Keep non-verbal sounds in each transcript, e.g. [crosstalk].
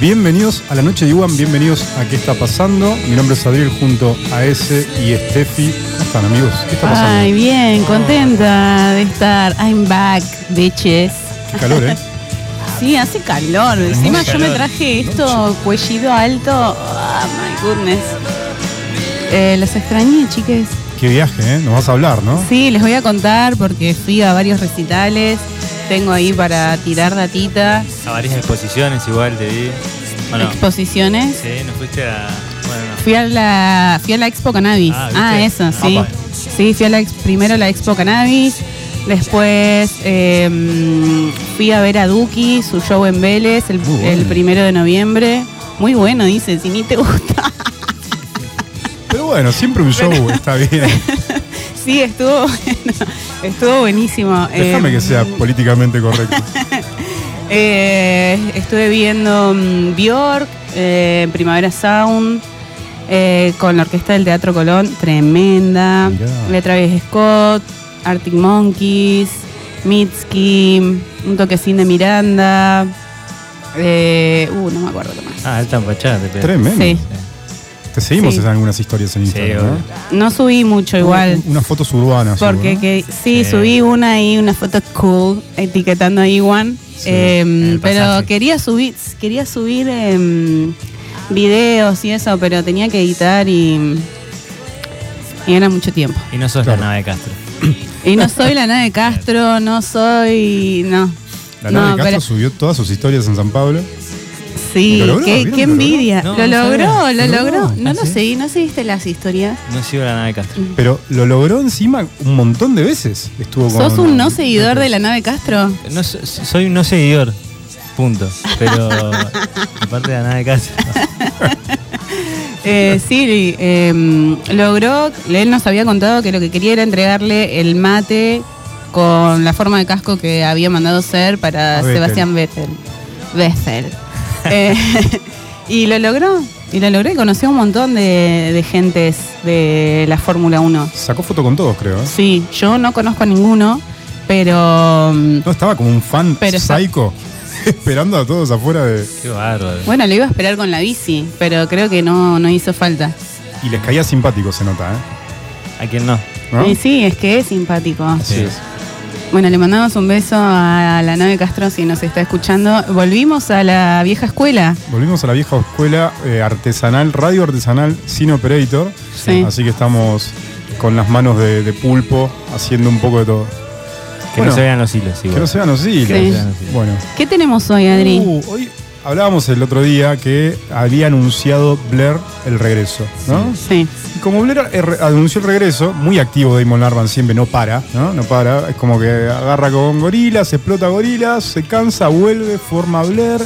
Bienvenidos a la noche de Iwan, bienvenidos a ¿Qué está pasando? Mi nombre es Adriel junto a ese y Steffi. ¿Cómo están amigos? ¿Qué está pasando? Ay, bien, contenta de estar. I'm back, bitches. Qué calor, ¿eh? [laughs] Sí, hace calor. Encima yo me traje esto, cuellido alto. Oh my goodness. Eh, los extrañé, chiques. Qué viaje, ¿eh? Nos vas a hablar, ¿no? Sí, les voy a contar porque fui a varios recitales. Tengo ahí para tirar datita, A varias exposiciones igual te vi. Bueno, exposiciones. sí, nos fuiste a. Bueno, no. Fui a la, fui a la Expo Cannabis. Ah, Ah, eso, sí. Sí, fui a la ex- primero a la Expo Cannabis. Después eh, fui a ver a Duki, su show en Vélez, el, Muy bueno. el primero de noviembre. Muy bueno, dice, si ni te gusta. Pero bueno, siempre un show está bien. [laughs] sí, estuvo bueno, estuvo buenísimo. Déjame Eh, que sea políticamente correcto. [laughs] Eh, estuve viendo mm, Bjork, eh, Primavera Sound, eh, con la Orquesta del Teatro Colón, tremenda. Mirá. Travis Scott, Arctic Monkeys, Mitski, un toquecín de Miranda. eh, uh, no me acuerdo qué más. Ah, te pegaste. Tremendo. Sí. Te seguimos Sí. en algunas historias en Sí, Instagram, obvio. ¿no? No subí mucho igual. Unas fotos urbanas. Porque que, sí, Sí. subí una y una foto cool etiquetando a Iwan. Sí, Eh, el pero quería subir, quería subir em, videos y eso, pero tenía que editar y, y era mucho tiempo. Y no sos Claro. la nave de Castro. Y no soy la [laughs] nave de Castro, no soy. No. ¿no? La nave no, de Castro pero- subió todas sus historias en San Pablo. Sí, ¿Lo logró? qué, ¿Vieron qué que lo logró? envidia. No, lo no logró, lo ¿Lo logró. logró? No ¿Ah, lo sí? seguí, no seguiste las historias. No sigo la nave de Castro. Pero lo logró encima un montón de veces. Estuvo con. ¿Sos un no seguidor de la nave Castro? No, so- soy un no seguidor. Punto. Pero [laughs] aparte de la nave de Castro. [laughs] Eh, sí, eh, logró, él nos había contado que lo que quería era entregarle el mate con la forma de casco que había mandado ser para. Sebastián Vettel. Vettel. [laughs] Eh, y lo logró, y lo logró y conoció a un montón de, de gentes de la Fórmula 1. Sacó foto con todos, creo. ¿eh? Sí, yo no conozco a ninguno, pero mm, No, estaba como un fan Pero psycho [laughs] esperando a todos afuera de. Qué bárbaro. bueno, lo iba a esperar con la bici, pero creo que no, no hizo falta. Y les caía simpático, se nota, ¿eh? ¿A quién no? ¿No? Y sí, es que es simpático. Así Sí. es. Bueno, le mandamos un beso a la nave Castro si nos está escuchando. Volvimos a la vieja escuela. Volvimos a la vieja escuela eh, artesanal, radio artesanal, sin operator. Sí. Así que estamos con las manos de, de pulpo haciendo un poco de todo. Que Bueno, no se vean los hilos, igual. Que no no sean los hilos. Bueno. ¿Qué tenemos hoy, Adri? Uh, hoy hablábamos el otro día que había anunciado Blair el regreso, ¿no? Sí. Y como Blair eh, anunció el regreso, muy activo Damon Larvan siempre, no para, ¿no? No para, es como que agarra con gorilas, explota gorilas, se cansa, vuelve, forma Blair.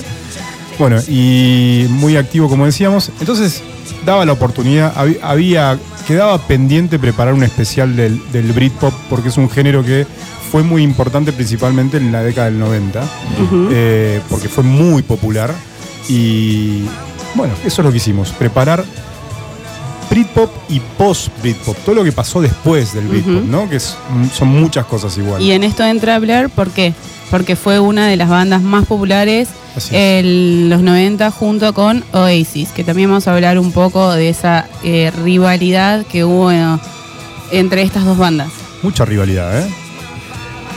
Bueno, y muy activo como decíamos. Entonces, daba la oportunidad, había, quedaba pendiente preparar un especial del, del Britpop, porque es un género que fue muy importante principalmente en la década del 90, Ujú. eh, porque fue muy popular. Y bueno, eso es lo que hicimos, preparar Britpop y post-Britpop, todo lo que pasó después del Britpop. ¿no? Que es- son muchas cosas igual. Y en esto entra Blair, ¿por qué? Porque fue una de las bandas más populares en los 90 junto con Oasis, que también vamos a hablar un poco de esa eh, rivalidad que hubo eh, entre estas dos bandas. Mucha rivalidad, ¿eh?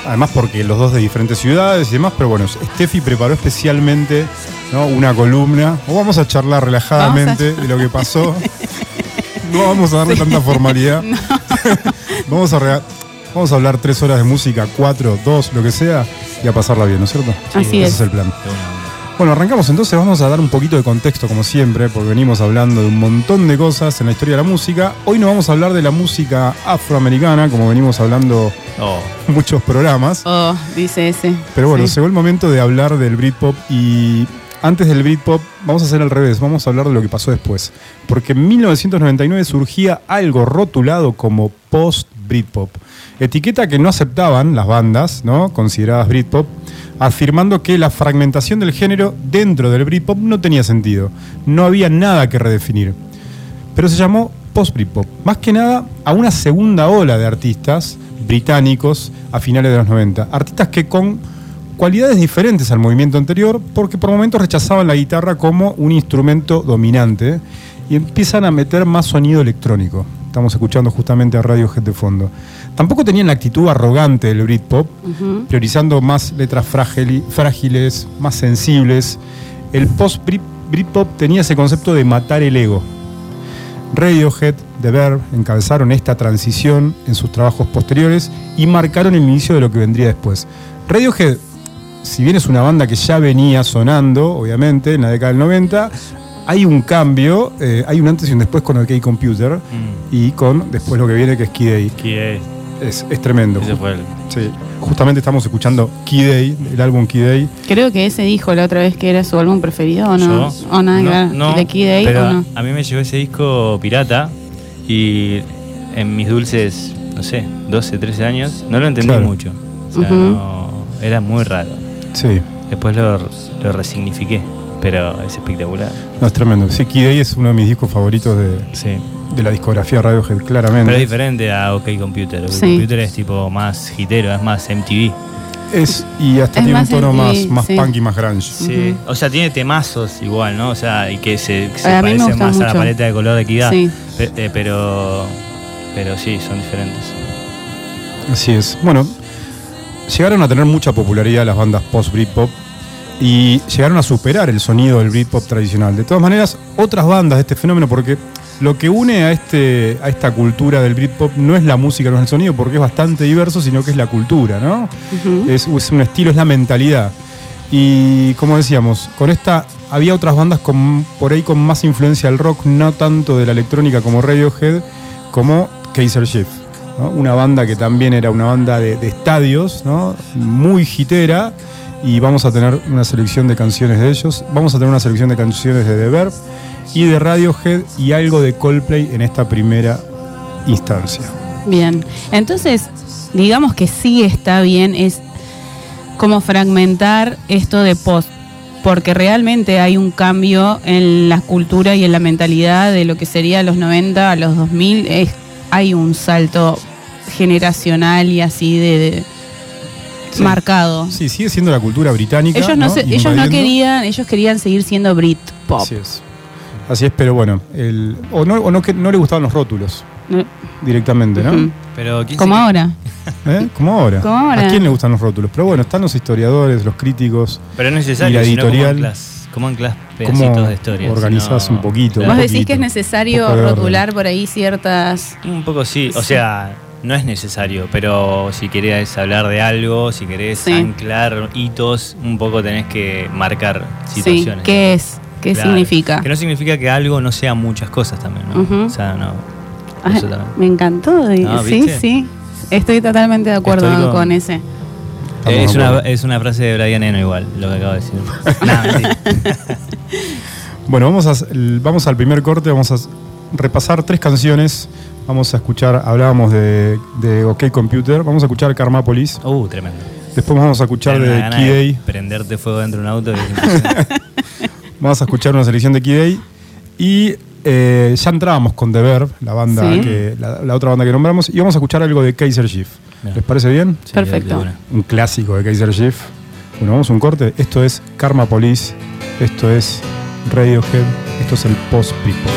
Además porque los dos de diferentes ciudades y demás, pero bueno, Steffi preparó especialmente ¿no? una columna. O vamos a charlar relajadamente de lo que pasó. [laughs] No [laughs] vamos a darle tanta formalidad. [laughs] [laughs] vamos, a rea- vamos a hablar tres horas de música, cuatro, dos, lo que sea, y a pasarla bien, ¿no es cierto? Así Ese es. es el plan. Bueno, arrancamos entonces, vamos a dar un poquito de contexto como siempre, porque venimos hablando de un montón de cosas en la historia de la música. Hoy no vamos a hablar de la música afroamericana, como venimos hablando Oh, en muchos programas. Oh, dice ese. Pero bueno, Sí. llegó el momento de hablar del Britpop y antes del Britpop vamos a hacer al revés, vamos a hablar de lo que pasó después. Porque en 1999 surgía algo rotulado como post-Britpop. Etiqueta que no aceptaban las bandas, ¿no? Consideradas Britpop, afirmando que la fragmentación del género dentro del Britpop no tenía sentido. No había nada que redefinir. Pero se llamó post-Britpop. Más que nada a una segunda ola de artistas británicos a finales de los 90. Artistas que con cualidades diferentes al movimiento anterior porque por momentos rechazaban la guitarra como un instrumento dominante y empiezan a meter más sonido electrónico. Estamos escuchando justamente a Radiohead de fondo. Tampoco tenían la actitud arrogante del Britpop, priorizando más letras frágil- frágiles, más sensibles. El post-Britpop tenía ese concepto de matar el ego. Radiohead, The Verve encabezaron esta transición en sus trabajos posteriores y marcaron el inicio de lo que vendría después. Radiohead, si bien es una banda que ya venía sonando, obviamente, en la década del 90, hay un cambio, eh, hay un antes y un después con OK Computer Mm. y con después lo que viene que es Key Day. Key Day. Es, es tremendo. Ese fue el. Sí, justamente estamos escuchando Key Day, el álbum Key Day. Creo que ese dijo la otra vez que era su álbum preferido, ¿o no? Yo. ¿O nada ver? no, ¿De Key Day pero o no? A mí me llegó ese disco pirata y en mis dulces, no sé, 12, 13 años, no lo entendí Claro. mucho. O sea, Ujú. no- era muy raro. Sí, Después lo, lo resignifiqué, pero es espectacular. no, es tremendo. Sí, Day es uno de mis discos favoritos de, Sí. de la discografía Radiohead, claramente. Pero es diferente a OK Computer. OK Sí. Computer es tipo más hitero, es más MTV. Es, y hasta Es tiene un tono más, MTV, más sí. punk y más grunge. Sí. O sea, tiene temazos igual, ¿no? O sea, y que se, que se A parecen más a la paleta de color de equidad. Sí. Pe- eh, pero, pero sí, son diferentes. Así es. Bueno, llegaron a tener mucha popularidad las bandas post-Britpop y llegaron a superar el sonido del Britpop tradicional. De todas maneras, otras bandas de este fenómeno, porque lo que une a, este, a esta cultura del Britpop no es la música, no es el sonido, porque es bastante diverso, sino que es la cultura, ¿no? Es, es un estilo, es la mentalidad. Y como decíamos, con esta había otras bandas con, por ahí con más influencia del rock, no tanto de la electrónica como Radiohead, como Kaiser Chief. Una banda que también era una banda de, estadios, ¿no? muy hitera. Y vamos a tener una selección de canciones de ellos. Vamos a tener una selección de canciones de The Verve y de Radiohead y algo de Coldplay en esta primera instancia. Bien. Entonces, digamos que sí está bien, es como fragmentar esto de post, porque realmente hay un cambio en la cultura y en la mentalidad de lo que sería los 90 a los 2000, es, hay un salto generacional y así de, de- Sí. marcado. Sí, sigue siendo la cultura británica. Ellos no, ¿no? se- ellos no querían, ellos querían seguir siendo Brit pop. Así es. Así es, pero bueno, el, o, no, o no, que no le gustaban los rótulos directamente, ¿no? Pero ¿quién Como ahora. [laughs] ¿Eh? Como ahora. Como ahora. ¿A quién le gustan los rótulos? Pero bueno, están los historiadores, los críticos, Pero no es necesario, Y la sino como editorial. anclas, como anclas cómo pedacitos de historia. organizás un poquito. Vos un decís poquito, que es necesario rotular por ahí ciertas... Un poco sí, o Sí. sea, no es necesario, pero si querés hablar de algo, si querés Sí. anclar hitos, un poco tenés que marcar Sí, situaciones. ¿qué es? ¿Qué Claro. significa? Que no significa que algo no sea muchas cosas también, ¿no? O sea, no. Ay, eso también. me encantó. y- Ah, sí, sí. Estoy totalmente de acuerdo con- ese. Estamos es, una, es una frase de Brian Eno igual, lo que acabo de decir. [laughs] No. Bueno, vamos, a, vamos al primer corte, vamos a repasar tres canciones. Vamos a escuchar, hablábamos de, de OK Computer, vamos a escuchar Carmápolis, Uh, tremendo. después vamos a escuchar de Key de Prenderte fuego dentro de un auto. [laughs] vamos a escuchar una selección de Key Day y eh, ya entrábamos con The Verve, la, banda Sí. que, la, la otra banda que nombramos, y vamos a escuchar algo de Kaiser Chief. ¿Les parece bien? Sí, Perfecto. de un clásico de Kaiser Chief. Bueno, vamos a un corte. Esto es Karma Police, esto es Radiohead, esto es el Post People.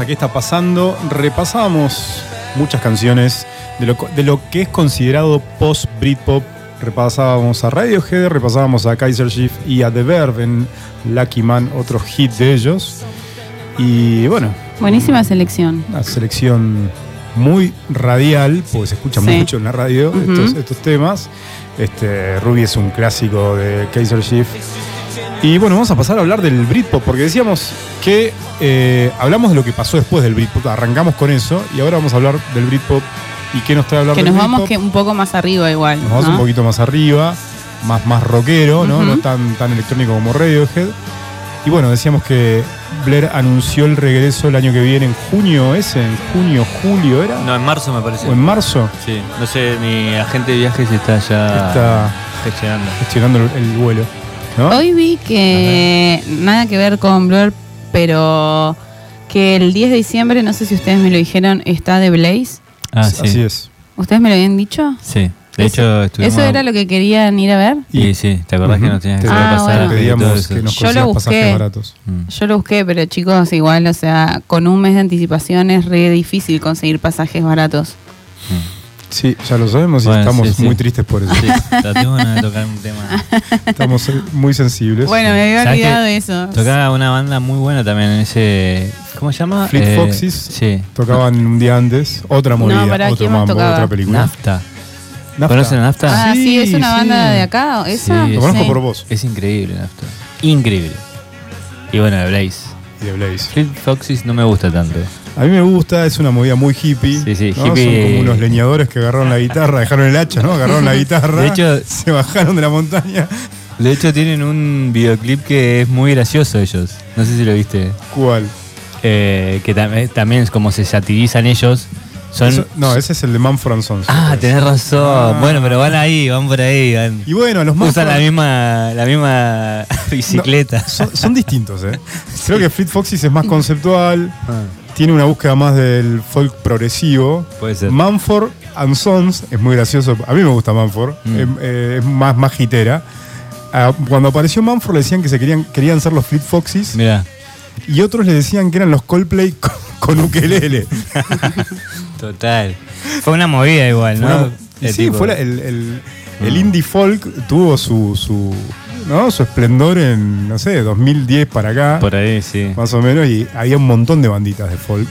A qué está pasando. Repasábamos muchas canciones de lo, de lo que es considerado post Britpop. Repasábamos a Radiohead, repasábamos a Kaiser Chief y a The Verve en Lucky Man, otro hit de ellos. Y bueno, Buenísima selección. una selección muy radial, porque se escucha Sí. mucho en la radio estos temas. Este, Ruby es un clásico de Kaiser Chief. Y bueno, vamos a pasar a hablar del Britpop, porque decíamos que eh, hablamos de lo que pasó después del Britpop, arrancamos con eso, y ahora vamos a hablar del Britpop y qué nos trae a hablar Que del nos vamos que un poco más arriba igual. Nos vamos un poquito más arriba, más, más rockero, ¿no? No tan, tan electrónico como Radiohead. Y bueno, decíamos que Blair anunció el regreso el año que viene, en junio, ¿es? ¿En junio, julio era? No, en marzo me parece. ¿O en marzo? Sí, no sé, mi agente de viajes está ya Está gestionando. gestionando el, el vuelo. ¿no? Hoy vi que nada que ver con Blur, pero que el 10 de diciembre, no sé si ustedes me lo dijeron, está de Blaze. Ah, Así sí. es. ¿Ustedes me lo habían dicho? Sí. De Eso- hecho, estuvimos. ¿Eso era lo que querían ir a ver? Sí, sí, ¿te acordás que nos tenías que Ah, hacer bueno. y que nos Yo lo busqué. pasajes baratos. Mm. Yo lo busqué, pero chicos, igual, o sea, con un mes de anticipación es re difícil conseguir pasajes baratos. Sí, ya lo sabemos y Bueno, estamos sí, sí. muy tristes por eso. Sí, tratemos de tocar un tema. [laughs] Estamos eh, muy sensibles. Bueno, me había ¿Sabes olvidado eso. Tocaba una banda muy buena también en ese. ¿Cómo se llama? Fleet Eh, Foxes. Sí. Tocaban un día antes, otra No, movida, otro ¿quién más mambo, tocaba? otra película. Nafta. Nafta. ¿Conocen a Nafta? Ah, sí, es una sí. banda de acá, ¿esa? Sí, Lo conozco Sí. por vos Es increíble Nafta. Increíble. Y bueno, de Blaze. Y de Blaze. Fleet Foxes no me gusta tanto. A mí me gusta, es una movida muy hippie. Sí, sí, ¿no? hippie. Son como unos leñadores que agarraron la guitarra, dejaron el hacha, ¿no? Agarraron la [laughs] guitarra. De hecho- se bajaron de la montaña. De hecho, tienen un videoclip que es muy gracioso ellos. No sé si lo viste. ¿Cuál? Eh, que tam- también es como se satirizan ellos. Son. Eso- no, ese es el de Manfred Sons. Ah, tenés razón. Ah. Bueno, pero van ahí, van por ahí. Van. Y bueno, los más Usan la misma, la misma [laughs] bicicleta. son, son distintos, ¿eh? [laughs] Creo que Fleet Foxes es más conceptual, Ah, tiene una búsqueda más del folk progresivo. puede ser. Manford and Sons es muy gracioso. A mí me gusta Manford, Mm. eh, eh, es más, más hitera. Ah, cuando apareció Manford le decían que se querían, querían ser los Fleet Foxes Mira, y otros le decían que eran los Coldplay [laughs] con, con ukelele. Total. Fue una movida igual, Fue ¿no? una- y El sí, tipo- fue la- el, el- el Mm. indie folk tuvo su, su, ¿no? su esplendor en, no sé, 2010 para acá, Por ahí, sí. más o menos, y había un montón de banditas de folk.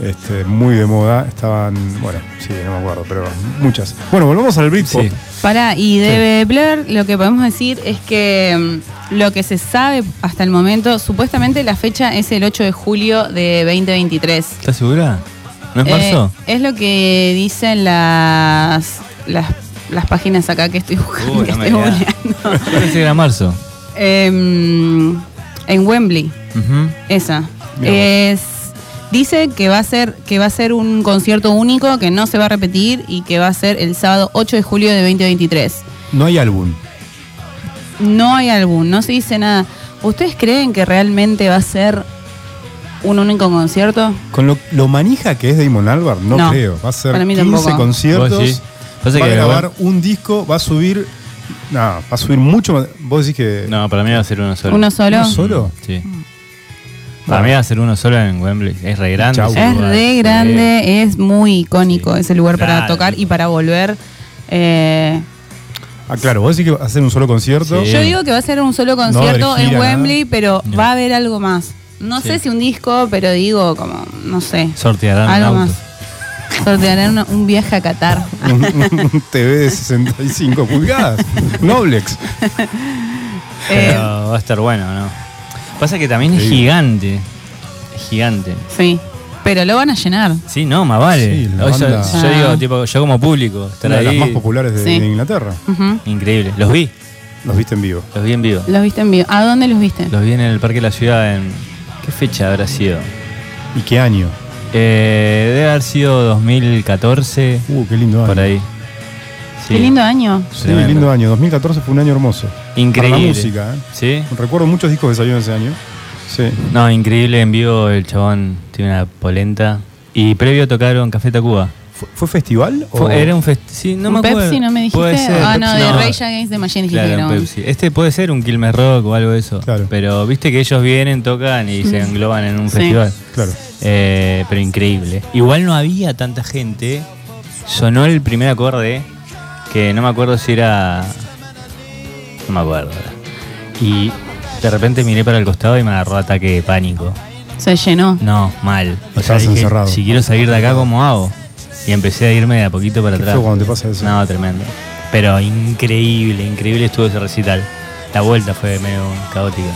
Este, muy de moda, estaban, bueno, sí, no me acuerdo, pero muchas. Bueno, volvamos al Britpop. Sí. Para, y de Blur lo que podemos decir es que mm, lo que se sabe hasta el momento, supuestamente la fecha es el 8 de julio de 2023. ¿Estás segura? ¿No es Eh, marzo? es lo que dicen las, las, las páginas acá que estoy buscando, Uy, que no estoy [laughs] que era marzo. Em, en Wembley, esa. Es, dice que va a ser que va a ser un concierto único que no se va a repetir y que va a ser el sábado 8 de julio de 2023. No hay álbum. No hay álbum, no se dice nada. ¿Ustedes creen que realmente va a ser un único concierto? Con lo, lo manija que es Damon Albarn, no, No, creo. Va a ser para mí 15 tampoco. conciertos. Va a grabar un disco, va a subir. No, va a subir mucho más. Vos decís que. No, para mí va a ser uno solo. ¿Uno solo? ¿Uno solo? Sí. Para mí va a ser uno solo en Wembley. Es re grande. Chau. Es lugar. re Sí. grande, es muy icónico Sí. ese lugar para tocar y para volver. Eh, Ah, claro, vos decís que va a ser un solo concierto. Sí. Yo digo que va a ser un solo concierto en Wembley, pero No. va a haber algo más. No Sí. sé si un disco, pero digo como, no sé, Sortearán algo un auto. más. Sortearán una- un viaje a Qatar. un, un TV de 65 pulgadas. Noblex. [laughs] Eh, Pero va a estar bueno, ¿no? Pasa que también es gigante. Es gigante. sí, pero lo van a llenar. Sí, no, más vale. Sí, yo Ah. digo, tipo, yo como público, estar Una de las más populares de, Sí. de Inglaterra. Increíble. Los vi, Los viste en vivo. los vi en vivo. ¿Los viste en vivo? ¿A dónde los viste? Los vi en el Parque de la Ciudad en. ¿Qué fecha habrá sido? ¿Y qué año? Eh, debe haber sido 2014, Uh, qué lindo año. por ahí. Sí. Qué lindo año. Sí, Tremendo. lindo año. 2014 fue un año hermoso. Increíble. Para la música, ¿eh? ¿Sí? Recuerdo muchos discos que salieron ese año. Sí. No, increíble en vivo. El chabón tiene una polenta. Y previo tocaron Café Tacuba. ¿Fue, fue festival? o- Fue- Era un festival. Sí, no ¿Un me acuerdo. Pepsi no me dijiste? Ah, no, Pepsi de Rage Against the Machine dijiste Claro, que un no. Pepsi. Este puede ser un Quilmes Rock o algo de eso. Claro. Pero viste que ellos vienen, tocan y se engloban en un Sí. festival. Claro. Eh, pero increíble. Igual no había tanta gente. Sonó el primer acorde, que no me acuerdo si era. No me acuerdo. Y de repente miré para el costado y me agarró ataque de pánico. Se llenó. No, mal. O sea, dije, encerrado. si quiero salir de acá, ¿cómo hago? Y empecé a irme de a poquito para Qué atrás. feo cuando te pasa eso. No, tremendo. Pero increíble, increíble estuvo ese recital. La vuelta fue medio caótica.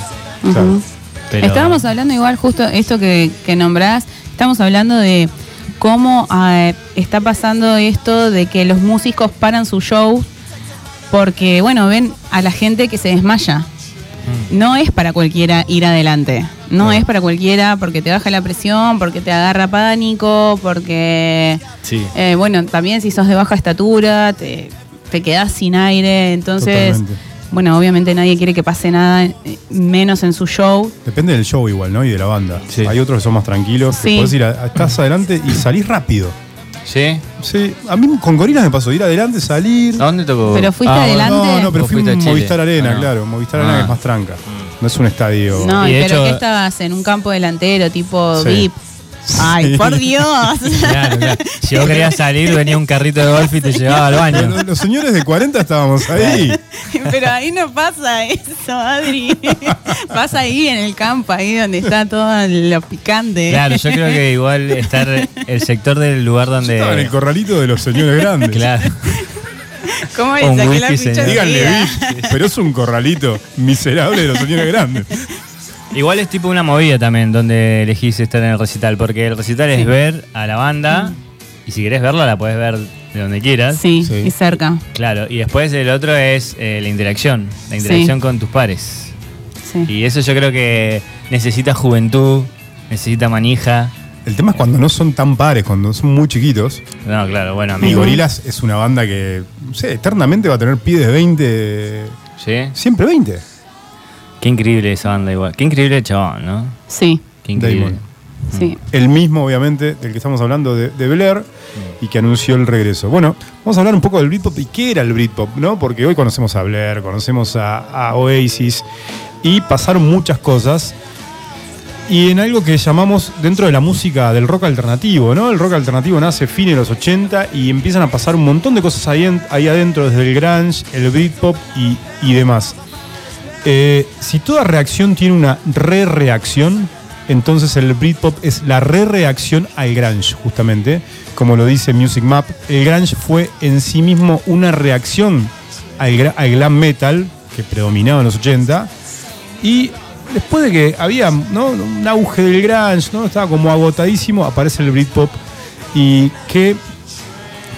Ujú. Claro. Pero, Estábamos hablando igual justo esto que, que nombrás, estamos hablando de cómo eh, está pasando esto de que los músicos paran su show porque, bueno, ven a la gente que se desmaya. Mm. No es para cualquiera ir adelante. No es para cualquiera porque te baja la presión, porque te agarra pánico, porque, Sí. eh, bueno, también si sos de baja estatura, te, te quedás sin aire. Entonces, Totalmente. bueno, obviamente nadie quiere que pase nada, eh, menos en su show. Depende del show igual, ¿no? Y de la banda. Sí. Hay otros que son más tranquilos, que Sí. podés ir, a- estás adelante y salís rápido. ¿Sí? Sí, a mí con Gorilas me pasó, ir adelante, salir. ¿A dónde tocó? Pero fuiste Ah, adelante. No, no, pero ¿Vos fui fuiste a en Chile? Movistar Arena, Ah, no. claro. Movistar Arena Ah. es más tranca. No es un estadio. No, Y de pero hecho- que estabas en un campo delantero, tipo Sí. VIP. Ay, por Dios. [laughs] Claro, claro. Si vos querías salir, venía un carrito de golf y te llevaba al baño. Los, los señores de 40 estábamos ahí. Pero ahí no pasa eso, Adri. Pasa ahí en el campo, ahí donde está todo lo picante. Claro, yo creo que igual estar el sector del lugar Yo estaba en el donde. corralito de los señores grandes. Claro. ¿Cómo le saqué la. Díganle? VIP, pero es un corralito miserable de los señores grandes. Igual es tipo una movida también donde elegís estar en el recital, porque el recital es ver a la banda y si querés verla la podés ver de donde quieras. Sí, Sí. y cerca. Claro, y después el otro es eh, la interacción, la interacción con tus pares. Sí. Y eso yo creo que necesita juventud, necesita manija. El tema es cuando no son tan pares, cuando son muy chiquitos. No, claro, bueno, Y amigo. Gorilas es una banda que, no sé, eternamente va a tener pie de 20. ¿Sí? Siempre 20. Qué increíble esa banda igual. Qué increíble el chabón, ¿no? Sí. Qué increíble. Damon. Sí. El mismo, obviamente, del que estamos hablando de, de Blair y que anunció el regreso. Bueno, vamos a hablar un poco del Britpop y qué era el Britpop, ¿no? Porque hoy conocemos a Blair, conocemos a, a Oasis y pasaron muchas cosas. Y en algo que llamamos dentro de la música del rock alternativo, ¿no? El rock alternativo nace fin de los 80 y empiezan a pasar un montón de cosas ahí, en- ahí adentro, desde el grunge, el Britpop y, y demás. Eh, si toda reacción tiene una re-reacción, entonces el Britpop es la re-reacción al grunge, justamente. Como lo dice Music Map, el grunge fue en sí mismo una reacción al, glam metal que predominaba en los 80. Y después de que había un auge del grunge, ¿no? estaba como agotadísimo, aparece el Britpop y que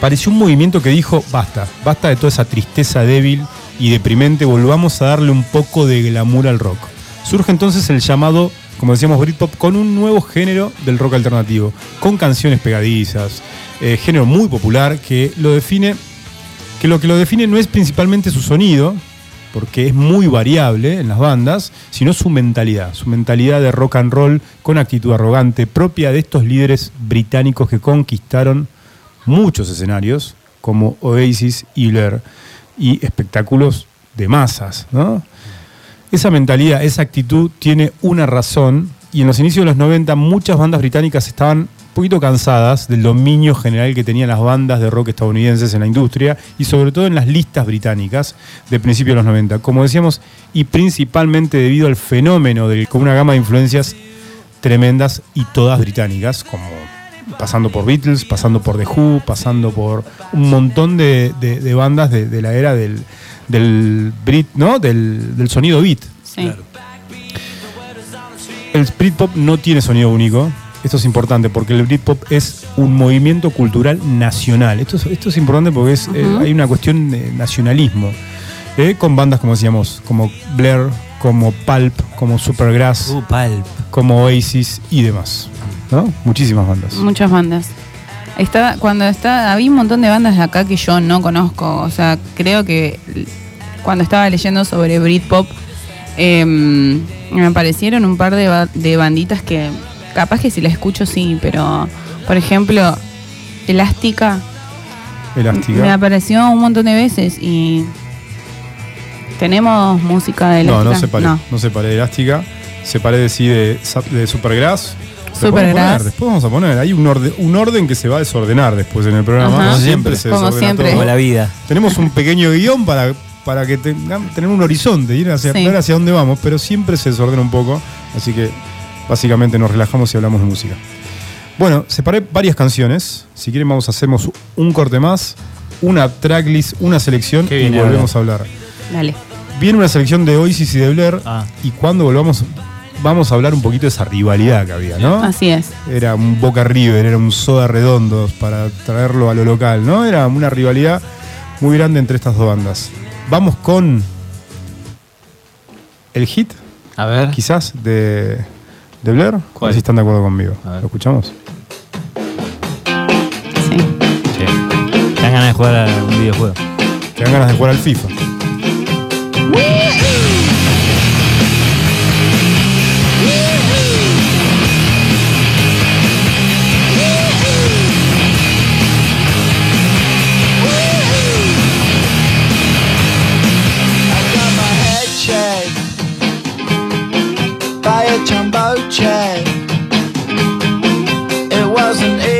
pareció un movimiento que dijo, basta, basta de toda esa tristeza débil y deprimente, volvamos a darle un poco de glamour al rock. Surge entonces el llamado, como decíamos, Britpop, con un nuevo género del rock alternativo, con canciones pegadizas, eh, género muy popular que lo define, que lo que lo define no es principalmente su sonido, porque es muy variable en las bandas, sino su mentalidad, su mentalidad de rock and roll con actitud arrogante, propia de estos líderes británicos que conquistaron muchos escenarios, como Oasis y Blur, y espectáculos de masas. ¿no? Esa mentalidad, esa actitud tiene una razón, y en los inicios de los 90 muchas bandas británicas estaban un poquito cansadas del dominio general que tenían las bandas de rock estadounidenses en la industria y sobre todo en las listas británicas de principios de los 90. Como decíamos, y principalmente debido al fenómeno de con una gama de influencias tremendas y todas británicas, como pasando por Beatles, pasando por The Who, pasando por un montón de, de- de bandas de, de la era del, del Brit, ¿no? Del, del sonido beat. Sí. El Britpop no tiene sonido único. Esto es importante porque el Britpop es un movimiento cultural nacional. Esto es, esto es importante porque es, eh, hay una cuestión de nacionalismo. eh, con bandas, como decíamos, como Blair, como Pulp, como Supergrass, Uh, Pulp. como Oasis y demás. ¿No? Muchísimas bandas. Muchas bandas. Estaba, cuando está, había un montón de bandas de acá que yo no conozco. O sea, creo que cuando estaba leyendo sobre Britpop, em, me aparecieron un par de, ba- de banditas que capaz que si la escucho sí, pero por ejemplo, Elástica Elástica. me apareció un montón de veces y tenemos música de No, Elástica. no separé. No, separé de Elástica. Separé de sí de Supergrass. Después vamos a Supergrass. poner, Después vamos a poner. Hay un orden, un orden que se va a desordenar después en el programa. Ajá. Como siempre se Como desordena siempre. todo. Como la vida. Tenemos un pequeño guion para, para que tengan, tener un horizonte, ir hacia, Sí. ver hacia dónde vamos, pero siempre se desordena un poco. Así que básicamente nos relajamos y hablamos de música. Bueno, separé varias canciones. Si quieren, vamos a hacemos un corte más, una tracklist, una selección Qué y bien, volvemos a hablar. Dale. Viene una selección de Oasis y de Blair. Ah. Y cuando volvamos, vamos a hablar un poquito de esa rivalidad que había, ¿no? Así es. Era un Boca River, era un Soda Redondos para traerlo a lo local, ¿no? Era una rivalidad muy grande entre estas dos bandas. Vamos con el hit, A ver. quizás, de, de Blair. ¿Cuál? A ver si están de acuerdo conmigo. A ver. ¿Lo escuchamos? Sí. Sí. Te dan ganas de jugar a un videojuego. Te dan ganas de jugar al FIFA. child. It wasn't.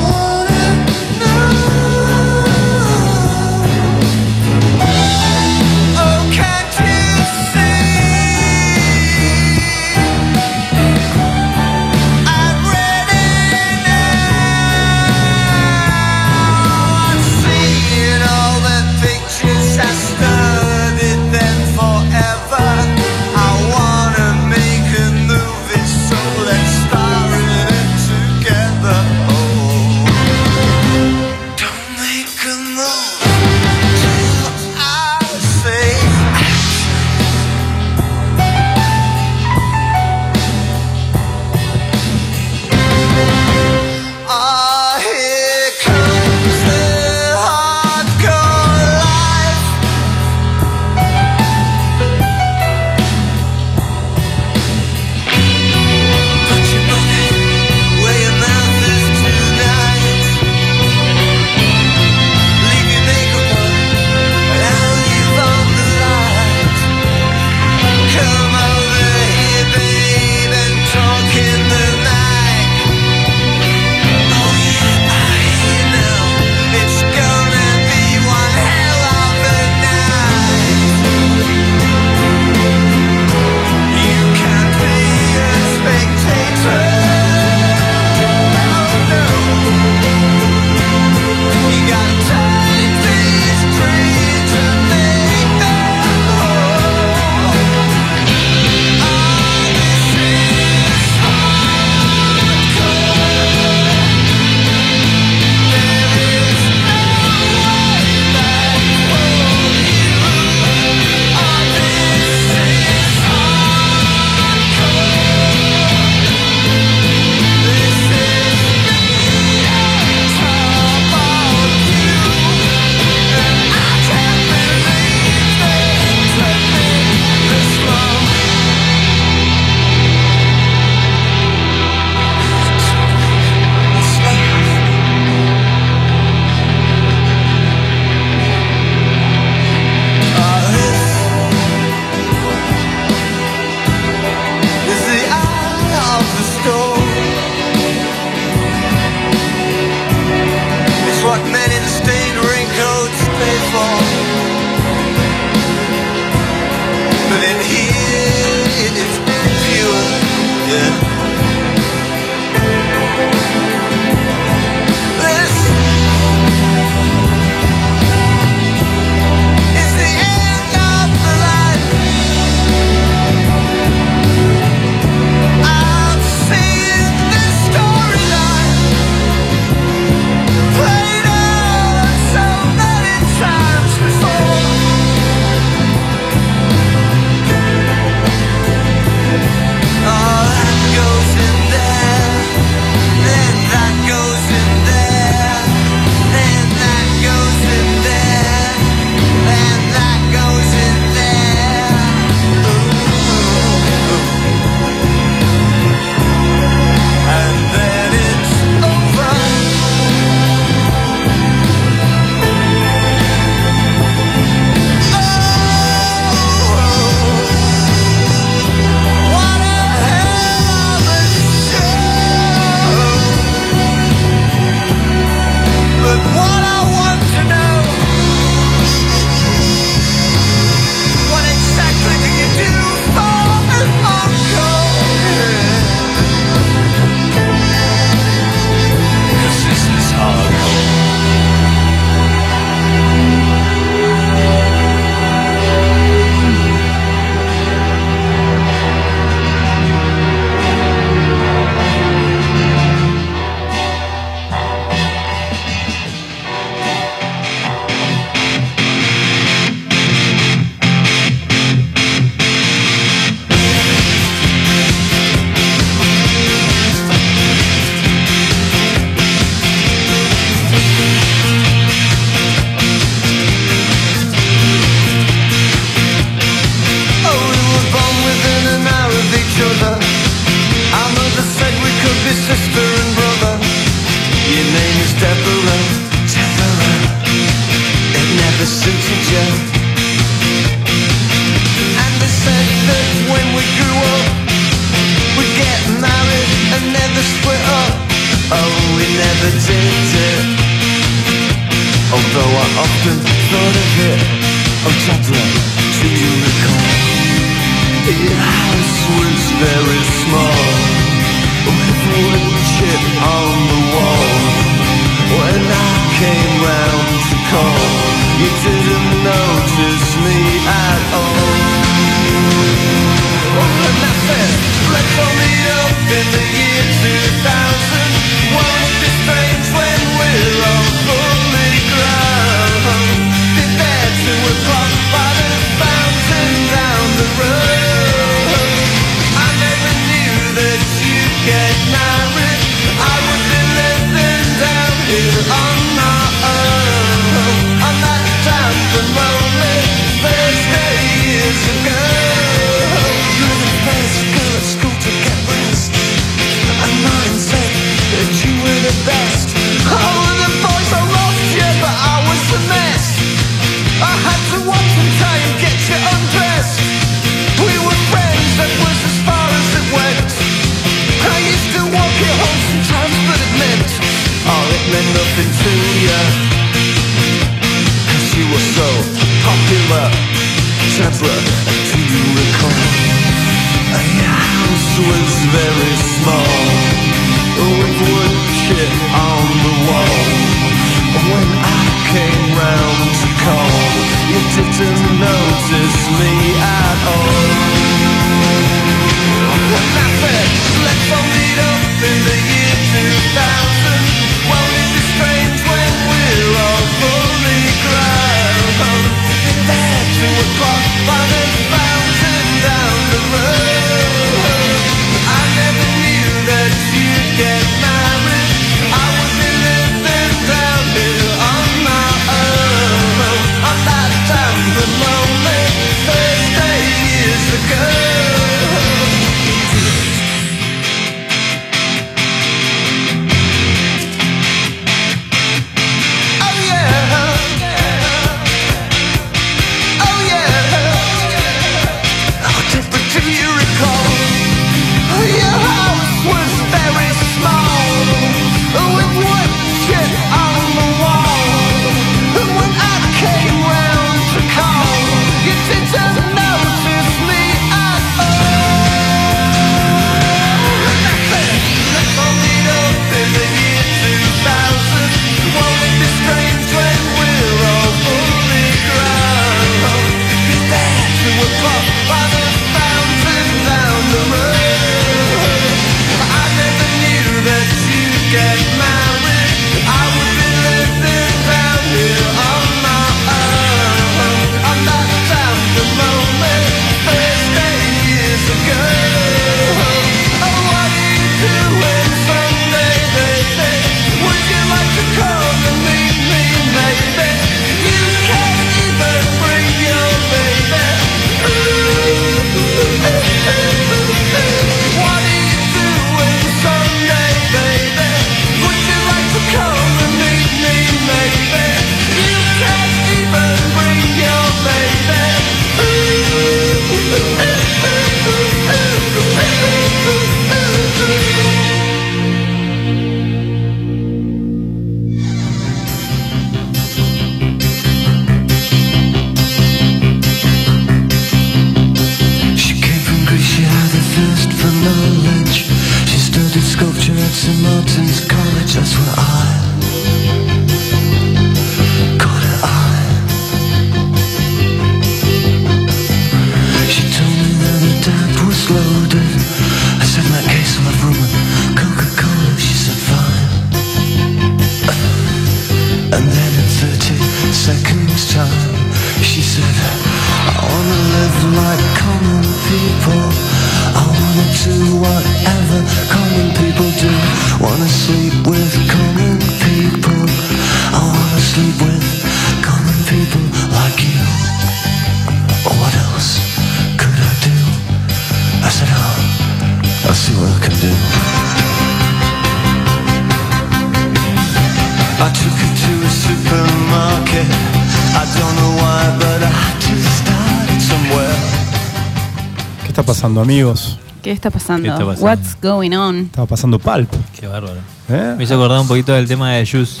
Pasando, amigos? ¿Qué está pasando? ¿Qué está pasando? What's going on? Estaba pasando Pulp. Qué bárbaro. ¿eh? Me hizo acordar un poquito del tema de Juice.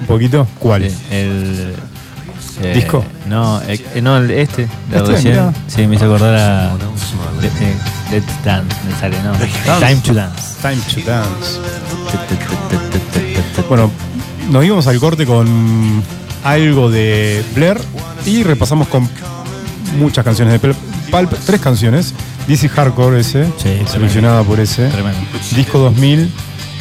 Un poquito. ¿Cuál? Sí, El. eh, ¿Disco? No, eh, eh, no, el este, de Este, recién. mirá. Sí, me hizo acordar a. de- eh, Let's Dance, me sale, ¿no? Time to Dance. Time to Dance. Bueno, nos íbamos al corte con algo de Blair y repasamos con muchas canciones de Pulp. Tres canciones. DC Hardcore ese, Sí, seleccionada por ese. Tremendo. Disco 2000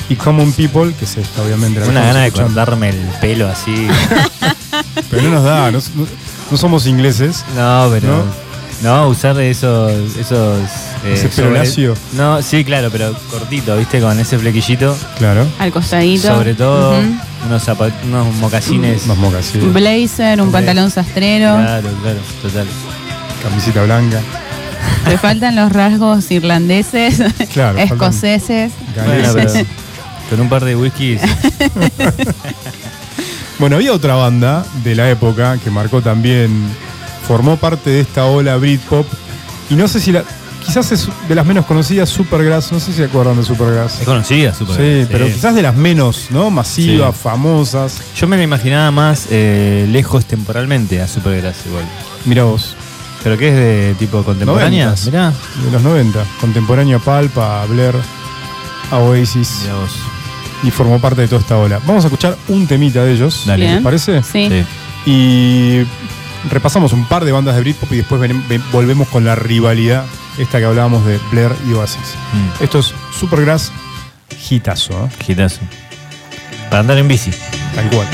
y Common People, que es esta obviamente. la Una gana de cortarme el pelo así. [laughs] Pero no nos da, no, somos ingleses. No, pero. No, usar esos. esos eh, Ese pelo lacio. No, sí, claro, pero cortito, ¿viste? Con ese flequillito. Claro. Al costadito. Sobre todo unos, unos mocasines. Unos mocas, sí. Blazer, un Sí. pantalón sastrero. Claro, claro, total. Camisita blanca. Te faltan los rasgos irlandeses, Claro, escoceses. Bueno, Galeses. pero con un par de whiskies. [laughs] Bueno, había otra banda de la época que marcó también, formó parte de esta ola Britpop. Y no sé si la. Quizás es de las menos conocidas, Supergrass. No sé si se acuerdan de Supergrass. Es conocida, súper. Sí, pero quizás de las menos, ¿no? Masivas, Sí. famosas. Yo me la imaginaba más eh, lejos temporalmente a Supergrass igual. Mira vos, ¿Pero qué es de tipo contemporánea? Noventas. Mirá. de los 90. Contemporáneo a Pulp, a Blair, a Oasis. Mirá vos. Y formó parte de toda esta ola. Vamos a escuchar un temita de ellos. Dale. ¿Les parece? Sí. Sí. Y repasamos un par de bandas de Britpop y después ven- ven- volvemos con la rivalidad, esta que hablábamos de Blair y Oasis. Mm, Esto es Supergrass hitazo, ¿eh? Hitazo. Para andar en bici. tal cual.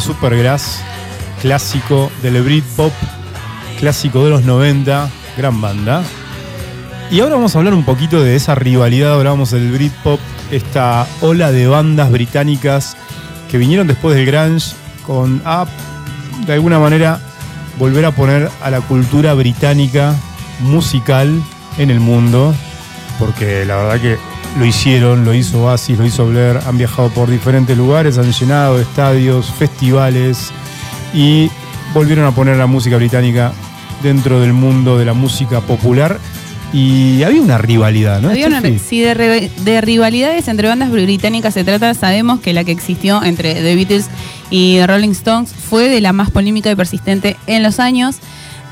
Supergrass, clásico del Britpop, clásico de los 90, gran banda. Y ahora vamos a hablar un poquito de esa rivalidad, hablábamos del Britpop, esta ola de bandas británicas que vinieron después del grunge con a, de alguna manera volver a poner a la cultura británica musical en el mundo, porque la verdad que lo hicieron, lo hizo Oasis, lo hizo Blair, han viajado por diferentes lugares, han llenado estadios, festivales y volvieron a poner la música británica dentro del mundo de la música popular y había una rivalidad, ¿no? Había una- si de, rivalidades entre bandas británicas se trata, sabemos que la que existió entre The Beatles y Rolling Stones fue de la más polémica y persistente en los años.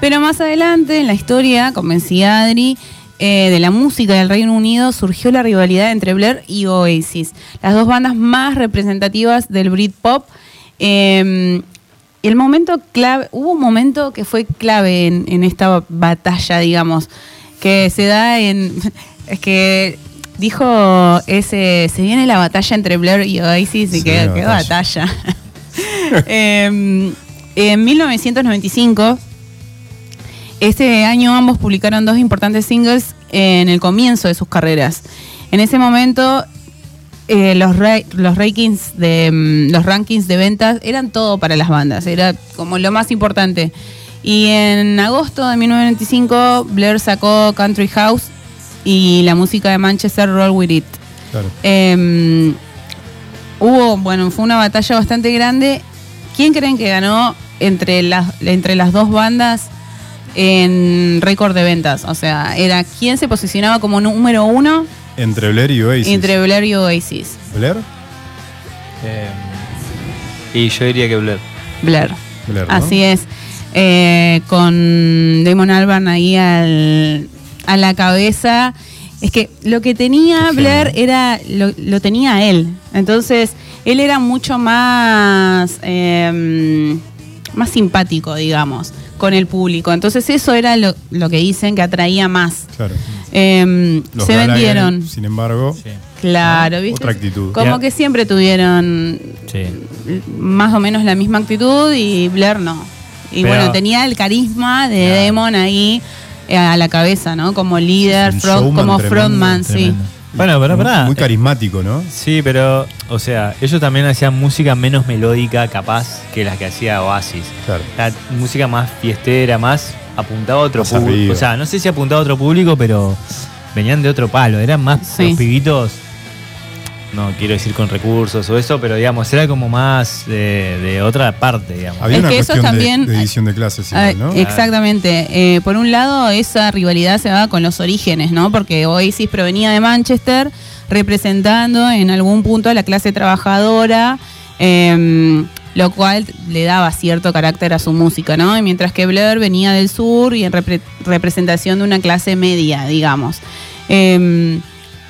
Pero más adelante en la historia, convencía Adri, eh, de la música del Reino Unido surgió la rivalidad entre Blair y Oasis, las dos bandas más representativas del Britpop. Eh, el momento clave, hubo un momento que fue clave en, en esta batalla, digamos, que se da en. [laughs] Es que dijo ese. Se viene la batalla entre Blair y Oasis y Se qué, batalla. [laughs] Em, en 1995, ese año ambos publicaron dos importantes singles en el comienzo de sus carreras. En ese momento eh, los, ra- los rankings de mm, los rankings de ventas eran todo para las bandas, era como lo más importante. Y en agosto de 1995 Blair sacó Country House y la música de Manchester Roll With It. Claro. Eh, hubo, bueno, fue una batalla bastante grande. ¿Quién creen que ganó entre las, entre las dos bandas en récord de ventas? O sea, era quién se posicionaba como número uno Entre Blair y Oasis. entre Blair y Oasis. Blair, Eh, y yo diría que Blair. Blair. Blair, ¿no? Así es. Eh, con Damon Albarn ahí al- a la cabeza. Es que lo que tenía Qué Blair era, lo, lo tenía él. Entonces, él era mucho más, eh, más simpático, digamos, con el público. Entonces, eso era lo, lo que dicen que atraía más. Claro. Eh, Los se vendieron. Sin embargo, Sí. Claro, ¿viste? Otra actitud. Como que siempre tuvieron Sí. más o menos la misma actitud y Blair no. Y Pero- bueno, tenía el carisma de. Damon ahí eh, a la cabeza, ¿no? Como líder, front- como tremendo, frontman, sí. Tremendo. Bueno, pero muy, pará. muy carismático, ¿no? Sí, pero, o sea, ellos también hacían música menos melódica, capaz, que las que hacía Oasis. Claro. La música más fiestera, más apuntada a otro público. O sea, no sé si apuntaba a otro público, pero venían de otro palo. Eran más Sí. los pibitos, no quiero decir con recursos o eso, pero digamos, era como más de, de otra parte, digamos. Había Es una que cuestión de- también- de, división de clases, Ah, igual, ¿no? Exactamente. Eh, por un lado, esa rivalidad se va con los orígenes, ¿no? Porque Oasis provenía de Manchester, representando en algún punto a la clase trabajadora, eh, lo cual le daba cierto carácter a su música, ¿no? Y mientras que Blair venía del sur y en repre- representación de una clase media, digamos. Eh,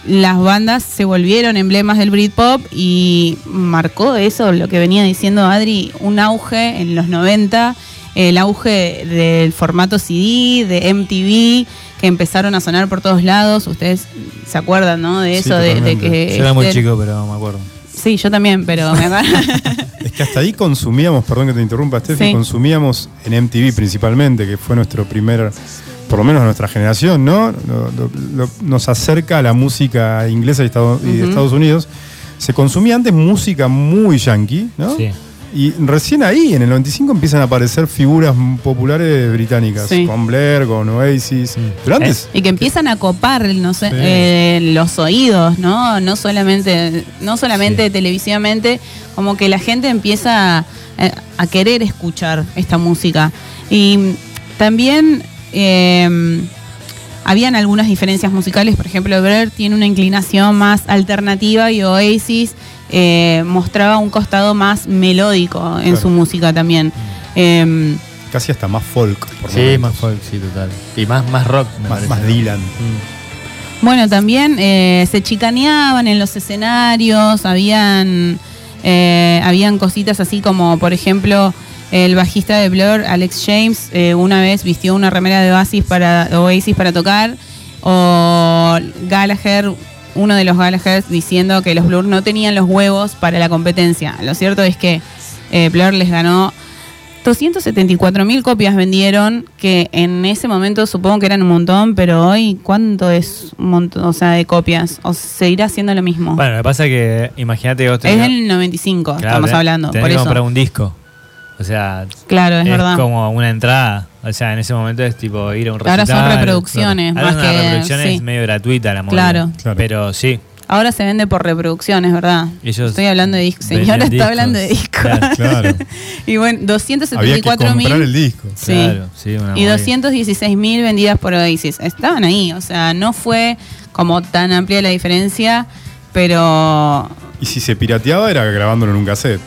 las bandas se volvieron emblemas del Britpop y marcó eso, lo que venía diciendo Adri, un auge en los 90, el auge del formato CD, de MTV, que empezaron a sonar por todos lados. Ustedes se acuerdan, ¿no? De Sí, eso, de, de que... Yo era muy de- chico, pero me acuerdo. Sí, yo también, pero me acuerdo. [laughs] Es que hasta ahí consumíamos, perdón que te interrumpa, Steffi, Sí. consumíamos en MTV principalmente, que fue nuestro primer, por lo menos nuestra generación, ¿no? Lo- lo- lo- nos acerca a la música inglesa y, Estado- y de. Estados Unidos. Se consumía antes música muy yankee, ¿no? Sí. Y recién ahí, en el 95, empiezan a aparecer figuras británicas británicas, Sí. con Blair, con Oasis. Sí. Pero antes, Y que empiezan a copar no sé, Sí. eh, los oídos, ¿no? No solamente, no solamente Sí. televisivamente, como que la gente empieza a, a querer escuchar esta música. Y también eh, habían algunas diferencias musicales, por ejemplo, Blair tiene una inclinación más alternativa y Oasis eh, mostraba un costado más melódico en Claro. su música también. Eh, casi hasta más folk. por Sí, momentos. más folk, sí, total. Y más, más rock, me Más, más Dylan. Mm. Bueno, también eh, se chicaneaban en los escenarios, habían, eh, habían cositas así como, por ejemplo, el bajista de Blur, Alex James, eh, una vez vistió una remera de Oasis para, Oasis para tocar, o Gallagher, uno de los Gallagher diciendo que los Blur no tenían los huevos para la competencia. Lo cierto es que eh, Blur les ganó 274 mil copias vendieron, que en ese momento supongo que eran un montón, pero hoy, ¿cuánto es un montón, o sea, de copias? ¿O seguirá siendo lo mismo? Bueno, lo que pasa es que, imagínate vos es tenés- del 95, Claro, estamos hablando, tenés por que eso. comprar un disco. O sea, Claro, es, verdad. como una entrada. O sea, en ese momento es tipo ir a un Ahora recital. son reproducciones, Ahora más es una que- reproducción sí. es medio gratuita la movida. Claro. Claro. Pero sí. Ahora se vende por reproducciones, ¿verdad? Ellos Estoy hablando de discos. Señora está discos. hablando de discos. Claro, [laughs] Claro. y bueno, Había que 274 comprar el mil. disco. Sí. Claro, sí, una Y movida. 216 mil vendidas por Oasis. Estaban ahí, o sea, no fue como tan amplia la diferencia, pero Y si se pirateaba era grabándolo en un cassette.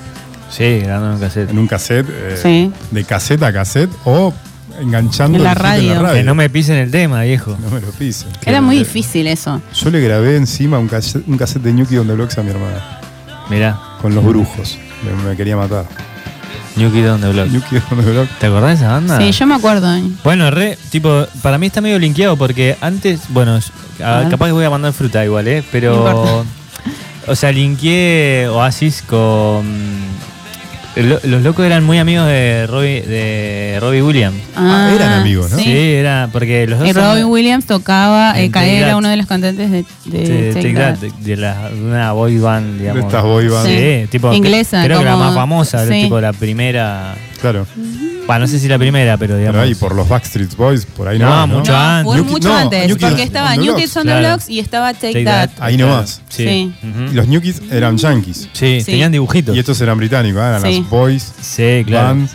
Sí, grabando en un cassette. En un cassette. eh, Sí. De cassette a cassette o enganchando En la el disco en radio. Que no me pisen el tema, viejo. No me lo pisen. era muy difícil eso. Yo le grabé encima un cassette, un cassette de Ñuki Donde Blocks a mi hermana. Mirá, Con los brujos. Me, me quería matar. New Kid on the Block. Ñuki Donde Blocks. ¿Te acordás de esa banda? Sí, yo me acuerdo. Bueno, re, tipo, para mí está medio linkeado porque antes, bueno, a- A ver. capaz que voy a mandar fruta igual, ¿eh? No Pero, [laughs] o sea, linkeé Oasis con... lo- los locos eran muy amigos de Robbie, de Robbie Williams. Ah, eran amigos, ¿no? Sí, Sí. era porque los dos Y Robin Williams tocaba, eh, era uno de los cantantes de, de de, Take Take That. That, de, de la- de una boy band, digamos. De estas boy bands. Sí, Sí. tipo, Inglesa, Creo que la más famosa, sí. tipo la primera. Claro. Bueno, no sé si la primera, pero digamos. Pero ahí por los Backstreet Boys, por ahí No, no. mucho No, antes. fue mucho no, antes, New Kids porque on estaba the New. Kids on the Claro. Blocks y estaba Take, Take That. That. Ahí nomás. Sí. Sí. Ujú. Y los New Kids eran yankees. Sí, Sí. tenían dibujitos. Y estos eran británicos, ¿eh? eran Sí. las Boys, Sí, claro. Bands.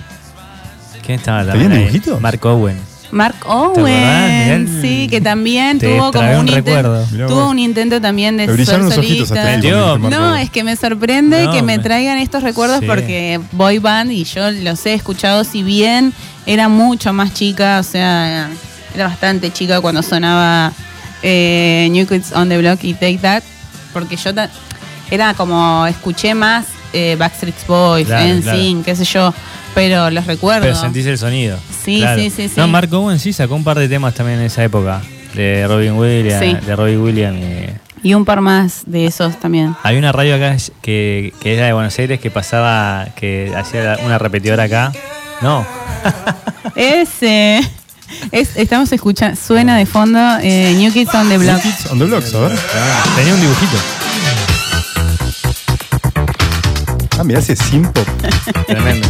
¿Quién estaba ¿Tenían también ahí? dibujitos? Mark Owen. Mark? Owen, sí, que también Te tuvo como un, un intento, tuvo un intento también de ser solista. No, es que me sorprende No, que me me- traigan estos recuerdos Sí. porque Boy Band y yo los he escuchado si bien era mucho más chica, o sea, era bastante chica cuando sonaba eh, New Kids on the Block y Take That, porque yo era como escuché más eh, Backstreet Boys, Claro, NSYNC, qué sé yo, pero los recuerdo. Pero sentís el sonido. Sí, Claro. sí, sí, sí. No, Mark Owen sí sacó un par de temas también en esa época. De Robin Williams. Sí. De Robbie Williams. y- Y un par más de esos también. Hay una radio acá que, que era de Buenos Aires que pasaba, que hacía una repetidora acá. No. [laughs] Ese. Es, estamos escuchando, suena de fondo eh, New Kids on the New Block. Kids on the Blocks, a ver. Tenía un dibujito. Ah, mirá ese simpo. Tremendo.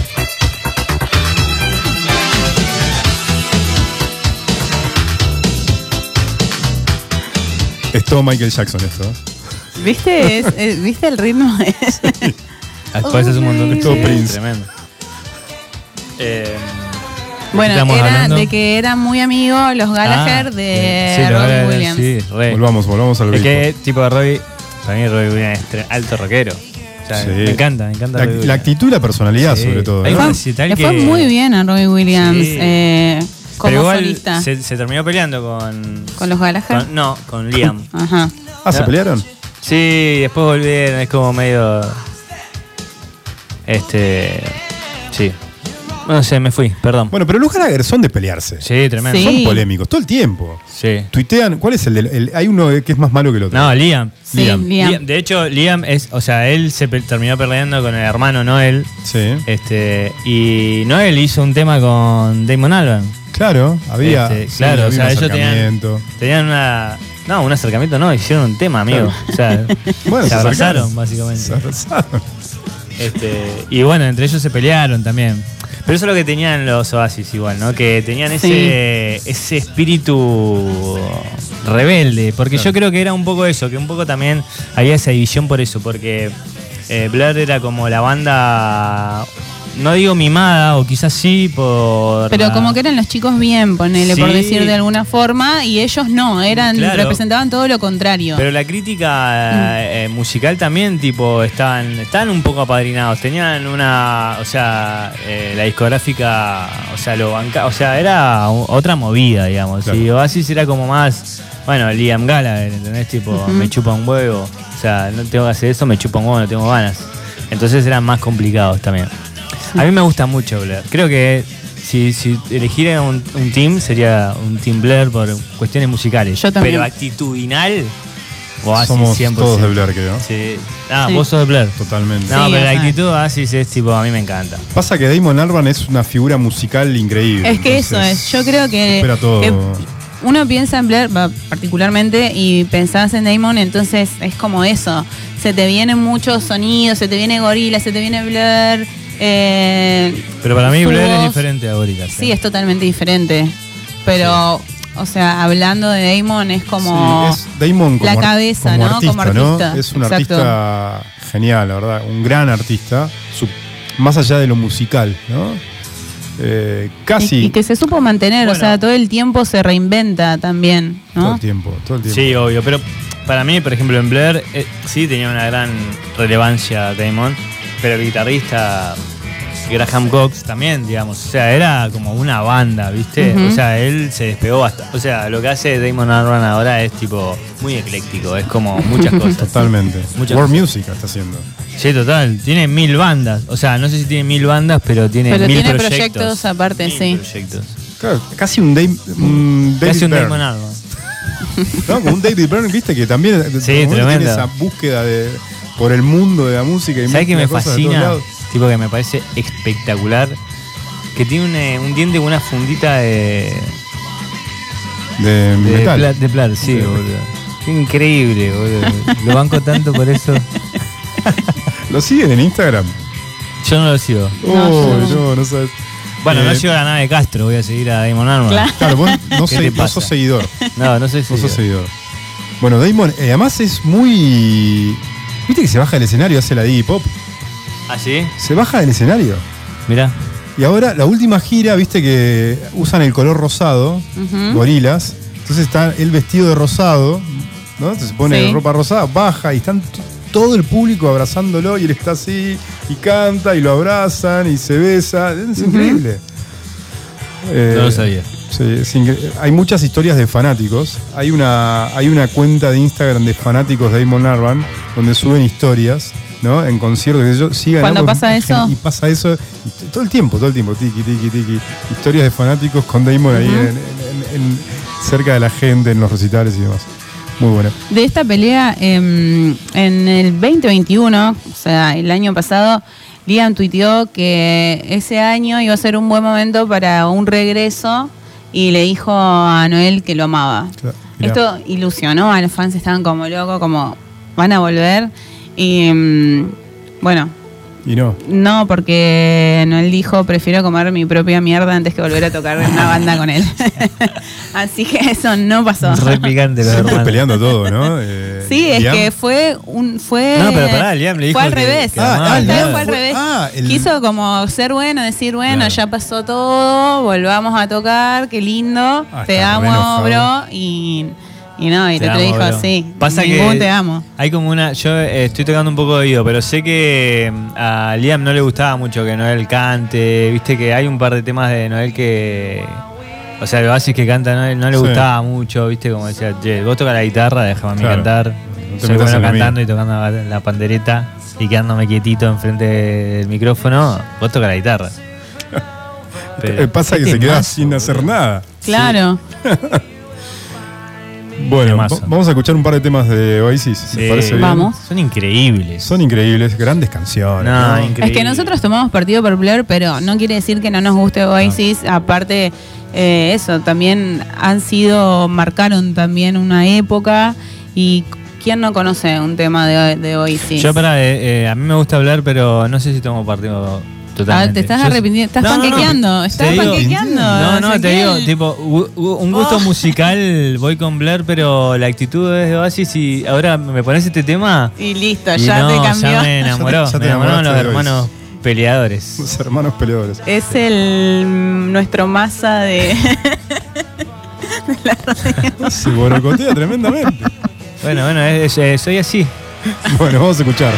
Es todo Michael Jackson esto. ¿eh? ¿Viste? Es- eh, ¿Viste el ritmo? [laughs] Después es un montón de Todo Prince. Tremendo. Eh, bueno, era hablando? de que eran muy amigos los Gallagher Ah, de sí, Gallagher, Williams. Sí, re. Volvamos, volvamos al Es que tipo de Robbie, para mí Robbie Williams es alto rockero. O sea, Sí. Me encanta, me encanta. La, Robbie la actitud y la personalidad, Sí. sobre todo. Le fue que- muy bien a Robin Williams Sí. eh, como Pero igual solista. se, se terminó peleando con, Con los Gallagher. con- No, con Liam. [laughs] Ajá. Ah, ¿se pelearon? Sí, después volvieron, es como medio. Este. Sí. No sé, me fui, perdón. Bueno, pero los Gallagher son de pelearse. Sí, tremendo. Sí. Son polémicos, todo el tiempo. Sí. Tuitean, ¿cuál es el, del- el- Hay uno que es más malo que el otro. No, Liam. Sí, Liam. Liam. Liam. De hecho, Liam es. O sea, él se pe- terminó peleando con el hermano Noel. Sí. Este. Y Noel hizo un tema con Damon Albarn. Claro, había. Este, sí, claro, o había sea, un ellos tenían, acercamiento. tenían una. No, un acercamiento no, hicieron un tema, amigo. O sea, [laughs] Bueno, se se abrazaron, acercaron. básicamente. Se abrazaron. Este, y bueno, entre ellos se pelearon también. Pero eso es lo que tenían los Oasis igual, ¿no? Que tenían ese, ese espíritu rebelde. Porque yo creo que era un poco eso, que un poco también había esa división por eso, porque eh, Blur era como la banda, no digo mimada, o quizás sí por... Pero la- como que eran los chicos bien, ponele, por decir de alguna forma, y ellos no, eran Claro. representaban todo lo contrario. Pero la crítica eh, musical también, tipo, estaban, estaban un poco apadrinados. Tenían una, o sea, eh, la discográfica, o sea, lo banca, o sea, era otra movida, digamos. Claro. Y Oasis era como más, bueno, Liam Gallagher, ¿entendés? Tipo, me chupa un huevo. O sea, no tengo que hacer eso, me chupa un huevo, no tengo ganas. Entonces eran más complicados también. A mí me gusta mucho Blair. Creo que si, si elegiera un, un team, sería un team Blair por cuestiones musicales. Yo también. Pero actitudinal, Oasis Somos 100%. todos de Blair, creo. Sí. Ah, Sí. vos sos de Blair. Totalmente. No, Sí, pero la actitud Oasis es tipo, a mí me encanta. Pasa que Damon Albarn es una figura musical increíble. Es que eso es, yo creo que, todo. que uno piensa en Blair particularmente y pensás en Damon, entonces es como eso, se te vienen muchos sonidos, se te viene Gorila, se te viene Blair. Eh, Pero para mí Blair es diferente a Gorillaz. Sí, es totalmente diferente, pero, o sea, hablando de Damon es como... Sí, es Damon como, la cabeza, como ¿no? artista, Como ¿no? artista, Es un exacto. artista genial, la verdad. Un gran artista. su- más allá de lo musical, ¿no? Eh, casi Y, y que se supo mantener, o sea, todo el tiempo se reinventa también, todo el tiempo, todo el tiempo. Sí, obvio, pero para mí, por ejemplo, en Blair eh, sí tenía una gran relevancia Damon, pero el guitarrista Graham Cox también, digamos, o sea, era como una banda, ¿viste? O sea, él se despegó bastante. O sea, lo que hace Damon Albarn ahora es tipo muy ecléctico, es como muchas [laughs] cosas. Totalmente. Muchas World cosas. Music está haciendo. Sí, total, tiene mil bandas. O sea, no sé si tiene mil bandas, pero tiene Pero mil tiene proyectos. proyectos aparte, Mil sí. proyectos. Claro, casi un, Dame, un David Casi un Damon Albarn. ¿no? Como un David Byrne, viste, que también Sí, tiene tremendo. esa búsqueda de, por el mundo de la música. y ¿Sabes qué me fascina? Tipo que me parece espectacular. Que tiene un, eh, un diente con una fundita de, De, de, metal. pla- de plar, sí, boludo. Qué increíble, boludo. Lo banco tanto por eso. [laughs] ¿Lo siguen en Instagram? Yo no lo sigo. No, oh, yo no, no sabes. Bueno, Eh, no sigo a la nave de Castro, voy a seguir a Damon Albarn. Claro. Claro, vos [laughs] no, ¿Qué sei- te no sos seguidor. No, no sé si. No sos seguidor. Bueno, Damon, eh, además es muy. ¿Viste que se baja del escenario, hace la Diggy Pop? ¿Ah, sí? Se baja del escenario. Mirá. Y ahora, la última gira, viste que usan el color rosado, Ujú. gorilas. Entonces está él vestido de rosado, ¿no? Entonces se pone Sí. ropa rosada, baja y están t- todo el público abrazándolo y él está así y canta y lo abrazan y se besa. Es increíble. Eh, No lo sabía. Sí, hay muchas historias de fanáticos. Hay una, hay una cuenta de Instagram de fanáticos de Damon Albarn donde suben historias, ¿no? En conciertos. que yo, sigan, ¿Cuándo ¿no? pasa eso? Y pasa eso todo el tiempo, todo el tiempo. Tiki, tiki, tiki. Historias de fanáticos con Damon ahí Ujú. en- en- en- cerca de la gente, en los recitales y demás. Muy bueno. De esta pelea, em, en el 2021, o sea, el año pasado, Liam tuiteó que ese año iba a ser un buen momento para un regreso y le dijo a Noel que lo amaba. Claro. Esto ilusionó a los fans, estaban como locos, como van a volver. Y em, bueno, Y no. no, porque Noel dijo, prefiero comer mi propia mierda antes que volver a tocar en una banda con él. [laughs] Así que eso no pasó. Re picante hermanos. peleando todo, ¿no? [laughs] Eh, Sí, es Liam. que fue un fue No, pero pará, Liam le dijo fue al que- revés. que Ah, ah, vez Liam fue al fue- revés. ah, el- Quiso como ser bueno, decir, bueno, Claro. ya pasó todo, volvamos a tocar, qué lindo, Ah, te amo, bro, y, y no, y Te te, amo, dijo, bro. sí, Pasa ningún que te amo. Hay como una. Yo eh, estoy tocando un poco de oído, pero sé que mm, a Liam no le gustaba mucho que Noel cante. Viste que hay un par de temas de Noel que. O sea, el Oasis que canta Noel no le Sí. gustaba mucho, viste, como decía, che, vos tocas la guitarra, déjame a mí Claro. cantar. No Soy bueno lo cantando y tocando la, la pandereta y quedándome quietito enfrente del micrófono. Vos tocas la guitarra. [laughs] Eh, pasa que se queda sin hacer nada. Claro. [laughs] Bueno, va- vamos a escuchar un par de temas de Oasis. Sí. ¿Me parece bien? Vamos. Son increíbles. Son increíbles, grandes canciones. No, ¿no? increíble. Es que nosotros tomamos partido por Blair, pero no quiere decir que no nos guste Oasis. Aparte, eh, eso, también han sido, marcaron también una época. Y ¿quién no conoce un tema de, de Oasis? Yo para, eh, eh, a mí me gusta hablar, pero no sé si tomo partido totalmente. Ah, te estás arrepintiendo, estás No, no, no. panquequeando, estás digo- panquequeando. No, no, te digo, tipo, un gusto Oh. musical voy con Blair, pero la actitud es de Oasis y ahora me pones este tema Y listo, y ya no, te cambió. ya me enamoró, Ya te- ya te me enamoraron los enamoraste de hermanos peleadores. Los hermanos peleadores. Es el nuestro masa de. [laughs] Se borocotea tremendamente. Bueno, bueno, es- es- soy así. Bueno, vamos a escuchar.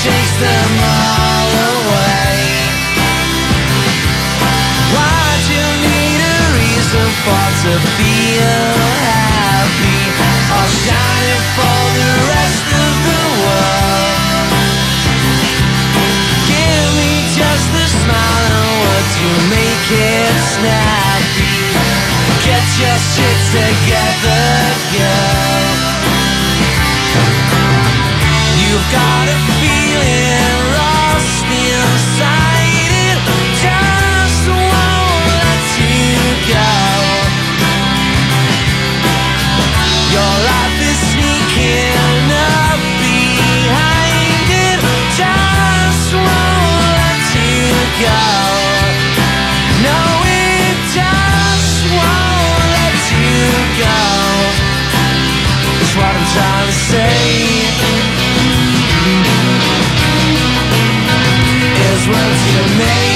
chase them all away. Why'd you need a reason for to feel happy? Or shining for the rest of the world. Give me just a smile and words you make it snappy. Get your shit together, girl. You've got to made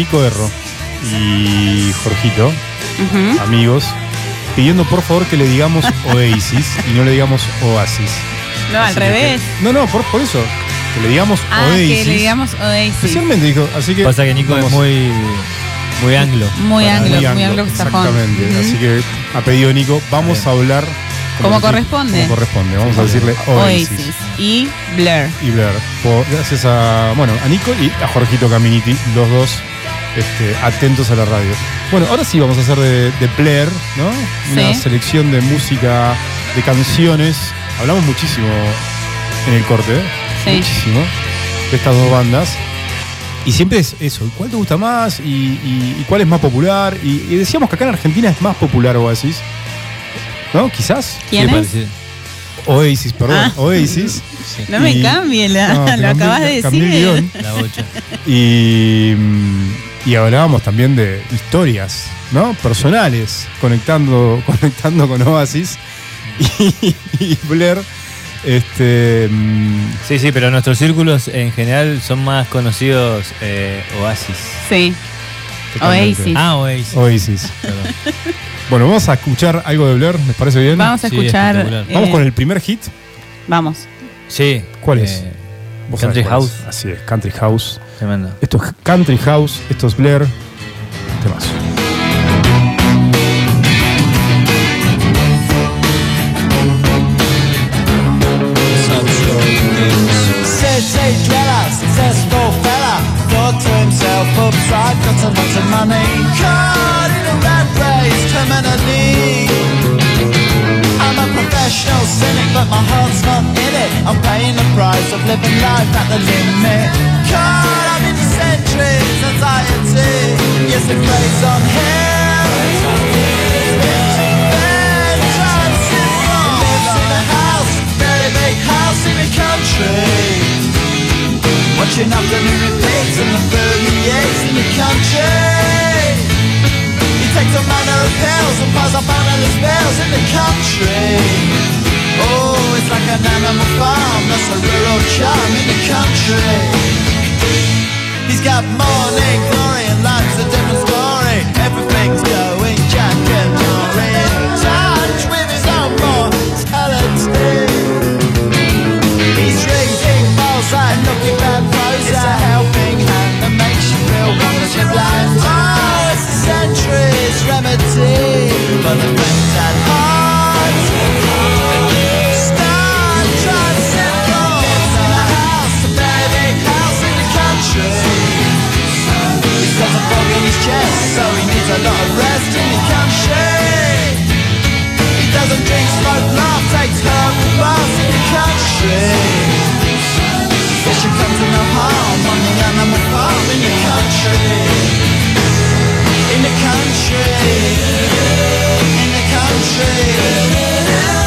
Nico Erro y Jorgito, amigos, pidiendo por favor que le digamos [laughs] Oasis y no le digamos Oasis. No, al que- revés. no, no, por, por eso. Que le digamos Ah, Oasis. que le digamos Oasis. Especialmente dijo, así que. Pasa que Nico vamos- es muy, muy anglo. Muy anglo, muy anglo Exactamente. Así que a pedido Nico, vamos a hablar Como decir- corresponde. Como corresponde. Vamos a decirle Oasis. Oasis. Y Blur. Y Blair. Por- gracias a, bueno, a Nico y a Jorgito Caminiti, los dos este, atentos a la radio. Bueno, ahora sí vamos a hacer de, de Blair, ¿no? Una Sí. selección de música, de canciones. Hablamos muchísimo en el corte, ¿eh? Sí. Muchísimo. De estas dos bandas. Y siempre es eso, ¿cuál te gusta más? ¿Y, y- y cuál es más popular? Y, y decíamos que acá en Argentina es más popular Oasis. ¿No? Quizás. ¿Quién Sí, es? Oasis, perdón. Ah. Oasis. [laughs] No me Y- cambie, la- No, te lo cambié- acabas de cambié el decir. guion. La bocha. Y, mm, y hablábamos también de historias, ¿no? Personales, conectando, [laughs] conectando con Oasis y, y Blair. Este, mm, Sí, sí, pero nuestros círculos en general son más conocidos eh, Oasis. Sí. Totalmente. Oasis. Ah, Oasis. Oasis. Perdón. Bueno, vamos a escuchar algo de Blair, ¿les parece bien? Vamos a Sí, escuchar. espectacular. Vamos eh, con el primer hit. Vamos. Sí. ¿Cuál eh, es? Vos Country House. es. Así es, Country House. Tremendo. Esto es Country House, esto es Blair. Temazo. City dweller, successful fella, thought to himself, oops, I've got a lot of money. Caught in a rat race, terminally. I'm a professional cynic, but my heart's not in it. I'm paying the price of living life at the limit. Watching afternoon repeats the in the country. He takes a manner of pills and in the country. Oh, it's like an animal farm, that's a rural charm in the country. Got morning glory and life's a different story. Everything's going Jack and in touch with his own mortality. He's reading bullseye, looking bad pose. It's a helping hand that makes you feel wonderfully blind. Oh, it's a century's remedy for the friends at heart. Star in his chest, so he needs a lot of rest in the country. He doesn't drink, smoke, laugh, takes herbal baths in the country. There should come to no harm on the animal farm in the country. In the country. In the country.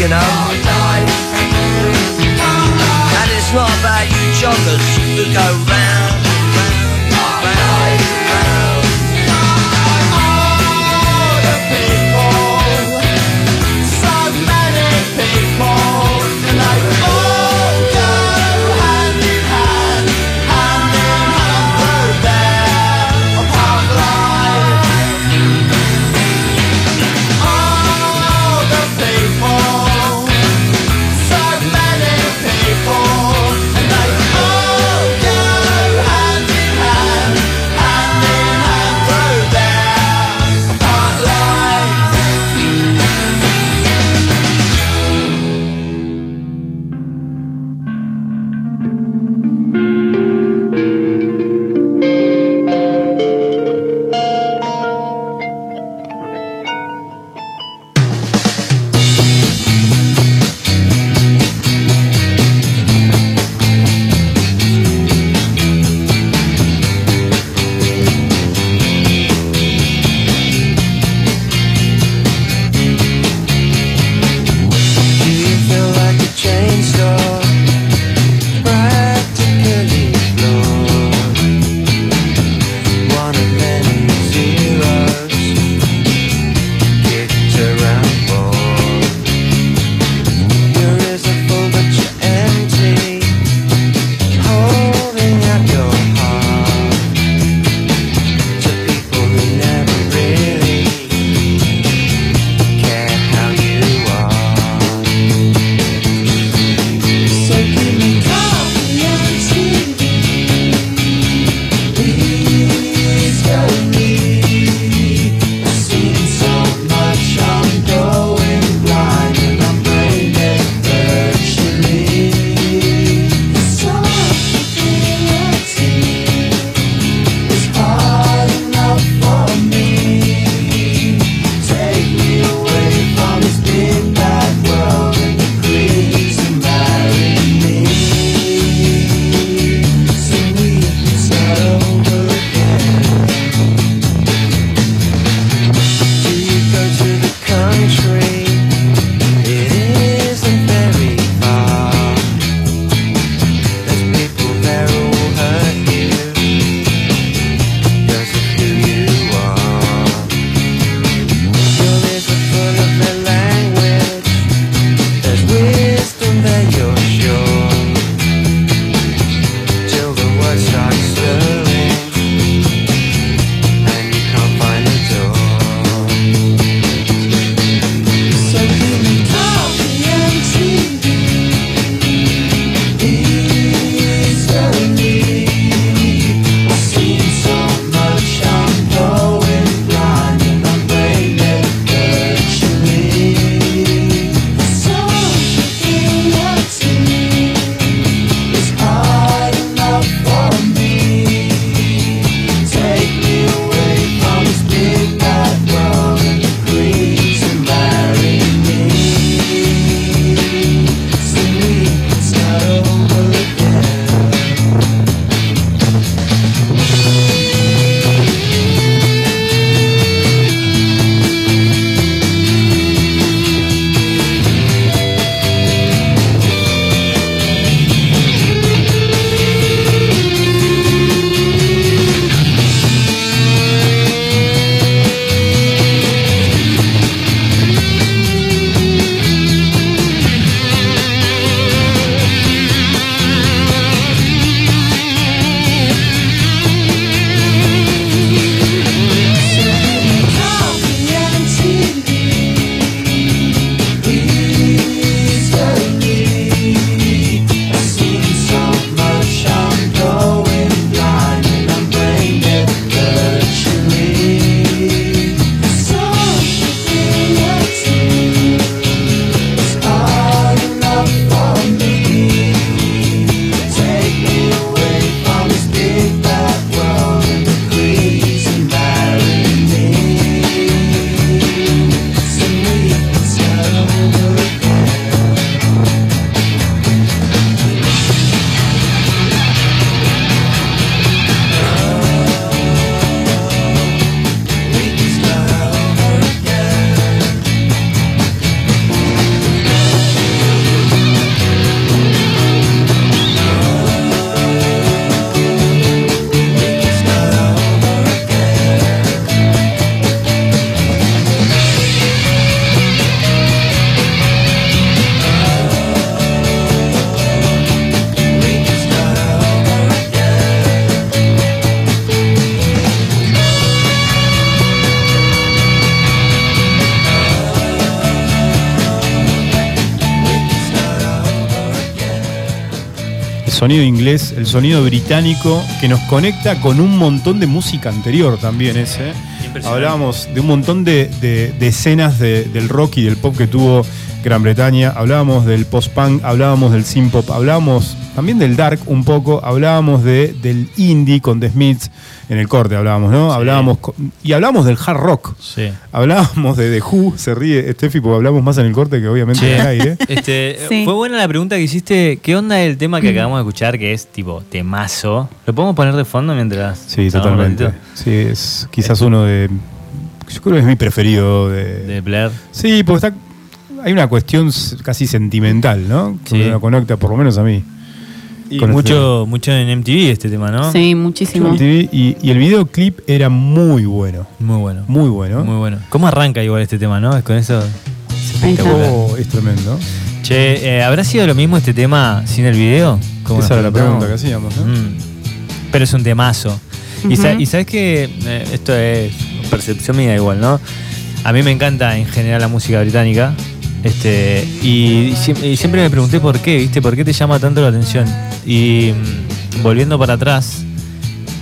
You know. Sonido inglés, el sonido británico que nos conecta con un montón de música anterior también ese. Impresionante. Hablábamos de un montón de, de- de escenas de- del rock y del pop que tuvo Gran Bretaña, hablábamos del post-punk, hablábamos del synth-pop, hablábamos también del dark un poco, hablábamos de, del indie con The Smiths, en el corte hablábamos, ¿no? Hablábamos con- y hablábamos del hard rock. Sí. Hablábamos de The Who, se ríe Steffi porque hablamos más en el corte que obviamente Che, en el aire. [laughs] este, Sí. Fue buena la pregunta que hiciste. ¿Qué onda el tema que acabamos de escuchar? Que es tipo temazo. ¿Lo podemos poner de fondo mientras.? Sí, totalmente. Sí, es quizás uno de. Yo creo que es mi preferido de. De Blair. sí, porque está. Hay una cuestión casi sentimental, ¿no? Que Sí. uno conecta, por lo menos a mí. Y Con mucho, mucho en MTV este tema, ¿no? Sí, muchísimo. MTV, y, y el videoclip era muy bueno. Muy bueno. Muy bueno. Muy bueno. ¿Cómo arranca igual este tema, no? Es con eso. Está. Oh, es tremendo. Che, eh, ¿habrá sido lo mismo este tema sin el video? ¿Cómo Esa era la pregunta que hacíamos, ¿no? Mm. Pero es un temazo. y, sa- y sabes que eh, esto es percepción mía igual, ¿no? A mí me encanta en general la música británica. Este, y siempre me pregunté por qué, ¿viste? ¿Por qué te llama tanto la atención? Y mm, volviendo para atrás,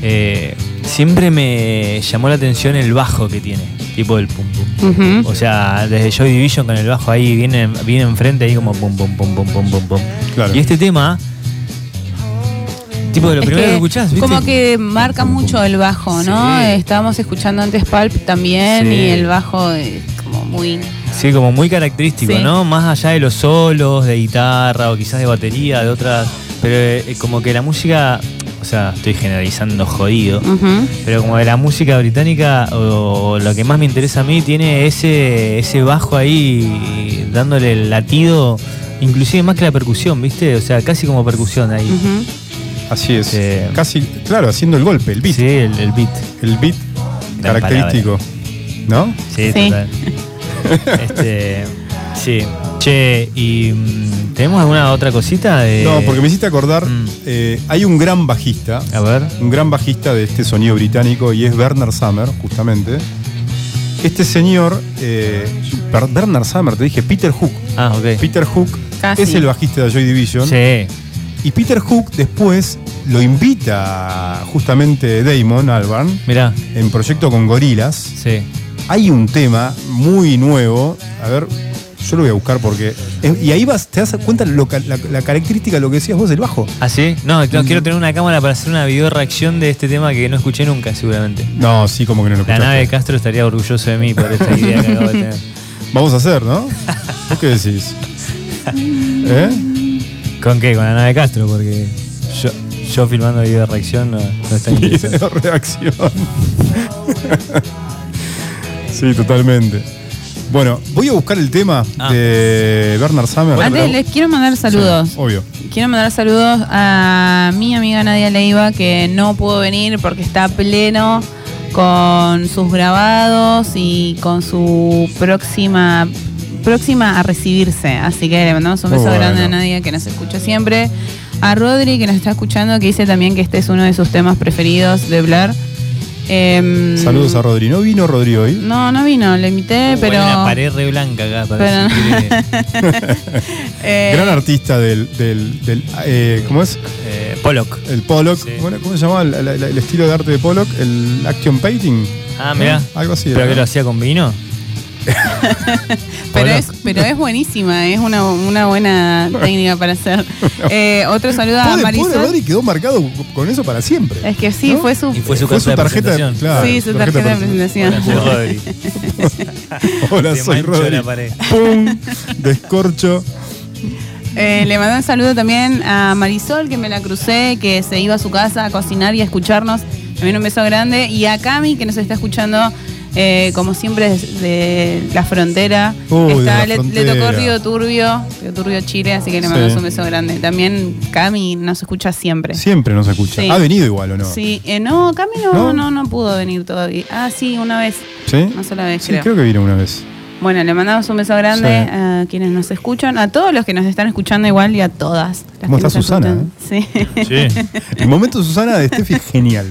eh, siempre me llamó la atención el bajo que tiene, tipo el pum pum. O sea, desde Joy Division con el bajo ahí viene, viene enfrente ahí como pum pum pum pum pum pum pum. Claro. Y este tema, tipo de lo Es primero que, que escuchás, ¿viste? Como que marca mucho el bajo, ¿no? Sí. Estábamos escuchando antes Pulp también Sí. y el bajo es como muy... Sí, como muy característico, Sí. ¿no? Más allá de los solos, de guitarra o quizás de batería, de otras. Pero eh, como que la música, o sea, estoy generalizando jodido, pero como que la música británica, o, o lo que más me interesa a mí, tiene ese, ese bajo ahí dándole el latido, inclusive más que la percusión, ¿viste? O sea, casi como percusión ahí. Así es. Casi, claro, haciendo el golpe, el beat. Sí, el, el beat. El beat Gran característico. ¿No? Sí, Sí. total. [laughs] este, sí. Che, ¿y mm, tenemos alguna otra cosita? De... No, porque me hiciste acordar, Mm. eh, hay un gran bajista, A ver. un gran bajista de este sonido británico y es Bernard Summer, justamente. Este señor, eh, Ber- Bernard Summer, te dije, Peter Hook. Ah, ok. Peter Hook Casi. es el bajista de Joy Division. Sí. Y Peter Hook después lo invita justamente Damon Albarn Mirá, en proyecto con Gorilas. sí. Hay un tema muy nuevo. A ver, yo lo voy a buscar porque. es- y ahí vas, te das cuenta lo la, la característica de lo que decías vos del bajo. ¿Ah, sí? No, no, quiero tener una cámara para hacer una video reacción de este tema que no escuché nunca, seguramente. No, sí, como que no lo La escuchaste. nave de Castro estaría orgulloso de mí por esta idea que acabo de tener. [laughs] Vamos a hacer, ¿no? ¿Vos qué decís? ¿Eh? ¿Con qué? Con la nave de Castro, porque yo, yo filmando video de reacción no, no está interesante. [laughs] Video reacción. [laughs] sí, totalmente. Bueno, voy a buscar el tema Ah. de Bernard Summer. Antes les quiero mandar saludos. Obvio. Quiero mandar saludos a mi amiga Nadia Leiva, que no pudo venir porque está pleno con sus grabados y con su próxima próxima a recibirse. Así que le mandamos un beso grande a. Nadia, que nos escucha siempre. A Rodri, que nos está escuchando, que dice también que este es uno de sus temas preferidos de Blair. Em, Saludos a Rodri. ¿No vino Rodri hoy? No, no vino, le invité, pero... Hay una pared re blanca acá para Pero- [laughs] eh, Gran artista del. del, del, eh, ¿Cómo es? eh, Pollock. El Pollock. Sí. Bueno, ¿Cómo se llama el, el- el estilo de arte de Pollock? El action painting. Ah, mirá. ¿Eh? Algo así. ¿Pero era, que lo hacía con vino? [laughs] Pero Hola. es, pero es buenísima, es una, una buena técnica para hacer. [laughs] Eh, otro saludo a Pobre, pobre Marisol. Rodri quedó marcado con eso para siempre. Es que sí, ¿No? fue su, Y fue su Fue su carta de tarjeta, presentación. claro, sí, su tarjeta de presentación. Hola, soy Rodri. [laughs] Hola, Te soy mancho Rodri. la pared. ¡Pum! Descorcho. Eh, le mandé un saludo también a Marisol, que me la crucé, que se iba a su casa a cocinar y a escucharnos. También un beso grande. Y a Cami, que nos está escuchando, eh, como siempre, desde la frontera. Uy, de Está- la le, tocó Río Turbio, Río Turbio, Chile, así que le Sí. mandamos un beso grande. También Cami nos escucha siempre. Siempre nos escucha. Sí. ¿Ha venido igual o no? Sí, eh, no, Cami no, ¿No? no, no, pudo venir todavía. Ah, sí, una vez, ¿Sí? una sola vez Sí, creo. creo que vino una vez. Bueno, le mandamos un beso grande Sí. a quienes nos escuchan, a todos los que nos están escuchando igual y a todas. las ¿Cómo que está nos Susana, escuchan. Sí. Sí. El momento Susana de Steffi es genial.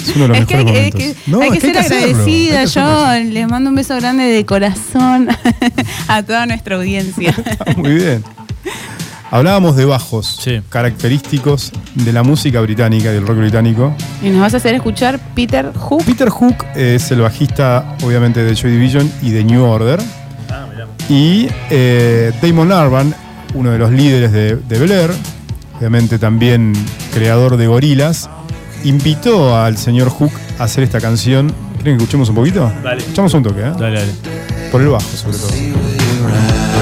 Es uno de los Es que hay, mejores que- hay momentos. que, No, hay que es ser agradecida. hay que hacerlo. Yo les mando un beso grande de corazón [laughs] a toda nuestra audiencia. Está [laughs] muy bien. Hablábamos de bajos Sí. característicos de la música británica, del rock británico. Y nos vas a hacer escuchar Peter Hook. Peter Hook es el bajista, obviamente, de Joy Division y de New Order. Y eh, Damon Arban, uno de los líderes de, de Bel Air, obviamente también creador de Gorilas, invitó al señor Hook a hacer esta canción. ¿Quieren que escuchemos un poquito? Dale. Escuchamos un toque, ¿eh? Dale, dale. Por el bajo, sobre todo.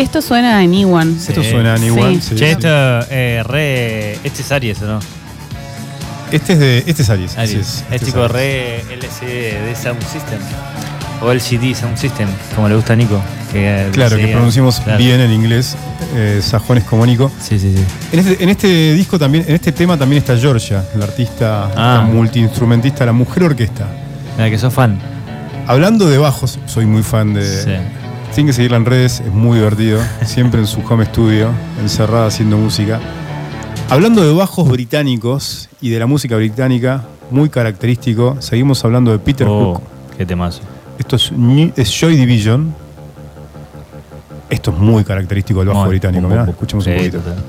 Esto suena a. Esto Sí. suena a New Sí. Che, esto, eh, re. Este es Aries, ¿o no? Este es de. Este es Aries. así Aries. es. Es Este tipo Aries. re LCD de Sound System. O LCD Sound System, como le gusta a Nico. Que, Claro, que pronunciamos claro. bien en inglés, eh, sajones como Nico. Sí, sí, sí. En este, en este disco también, en este tema también está Georgia, la artista, Ah. la multiinstrumentista, la mujer orquesta. Mira que sos fan. Hablando de bajos, soy muy fan de. Tienen que seguirla en redes, es muy divertido. Siempre en su home studio, encerrada haciendo música. Hablando de bajos británicos y de la música británica, muy característico, seguimos hablando de Peter Oh, Hook. qué temazo. Esto es, Joy Division. Esto es muy característico del bajo británico. mirá, escuchemos un poquito. total.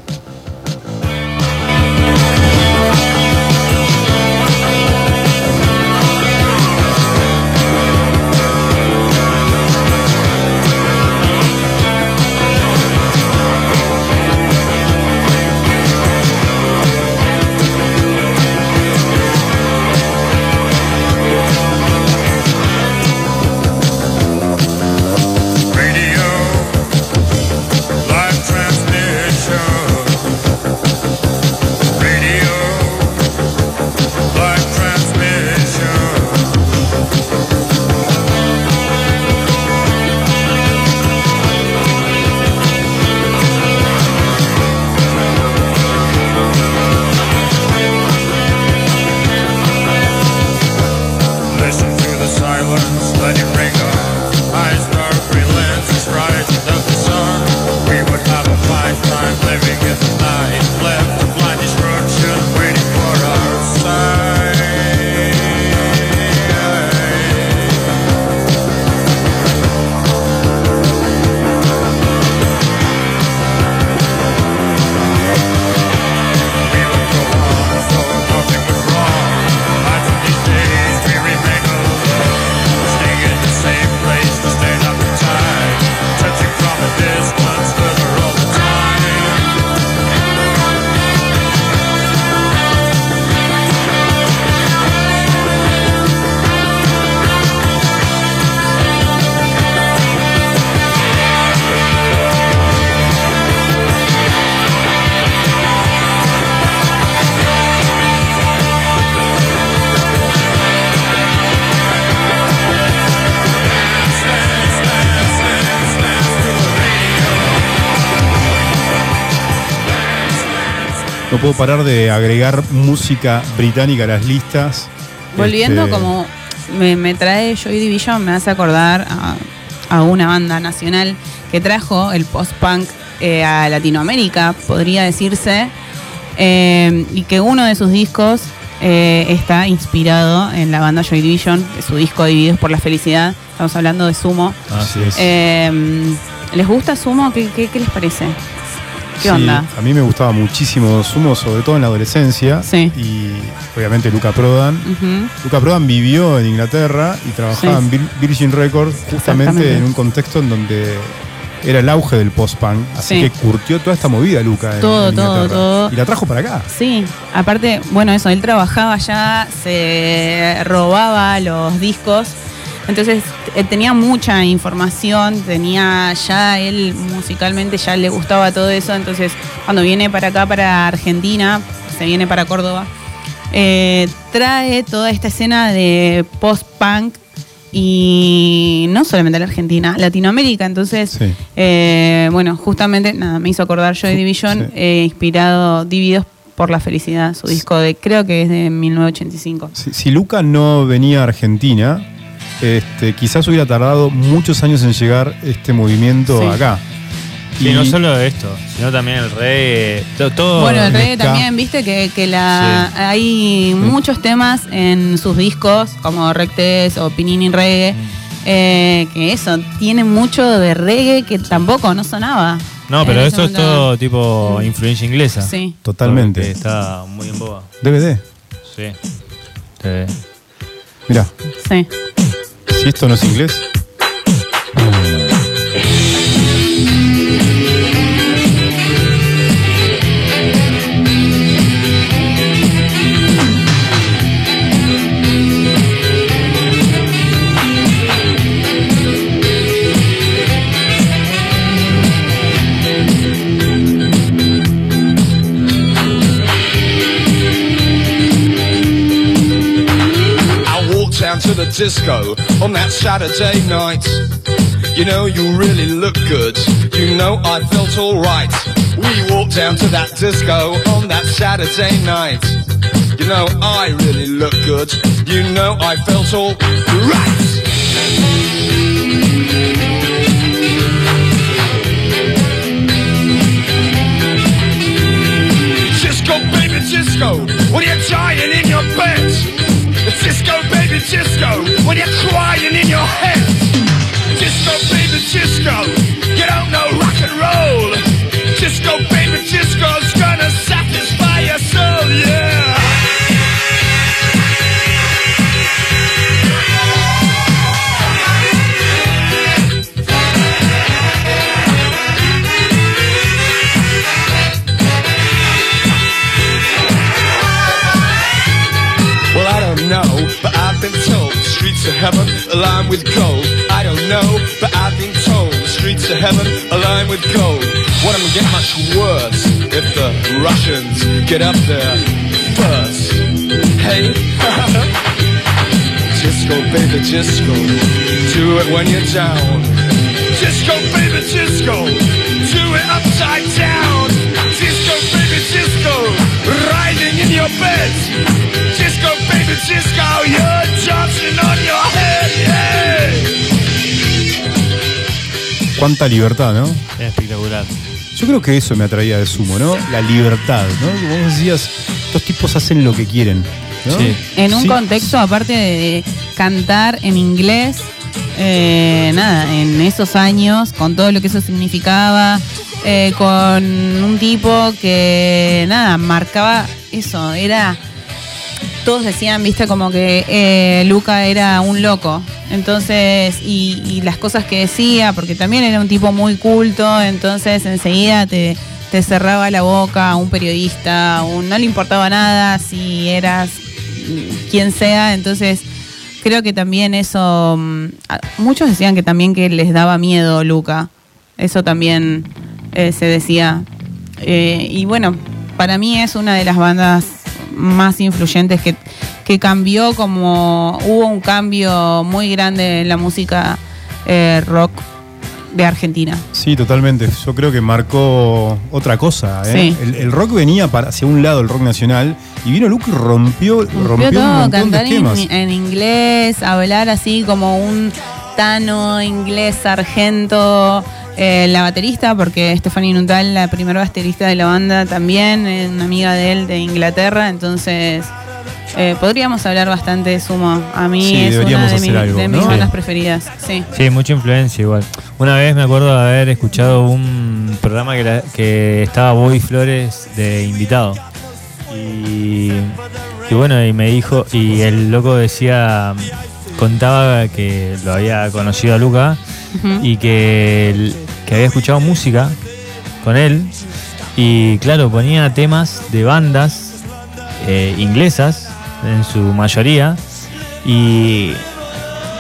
Puedo parar de agregar música británica a las listas. Volviendo Este, como me, me trae Joy Division, me hace acordar a, a una banda nacional que trajo el post-punk eh, a Latinoamérica, podría decirse, eh, y que uno de sus discos eh, está inspirado en la banda Joy Division, su disco Divididos por la Felicidad. Estamos hablando de Sumo. Así es. ¿Les gusta Sumo? ¿Qué, qué- qué les parece? ¿Qué Sí, onda? A mí me gustaba muchísimo Sumo, sobre todo en la adolescencia. Sí. Y obviamente Luca Prodan. Ujú. Luca Prodan vivió en Inglaterra y trabajaba Sí. en Vir- Virgin Records justamente en un contexto en donde era el auge del post-punk. Así Sí. que curtió toda esta movida Luca. Todo, en todo. Y la trajo para acá. Sí, aparte, bueno, eso, él trabajaba allá, se robaba los discos, entonces tenía mucha información, tenía ya él musicalmente ya le gustaba todo eso, entonces cuando viene para acá, para Argentina, se viene para Córdoba, eh, trae toda esta escena de post-punk y no solamente la Argentina, Latinoamérica. Entonces, Sí. eh, bueno, justamente nada, me hizo acordar Joy Division, Sí. eh, inspirado Divididos por la Felicidad, su disco de creo que es de 1985. Si, si Luca no venía a Argentina, este, quizás hubiera tardado muchos años en llegar este movimiento Sí. acá. Sí, Y- no solo esto, sino también el reggae. Todo. Bueno, el reggae también, viste que, que la, hay muchos temas en sus discos, como Rectes o Pinini Reggae, eh, que eso, tiene mucho de reggae que tampoco no sonaba. No, pero ese eso es todo tipo influencia inglesa. Sí, Totalmente. Porque Está muy en boga. DVD. Sí. Sí. Mirá, sí. Si esto no es inglés. To the disco on that Saturday night. You know, you really look good. You know, I felt alright. We walked down to that disco on that Saturday night. You know, I really look good. You know, I felt alright. Disco, baby, disco, when you're dying in your bed. Disco, baby, disco, when you're crying in your head. Disco, baby, disco, you don't know rock and roll. Disco, baby, disco's gonna satisfy your soul, yeah. Streets of heaven lined with gold. I don't know, but I've been told the streets of heaven lined with gold. What am get much worse if the Russians get up there first? Hey, [laughs] disco, baby, disco, do it when you're down. Disco, baby, disco, do it upside down. Disco, baby, disco, riding in your bed. Disco, baby, disco, you're dancing on your head, yeah. Cuánta libertad, ¿no? Es espectacular. Yo creo que eso me atraía de sumo, ¿no? La libertad, ¿no? Como vos decías, estos tipos hacen lo que quieren. ¿no? Sí. En un Sí. contexto, aparte de cantar en inglés, eh, nada, en esos años, con todo lo que eso significaba, eh, con un tipo que, nada, marcaba eso, era... Todos decían, viste, como que eh, Luca era un loco. Entonces, y, y las cosas que decía, porque también era un tipo muy culto, entonces enseguida te, te cerraba la boca a un periodista, un- no le importaba nada si eras quien sea, entonces creo que también eso, mm, muchos decían que también que les daba miedo Luca, eso también eh, se decía. Eh, y bueno, para mí es una de las bandas más influyentes que, que cambió como hubo un cambio muy grande en la música eh, rock de Argentina. Sí, totalmente. Yo creo que marcó otra cosa. ¿eh? Sí. El, el rock venía para, hacia un lado, el rock nacional, y vino Luke y rompió, rompió, Rompió un todo, montón de cantar en, esquemas. en inglés, hablar así como un tano inglés sargento. Eh, la baterista, porque Stephanie Nuttall, la primera baterista de la banda, también, es una amiga de él de Inglaterra, entonces Eh, podríamos hablar bastante de Sumo. A mí Sí, es una de, mi- algo, de mis bandas Sí. preferidas. Sí. Sí, mucha influencia igual. Una vez me acuerdo de haber escuchado un programa que, la- que estaba Bobby Flores de invitado. Y, y bueno, y me dijo, y el loco decía, contaba que lo había conocido a Luca Y que, que había escuchado música con él. Y claro, ponía temas de bandas eh, inglesas, en su mayoría, y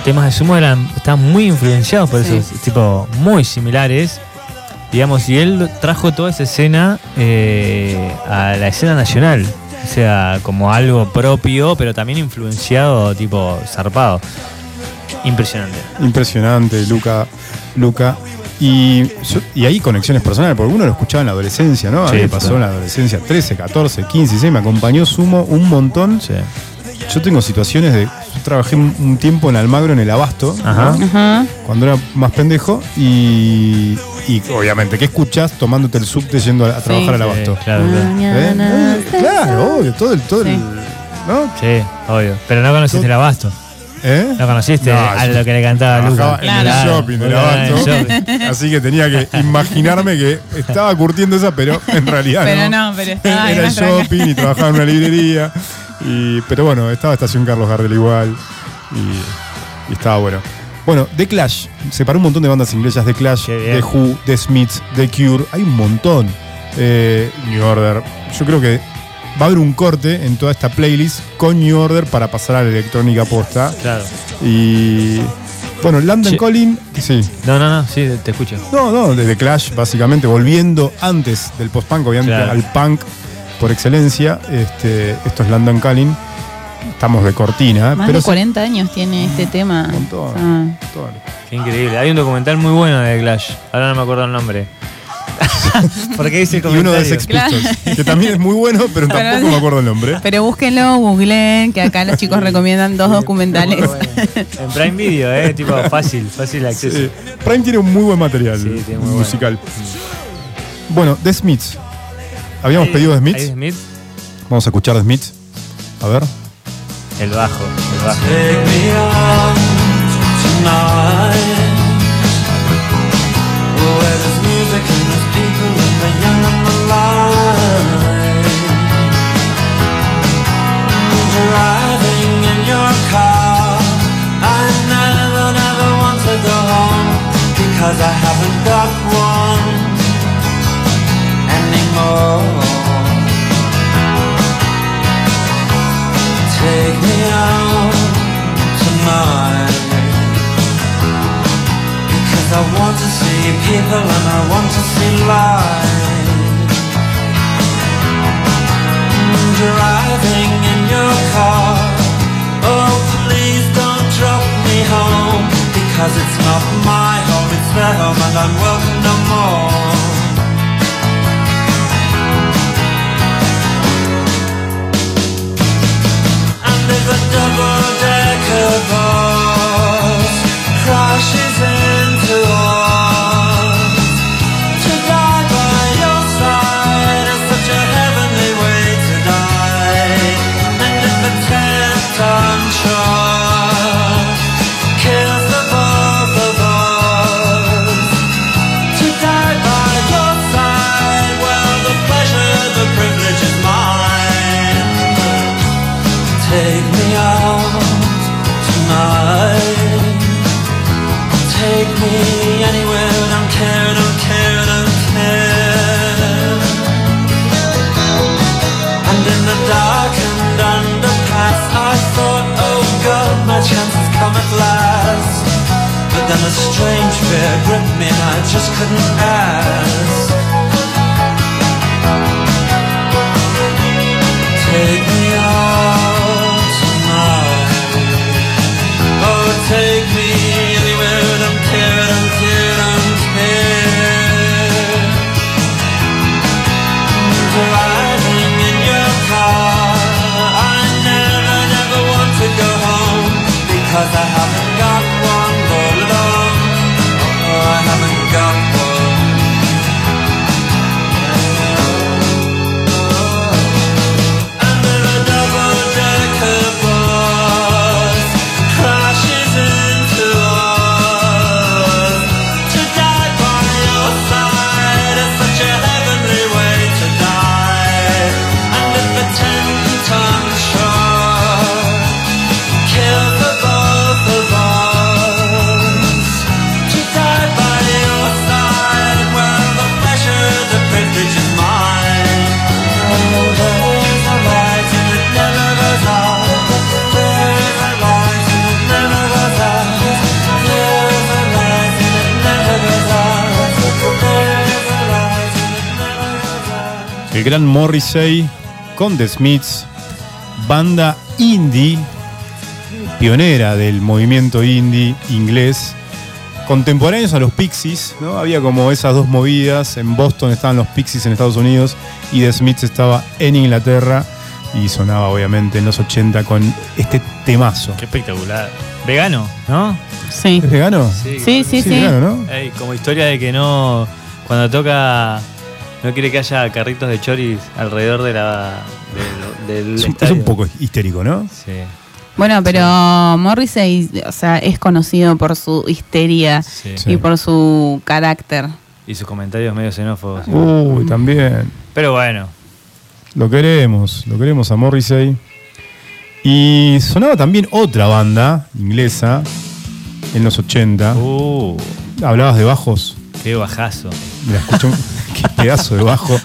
temas de sumo eran, estaban muy influenciados por Sí. eso, tipo, muy similares. Digamos, y él trajo toda esa escena eh, a la escena nacional. O sea, como algo propio, pero también influenciado, tipo, zarpado. Impresionante. Impresionante, Luca. Luca. Y, yo- y hay conexiones personales, porque uno lo escuchaba en la adolescencia, ¿no? A mí pasó en la adolescencia, 13, 14, 15, 16, me acompañó Sumo un montón. Sí. Yo tengo situaciones de. Yo trabajé un, tiempo en Almagro, en el Abasto, ¿no? Ajá. Cuando era más pendejo, y, y obviamente, ¿qué escuchás tomándote el subte yendo a, a trabajar al Sí, Abasto? claro, claro. ¿Eh? Eh, Claro, obvio, todo el. Todo el. ¿No? Sí, obvio. Pero no conociste el abasto. ¿Eh? No conociste No, a lo que le cantaba a Trabajaba Luca. en el Claro. shopping del Claro, en el Abasto. shopping. Así que tenía que [laughs] imaginarme que estaba curtiendo esa, pero en realidad Pero no. no, pero estaba Era shopping y trabajaba en una librería. Y, pero bueno, estaba Estación Carlos Gardel igual. Y, y estaba bueno. Bueno, The Clash. Separó un montón de bandas inglesas. The Clash. The Who, The Smiths, The Cure. Hay un montón. Eh, New Order. Yo creo que va a haber un corte en toda esta playlist con New Order para pasar a la electrónica posta. Claro. Y bueno, London Che. Calling, sí. No, no, no, sí, te escucho. No, no, de The Clash, básicamente, volviendo antes del post-punk, obviamente Claro. al punk por excelencia. Este, esto es London Calling. Estamos de cortina, Más pero de 40 años tiene este tema. Un montón. Ah. sí, todo. Qué increíble. Hay un documental muy bueno de Clash. Ahora no me acuerdo el nombre. [laughs] Porque dice el Y uno de. Sex Claro. Pistols, que también es muy bueno, pero Pero- tampoco me acuerdo el nombre. Pero búsquenlo, googleen, que acá los chicos recomiendan dos documentales. En Prime Video, eh, tipo fácil, fácil acceso. Prime tiene un muy buen material Sí, muy musical. Bueno, The Smiths. Habíamos pedido The Smiths. Smith, Vamos a escuchar The Smiths. A ver. el bajo, el bajo. Because I haven't got one anymore. Take me out tonight. Because I want to see people and I want to see light. Driving in your car. Oh please don't drop me home Because it's not my home, it's their home and I'm welcome no more. And if a double-decker bus crashes into last. But then a strange fear gripped me and I just couldn't ask. Take me out tonight. Oh, take me anywhere. Don't care, don't care, don't care. Driving in your car, I never, never want to go home because I el gran Morrissey con The Smiths, banda indie, pionera del movimiento indie inglés, contemporáneos a los Pixies, ¿no? Había como esas dos movidas, en Boston estaban los Pixies en Estados Unidos y The Smiths estaba en Inglaterra y sonaba obviamente en los 80 con este temazo. Qué espectacular. Vegano, ¿no? Sí. ¿Es vegano? Sí, sí, sí. vegano, ¿no? Ey, como historia de que no. Cuando toca. No quiere que haya carritos de choris alrededor de la. de- del Es un, es estadio. un poco histérico, ¿no? Sí. Bueno, pero Morrissey, o sea, es conocido por su histeria Sí. Sí. y por su carácter. Y sus comentarios medio xenófobos. Uy, también. Pero bueno. Lo queremos, lo queremos a Morrissey. Y sonaba también otra banda inglesa en los 80. Uh, Hablabas de bajos. qué bajazo. Mira, escucha [laughs] un qué pedazo de bajo.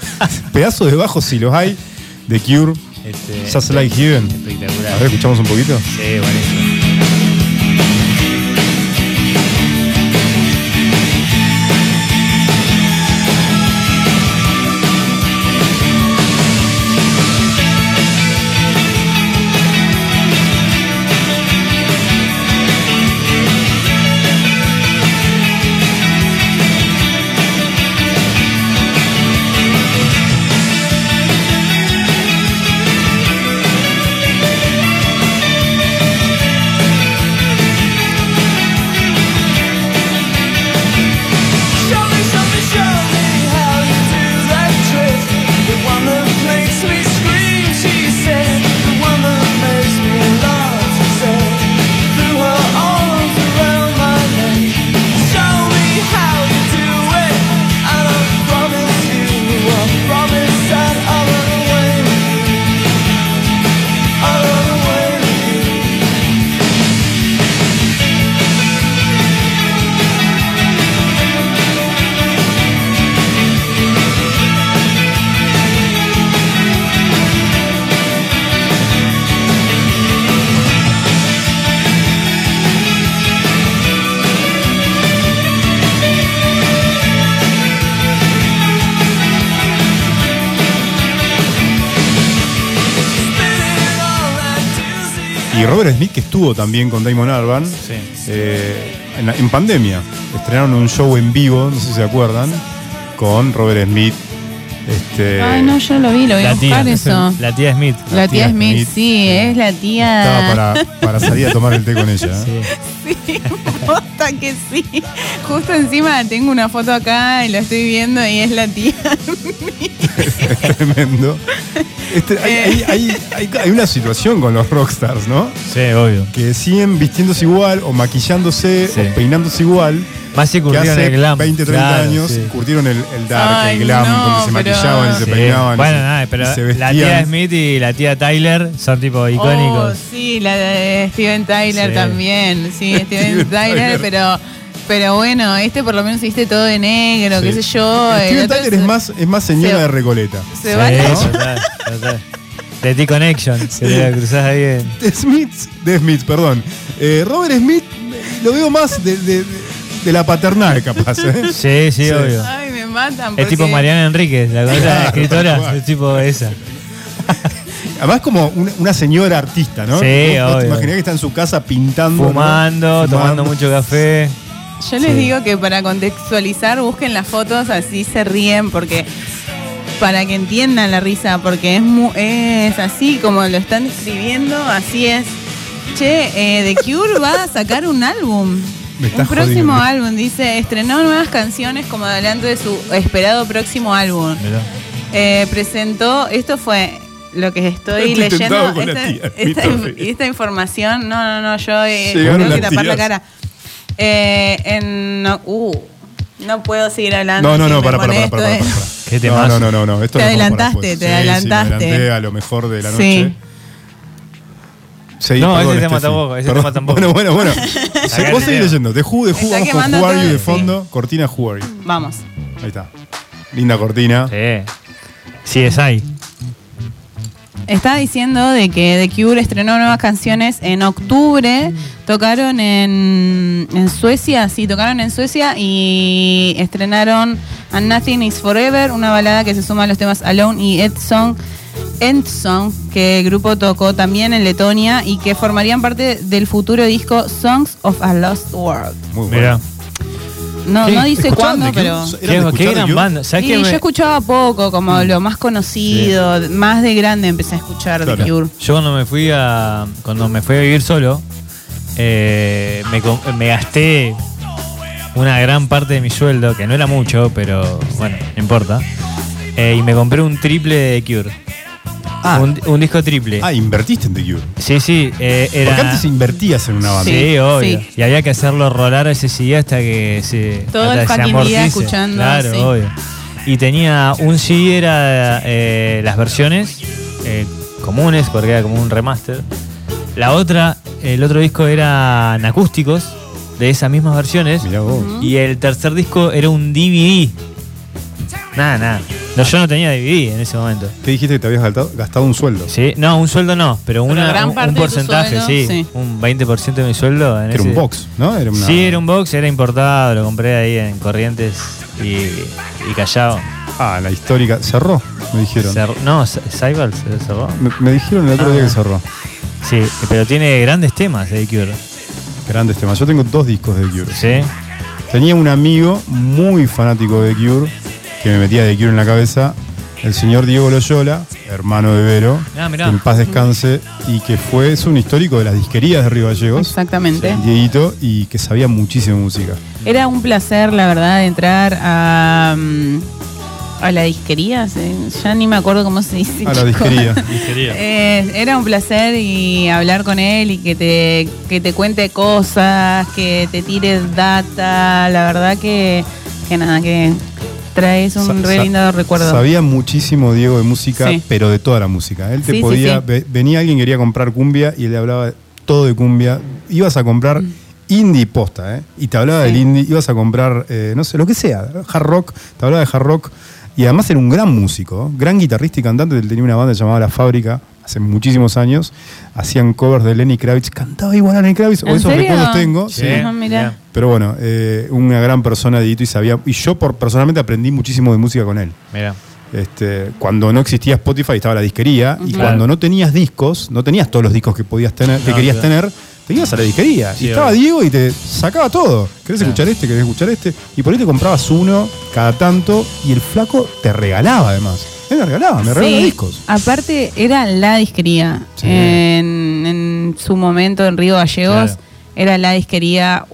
pedazo de bajo si los hay. The Cure, Este, Just Like Heaven. Espectacular. A ver, escuchamos un poquito. Sí, buenísimo. También con Damon Albarn Sí. eh, en, la- en pandemia. Estrenaron un show en vivo, no sé si se acuerdan, con Robert Smith. Este, Ay, no, yo lo vi, lo voy a La tía, buscar eso. la tía Smith. La tía tía Smith, Smith. sí, es la tía. Estaba para, para salir a tomar el té con ella. ¿eh? Sí, [laughs] posta que sí. Justo encima tengo una foto acá y lo estoy viendo y es la tía. [laughs] [laughs] Tremendo. Este, hay, hay- hay- hay- hay una situación con los rockstars, ¿no? Sí, obvio. Que siguen vistiéndose igual o maquillándose Sí. o peinándose igual. Más si Que curtieron hace el glam. 20, 30 Claro, años sí. curtieron el, el dark, Ay, el glam, no, donde se pero- maquillaban y se Sí. peinaban. Bueno, nada, pero se la tía Smith y la tía Tyler son tipo Oh, icónicos. sí, la de Steven Tyler Sí. también. Sí, [laughs] Steven Steven Tyler, Tyler. pero. Pero bueno, este por lo menos viste todo de negro, Sí. qué sé yo. Steven Tyler es más, es más señora se- de Recoleta. Se Sí, va [laughs] total. De T-Connection, que te la cruzás ahí en... De Smith, de Smith, perdón. Eh, Robert Smith lo veo más de, de- de la paternal, capaz. ¿eh? Sí, sí, Sí. obvio. Ay, me matan. Es tipo Mariana Enríquez, la cosa Claro, escritora, es tipo esa. Además, como una, una señora artista, ¿no? Sí, te obvio. que está en su casa pintando. ¿no? Fumando, tomando mucho café. Yo les Sí. digo que para contextualizar busquen las fotos, así se ríen, porque para que entiendan la risa, porque es, mu- es así como lo están describiendo, así es. Che, eh, The Cure va a sacar un álbum. Me Un próximo jodiendo. álbum, dice, estrenó nuevas canciones como adelanto de su esperado próximo álbum. Eh, presentó, esto fue lo que estoy leyendo, esta, tía, esta- esta información, no, no, no, yo eh, tengo que tapar la cara. Eh, en, no, uh, no puedo seguir hablando. No, no, no, para, para, para, para, para, Qué No, temazo. no, no, no, esto Te adelantaste, te Sí, adelantaste. Sí, a lo mejor de la noche. Sí. Seguí, No, perdón, ese tema Steffi. tampoco, ese tema tampoco. Bueno, bueno, bueno. [laughs] Vos seguís tema. leyendo. The Who, The Who, vamos con Who Are You de sí. fondo. Cortina Who Are You. Vamos. Ahí está. Linda cortina. Sí. Sí, es ahí. Estaba diciendo de que The Cure estrenó nuevas canciones en octubre. Tocaron en, en Suecia, sí, tocaron en Suecia y estrenaron And Nothing Is Forever, una balada que se suma a los temas Alone y Ed Song. End Song, que el grupo tocó también en Letonia y que formarían parte del futuro disco Songs of a Lost World. Muy Mira, bueno. No, ¿Qué? no dice ¿Escuchaban cuándo, pero. ¿Eran de qué, gran banda. ¿Sabes Sí, yo escuchaba poco, como lo más conocido, más de grande empecé a escuchar Claro. The Cure. Yo cuando me fui a cuando me fui a vivir solo, eh, me gasté una gran parte de mi sueldo, que no era mucho, pero bueno, no importa. eh, y me compré un triple de Cure. Ah. Un, un disco triple. Ah, invertiste en The Cure. Sí, sí, eh, era. Porque antes invertías en una banda. Sí, Sí, obvio. sí. Y había que hacerlo rolar ese CD hasta que se. Todo el fucking día escuchando, Claro, sí. obvio. Y tenía un CD, era eh, las versiones eh, comunes, porque era como un remaster. La otra, el otro disco eran acústicos de esas mismas versiones. Mirá vos. Y el tercer disco era un DVD. Nada, nada. No, yo no tenía DVD en ese momento. ¿Qué dijiste que te habías gastado, gastado un sueldo? Sí, no, un sueldo no, pero, una, gran un, parte un de tu porcentaje, sueldo, sí, sí. Un 20% de mi sueldo. En Que era un ese- box, ¿no? Era una... Sí, era un box, era importado, lo compré ahí en Corrientes y, y Callao. Ah, la histórica. Cerró, me dijeron. Cerró- no, Saibal se cerró. Me, me dijeron el otro Ah. día que cerró. Sí, pero tiene grandes temas de Cure. Grandes temas. Yo tengo dos discos de The Cure. ¿Sí? Tenía un amigo muy fanático de The Cure que me metía The Cure en la cabeza. El señor Diego Loyola, hermano de Vero, Ah, que en paz descanse, y que fue, es un histórico de las disquerías de Río Gallegos, Exactamente. Dieguito, y que sabía muchísimo música. Era un placer, la verdad, entrar a, mm, a la disquería. sí, Ya ni me acuerdo cómo se dice. A la [laughs] disquería. Eh, era un placer y hablar con él y que te, que te cuente cosas, que te tire data. La verdad que, que nada, que traes un Sa- re lindo recuerdo. Sabía muchísimo Diego de música, Sí. pero de toda la música. Él te Sí, podía. sí. Venía alguien que quería comprar cumbia y él le hablaba todo de cumbia. Ibas a comprar indie posta, ¿eh? Y te hablaba Mm. Sí. del indie. Ibas a comprar, eh, no sé, lo que sea, hard rock. Te hablaba de hard rock. Y además era un gran músico, gran guitarrista y cantante. Él tenía una banda llamada La Fábrica hace muchísimos años. Hacían covers de Lenny Kravitz. Cantaba igual a Lenny Kravitz. O ¿En esos serio? recuerdos tengo. Sí. sí. Mirá. Pero bueno, eh, una gran persona, Dieguito, y sabía. Y yo por, personalmente aprendí muchísimo de música con él. Mira. Este, cuando no existía Spotify estaba la disquería y cuando no tenías discos, no tenías todos los discos que podías tener, que No, querías claro. tener, te ibas a la disquería Sí, y estaba obvio. Diego y te sacaba todo. ¿Querés Claro. escuchar este? ¿Querés escuchar este? Y por ahí te comprabas uno cada tanto y el flaco te regalaba además. Él me regalaba, me regalaba Sí, discos. Aparte, era la disquería. Sí. En, en su momento en Río Gallegos, Claro. era la disquería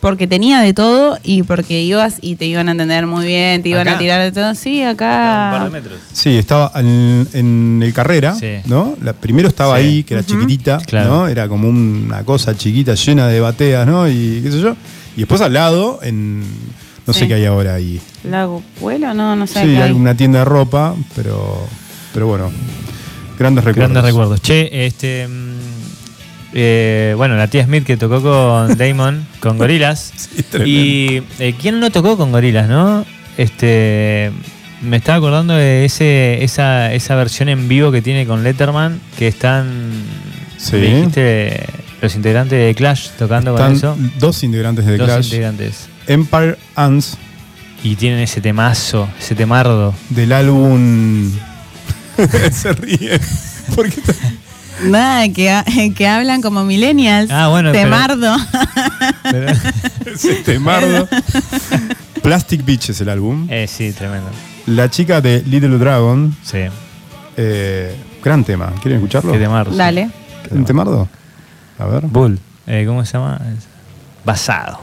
porque tenía de todo y porque ibas y te iban a entender muy bien, te iban ¿Acá? a tirar de todo. Sí, Un par acá. de metros. Sí, estaba en, en el carrera, Sí. ¿no? La, primero estaba Sí. ahí, que era chiquitita, Claro. ¿no? Era como una cosa chiquita llena de bateas, ¿no? Y qué sé yo. Y después al lado, en. No sé qué hay ahora ahí. ¿Lago Puelo? No, no sé. Sí, hay hay. una tienda de ropa, pero. Pero bueno. Grandes recuerdos. Grandes recuerdos. Che, este. Eh, bueno, la tía Smith que tocó con [laughs] Damon, con Gorilas. Sí, y eh, ¿quién no tocó con Gorilas, no? Este. Me estaba acordando de ese, esa, esa versión en vivo que tiene con Letterman, que están. Sí. me dijiste los integrantes de Clash tocando con eso. Dos integrantes de Dos Clash. integrantes. Empire Ants Y tienen ese temazo, ese temardo. del álbum. [laughs] Se ríe. ¿Por qué está- Nada, que, [laughs] que hablan como millennials. Ah, bueno, Temardo. Pero- ese temardo? [laughs] [laughs] Plastic Beach es el álbum. eh, sí, tremendo. La chica de Little Dragon. Sí. eh, gran tema. ¿Quieren escucharlo? Qué temardo. Dale. ¿Un temardo? A ver. Bull. Eh, ¿Cómo se llama? Basado.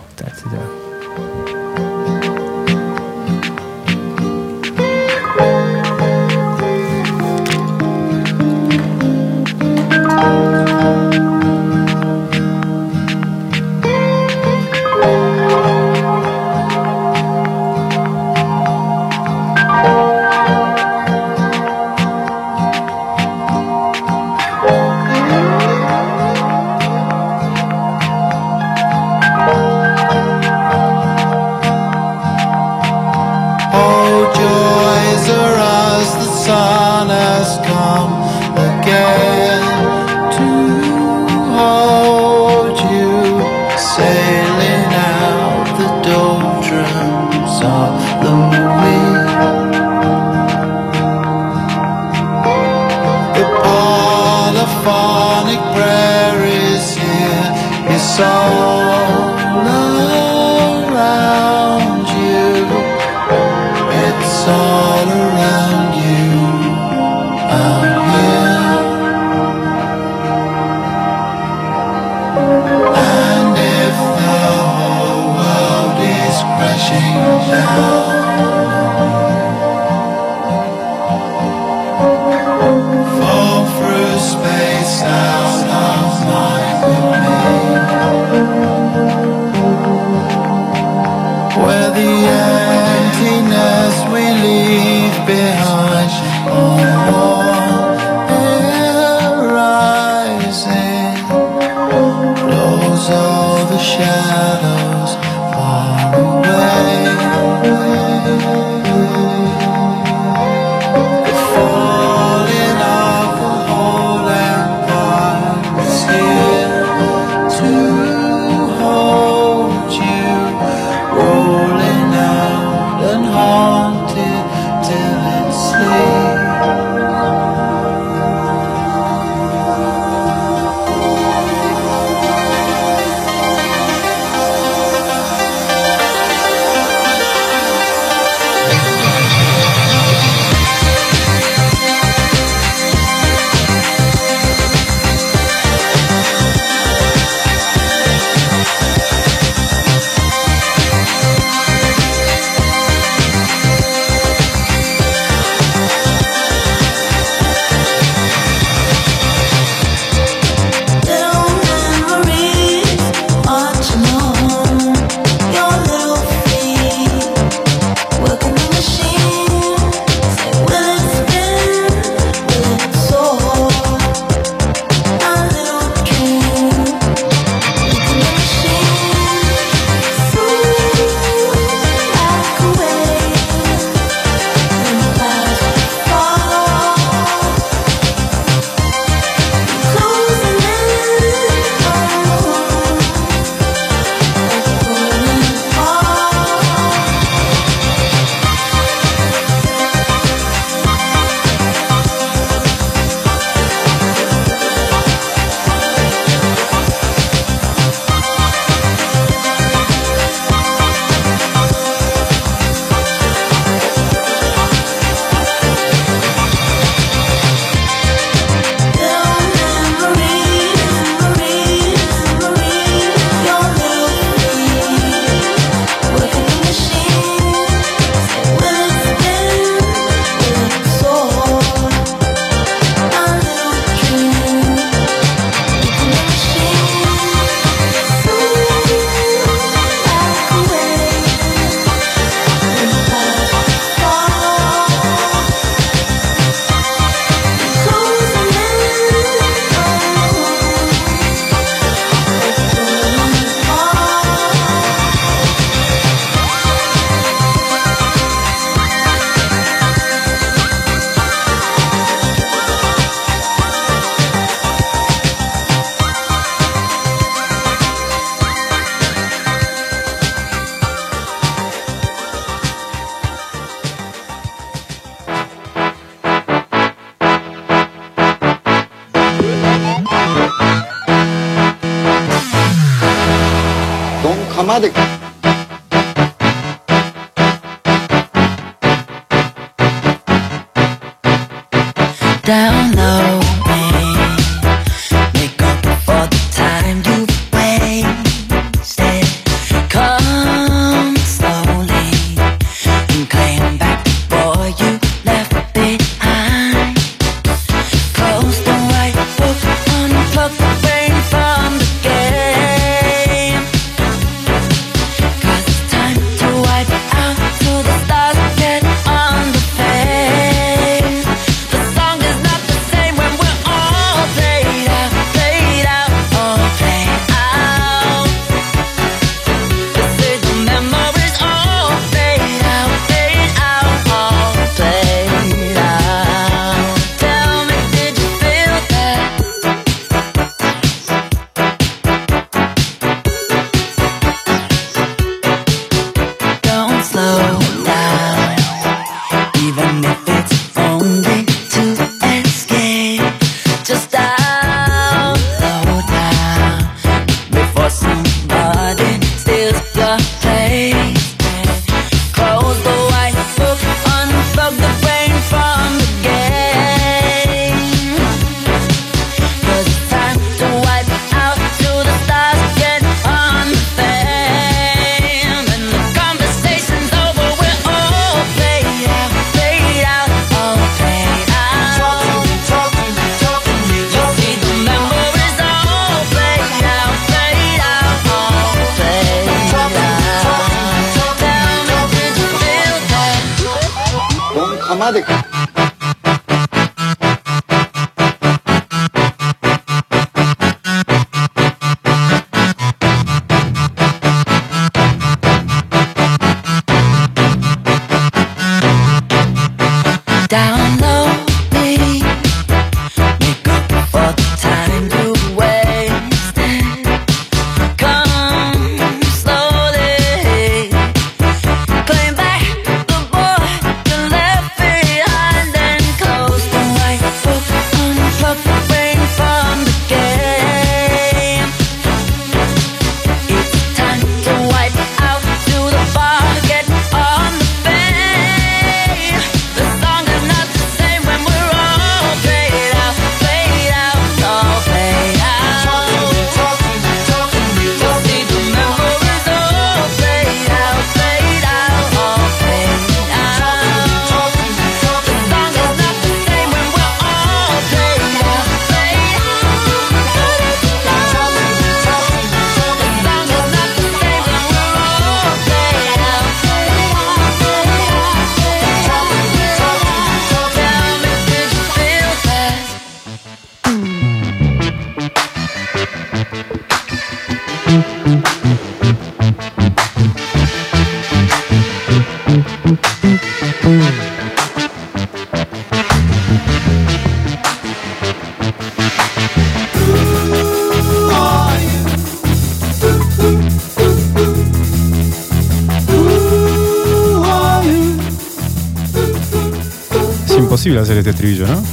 Imposible hacer este estribillo, ¿no?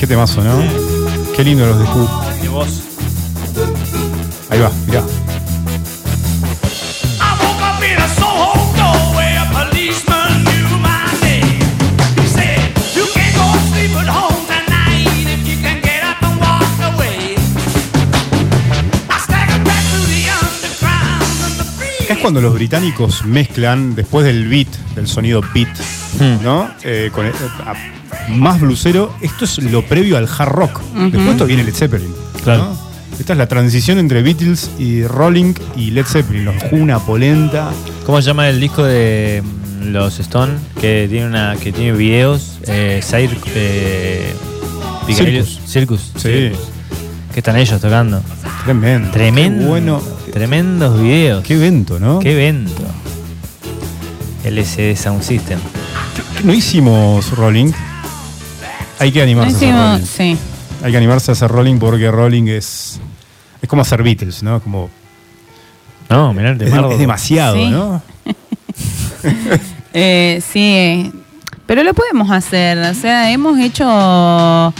Qué temazo, ¿no? Qué lindo los de Who. Cuando los británicos mezclan, después del beat, del sonido beat, ¿no? Eh, con el- a- más blusero. Esto es lo previo al hard rock. Después esto viene Led Zeppelin. Claro. ¿no? Esta es la transición entre Beatles y Rolling y Led Zeppelin. Los una polenta. ¿Cómo se llama el disco de mm, los Stone? Que tiene una que tiene videos. Eh, Cir- eh, Vicarious- Circus. Sí. Circus. Que están ellos tocando. Tremendo. Tremendo. Qué bueno. Tremendos videos. Qué evento, ¿no? Qué evento. LCD Sound System. No hicimos Rolling. Hay que No animarse a hacer hicimos, Rolling. sí. Hay que animarse a hacer Rolling porque Rolling es. Es como hacer Beatles, ¿no? Como. No, mirá el de Es, Mardo. es demasiado, Sí. ¿no? [laughs] Eh, sí, pero lo podemos hacer. O sea, hemos hecho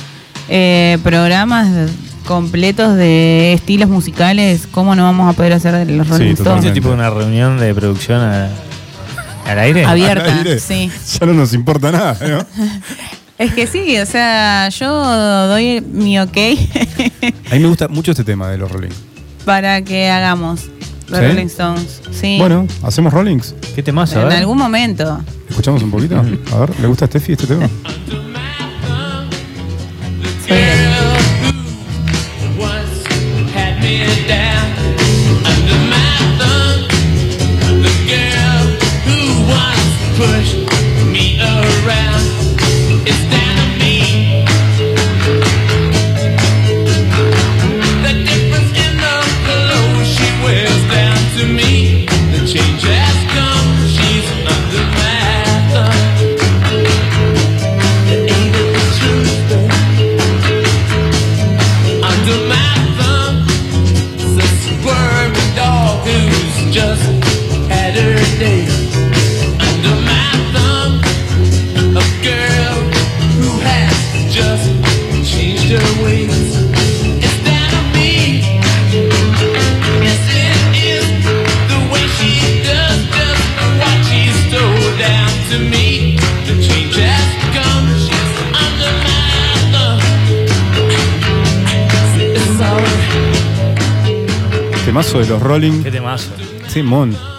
eh, programas completos de estilos musicales. ¿Cómo no vamos a poder hacer de los Sí, Rolling Stones? totalmente. ¿Este tipo de una reunión de producción a- al aire? Abierta, Al aire. sí. Ya no nos importa nada, ¿no? [laughs] Es que sí, o sea, yo doy mi ok A mí me gusta mucho este tema de los Rolling. para que hagamos los ¿Sí? Rolling Stones. Sí. Bueno, ¿hacemos Rollings? ¿Qué temazo, en eh? algún momento. ¿Escuchamos un poquito? A ver, ¿le gusta a Steffi este tema? [laughs]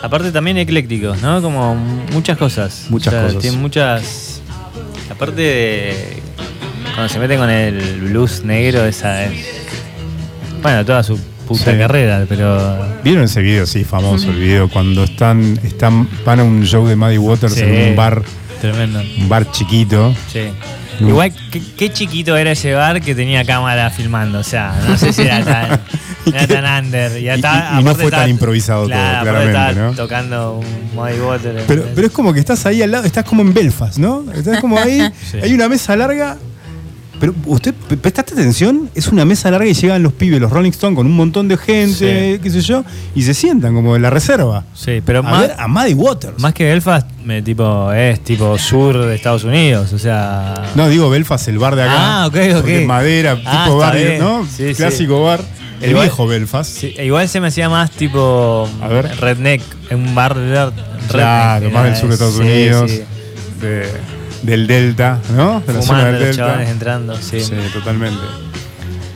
Aparte también eclécticos, ¿no? Como muchas cosas. Muchas cosas. Tiene muchas. Aparte de. Cuando se meten con el blues negro, esa es. Bueno, toda su puta Sí. carrera, pero. ¿Vieron ese video? Sí, famoso el video, cuando están, están van a un show de Muddy Waters Sí. en un bar, Tremendo. un bar chiquito. Sí. Igual, ¿qué, qué chiquito era ese bar que tenía cámara filmando. O sea, no sé si era tan, [laughs] era tan under. Y, estaba- y- y no fue tan improvisado todo, claro, claramente, tocando un Muddy Water. Pero, pero es como que estás ahí al lado, estás como en Belfast, ¿no? Estás como ahí, [laughs] Sí. hay una mesa larga. Pero usted, pre- ¿prestaste atención? Es una mesa larga y llegan los pibes, los Rolling Stones, con un montón de gente, Sí. qué sé yo, y se sientan como en la reserva. Sí, pero a más, ver a Muddy Waters. más que Belfast, me, tipo, es tipo sur de Estados Unidos. O sea. No, digo Belfast, el bar de acá. Ah, ok, ok. Madera, Ah, tipo está bien. ¿no? Sí, sí. Clásico bar. El Igual- viejo Belfast. Sí, igual se me hacía más tipo A ver. redneck, en un bar de redneck. Claro, más del sur de Estados Sí, Unidos. sí. de- del Delta, ¿no? De la zona del los Delta. chavales entrando, sí. Sí, totalmente.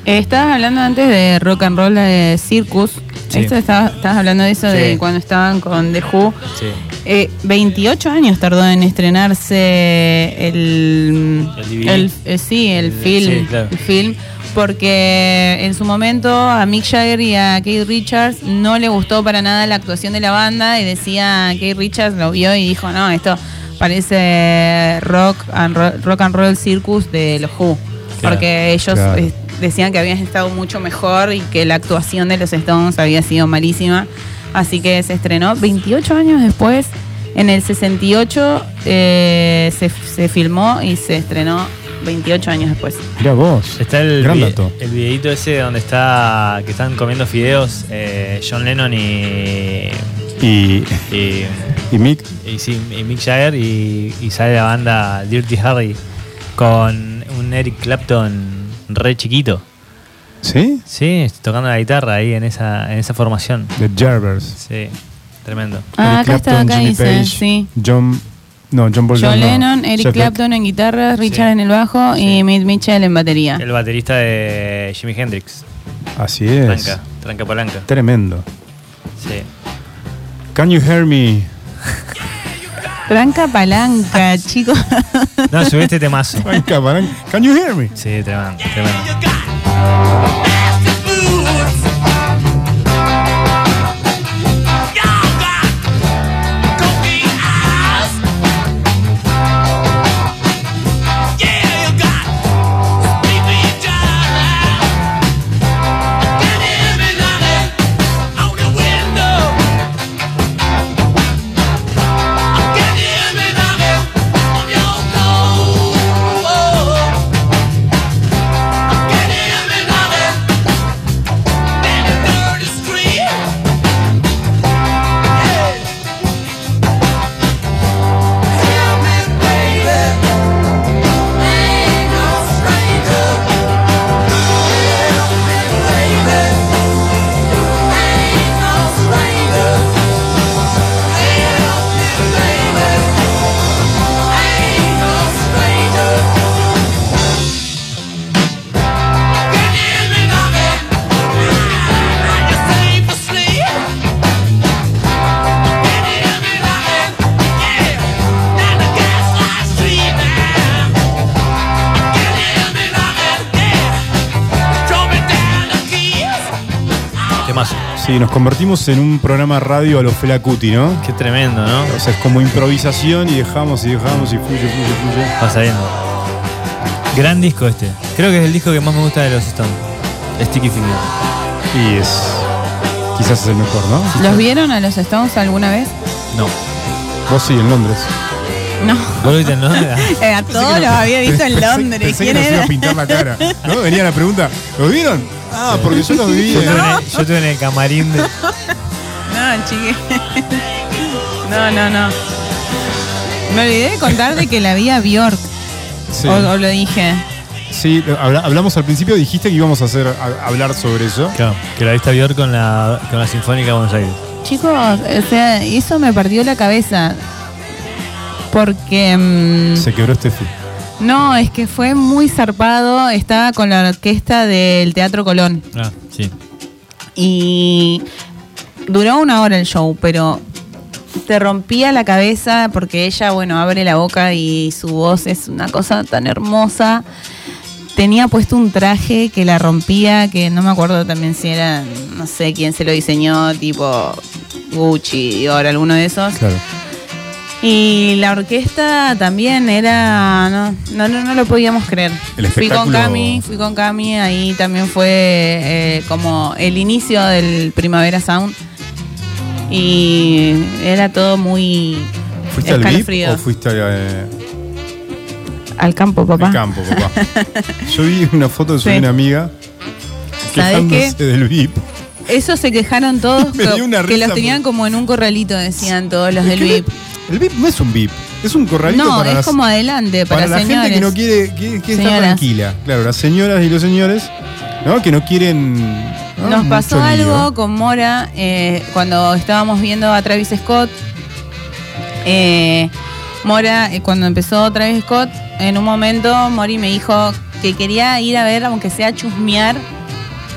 Eh, estabas hablando antes de rock and roll de Circus. Sí. Esto estabas hablando de eso Sí. de cuando estaban con The Who. Sí. Eh, 28 años tardó en estrenarse el, El DVD. el- eh, sí, el, El- film, sí, claro. el film, porque en su momento a Mick Jagger y a Keith Richards no le gustó para nada la actuación de la banda y decía Keith Richards lo vio y dijo no esto parece rock and roll, rock and roll circus de los Who, Claro, porque ellos claro. eh, decían que habían estado mucho mejor y que la actuación de los Stones había sido malísima. Así que se estrenó 28 años después. En el 68 eh, se, se filmó y se estrenó 28 años después. Mira vos. Está el, Gran vi- dato. el videito ese donde está que están comiendo fideos eh, John Lennon y, Y, y, y Mick. y sí, y Mick Jagger y, y sale la banda Dirty Harry con un Eric Clapton re chiquito. ¿Sí? Sí, tocando la guitarra ahí en esa, en esa formación. The Jarvers. Sí, tremendo. Ah, Eric acá está, Clapton, acá Jimmy dice, Page, sí. John. No, John Paul John no. Lennon, Eric Jeff Beck. Clapton en guitarra, Richard Sí. en el bajo y. Mick Mitchell en batería. El baterista de Jimi Hendrix. Así es. Tranca, tranca palanca. Tremendo. Sí. Can you hear me? Tranca palanca, [laughs] chicos. No, subí este temazo. Tranca, palanca. Can you hear me? Sí, tremendo, tremendo. Sí, nos convertimos en un programa radio a los Fela Kuti, ¿no? Qué tremendo, ¿no? O sea, es como improvisación y dejamos y dejamos y fluye, fluye, fluye. Va saliendo. Gran disco este. Creo que es el disco que más me gusta de los Stones. Sticky Finger. Y es. Quizás es el mejor, ¿no? ¿Los vieron a los Stones alguna vez? No. Vos sí, en Londres. No. ¿Vos lo viste en Londres? [laughs] Eh, a todos los había visto en [laughs] Londres. Pensé ¿Quién que nos iba era? a pintar la cara. [laughs] ¿No? Venía la pregunta. ¿Los vieron? Ah, porque yo los vi. Yo estuve, en el, yo estuve en el camarín de. No, chique. No, no, no. Me olvidé de contar de que la vi a Bjork. Sí. O, o lo dije. Sí, habla- hablamos al principio, dijiste que íbamos a hacer a- hablar sobre eso. Claro, que la viste a Bjork con la, con la Sinfónica de Buenos Aires. Chicos, o sea, eso me partió la cabeza. Porque. mm, Se quebró Steffi. No, es que fue muy zarpado. Estaba con la orquesta del Teatro Colón. Ah, sí. Y duró una hora el show, pero te rompía la cabeza porque ella, bueno, abre la boca y su voz es una cosa tan hermosa. tenía puesto un traje que la rompía, que no me acuerdo también si era, no sé quién se lo diseñó, tipo Gucci, ahora alguno de esos. Claro. Y la orquesta también era. No, no, no, no lo podíamos creer. El fui con Cami, fui con Cami, ahí también fue eh, como el inicio del Primavera Sound. Y era todo muy. ¿Fuiste al VIP o fuiste a, eh, Al campo, papá. al campo, papá? [laughs] Yo vi una foto de su Sí. una amiga quejándose del VIP. Eso se quejaron todos, [laughs] que, que los tenían como en un corralito, decían todos los del VIP. El VIP no es un VIP, es un corralito No, para es las- como adelante, para, para la señores. gente que no quiere que, que está tranquila. Claro, las señoras y los señores, ¿no? Que no quieren. ¿no? Nos pasó Mucho lío. algo con Mora eh, cuando estábamos viendo a Travis Scott. Eh, Mora, eh, cuando empezó Travis Scott, en un momento Mori me dijo que quería ir a ver, aunque sea chusmear,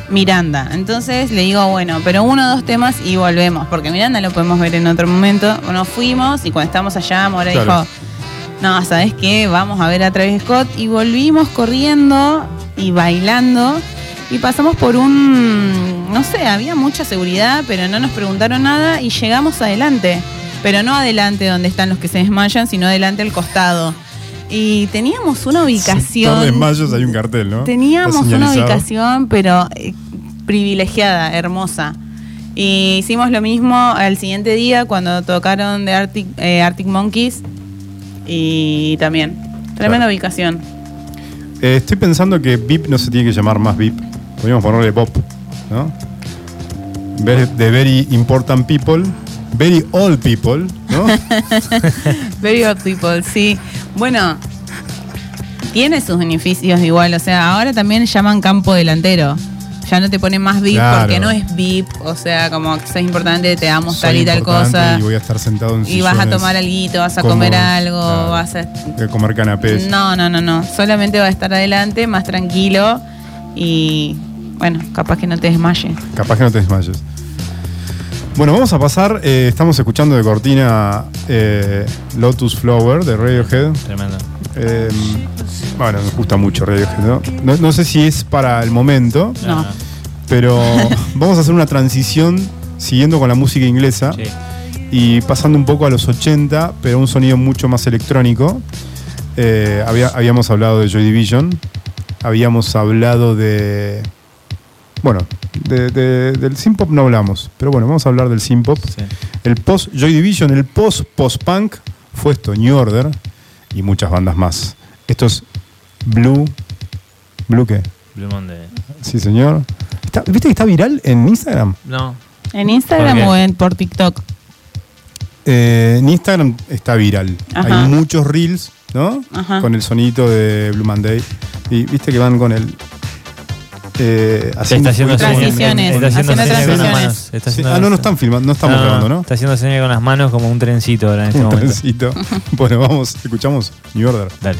Miranda. Entonces le digo, bueno, pero uno o dos temas y volvemos, porque Miranda lo podemos ver en otro momento. Nos fuimos y cuando estábamos allá, Mora Claro. dijo, no, ¿sabes qué? Vamos a ver a Travis Scott y volvimos corriendo y bailando y pasamos por un, no sé, había mucha seguridad, pero no nos preguntaron nada y llegamos adelante, pero no adelante donde están los que se desmayan, sino adelante al costado. Y teníamos una ubicación. Sector de Mayos hay un cartel, ¿no? Teníamos una ubicación, pero eh, privilegiada, hermosa. Y hicimos lo mismo al siguiente día cuando tocaron de Arctic, eh, Arctic Monkeys. Y también, tremenda Claro. ubicación. Eh, estoy pensando que VIP no se tiene que llamar más VIP. Podríamos ponerle Pop, ¿no? The Very Important People, Very Old People, ¿no? [laughs] Very old people, sí. Bueno, tiene sus beneficios igual. O sea, ahora también llaman campo delantero. Ya no te ponen más VIP Claro. porque no es VIP. O sea, como que sos importante, te damos Soy tal y tal cosa. Y voy a estar sentado en Y vas a tomar algo, vas a comer algo, claro. vas a Voy a comer canapés. No, no, no, no. Solamente va a estar adelante, más tranquilo y bueno, capaz que no te desmayes. Capaz que no te desmayes. Bueno, vamos a pasar. eh, estamos escuchando de cortina eh, Lotus Flower de Radiohead. Tremendo. Eh, bueno, me gusta mucho Radiohead, ¿no? No, no sé si es para el momento, No. pero [laughs] vamos a hacer una transición siguiendo con la música inglesa Sí. y pasando un poco a los 80, pero un sonido mucho más electrónico. Eh, había- habíamos hablado de Joy Division, habíamos hablado de. Bueno, de- de- del synth pop no hablamos, pero bueno, vamos a hablar del synth pop. Sí. El post Joy Division, el post post punk fue esto, New Order y muchas bandas más. Esto es Blue. ¿Blue qué? Blue Monday. Sí, señor. Está- ¿Viste que está viral en Instagram? No. ¿En Instagram o en, por TikTok? Eh, en Instagram está viral. Ajá. Hay muchos reels, ¿no? Ajá. Con el sonito de Blue Monday. Y viste que van con el. Eh, Se está haciendo Transiciones, señas- está haciendo haciendo señas con las transiciones. manos. Está Sí, haciendo- ah, no, no están filmando, no estamos No, no, grabando, ¿no? Está haciendo señas con las manos como un trencito ahora en este Un momento. trencito. [laughs] bueno, vamos, escuchamos New Order. Dale.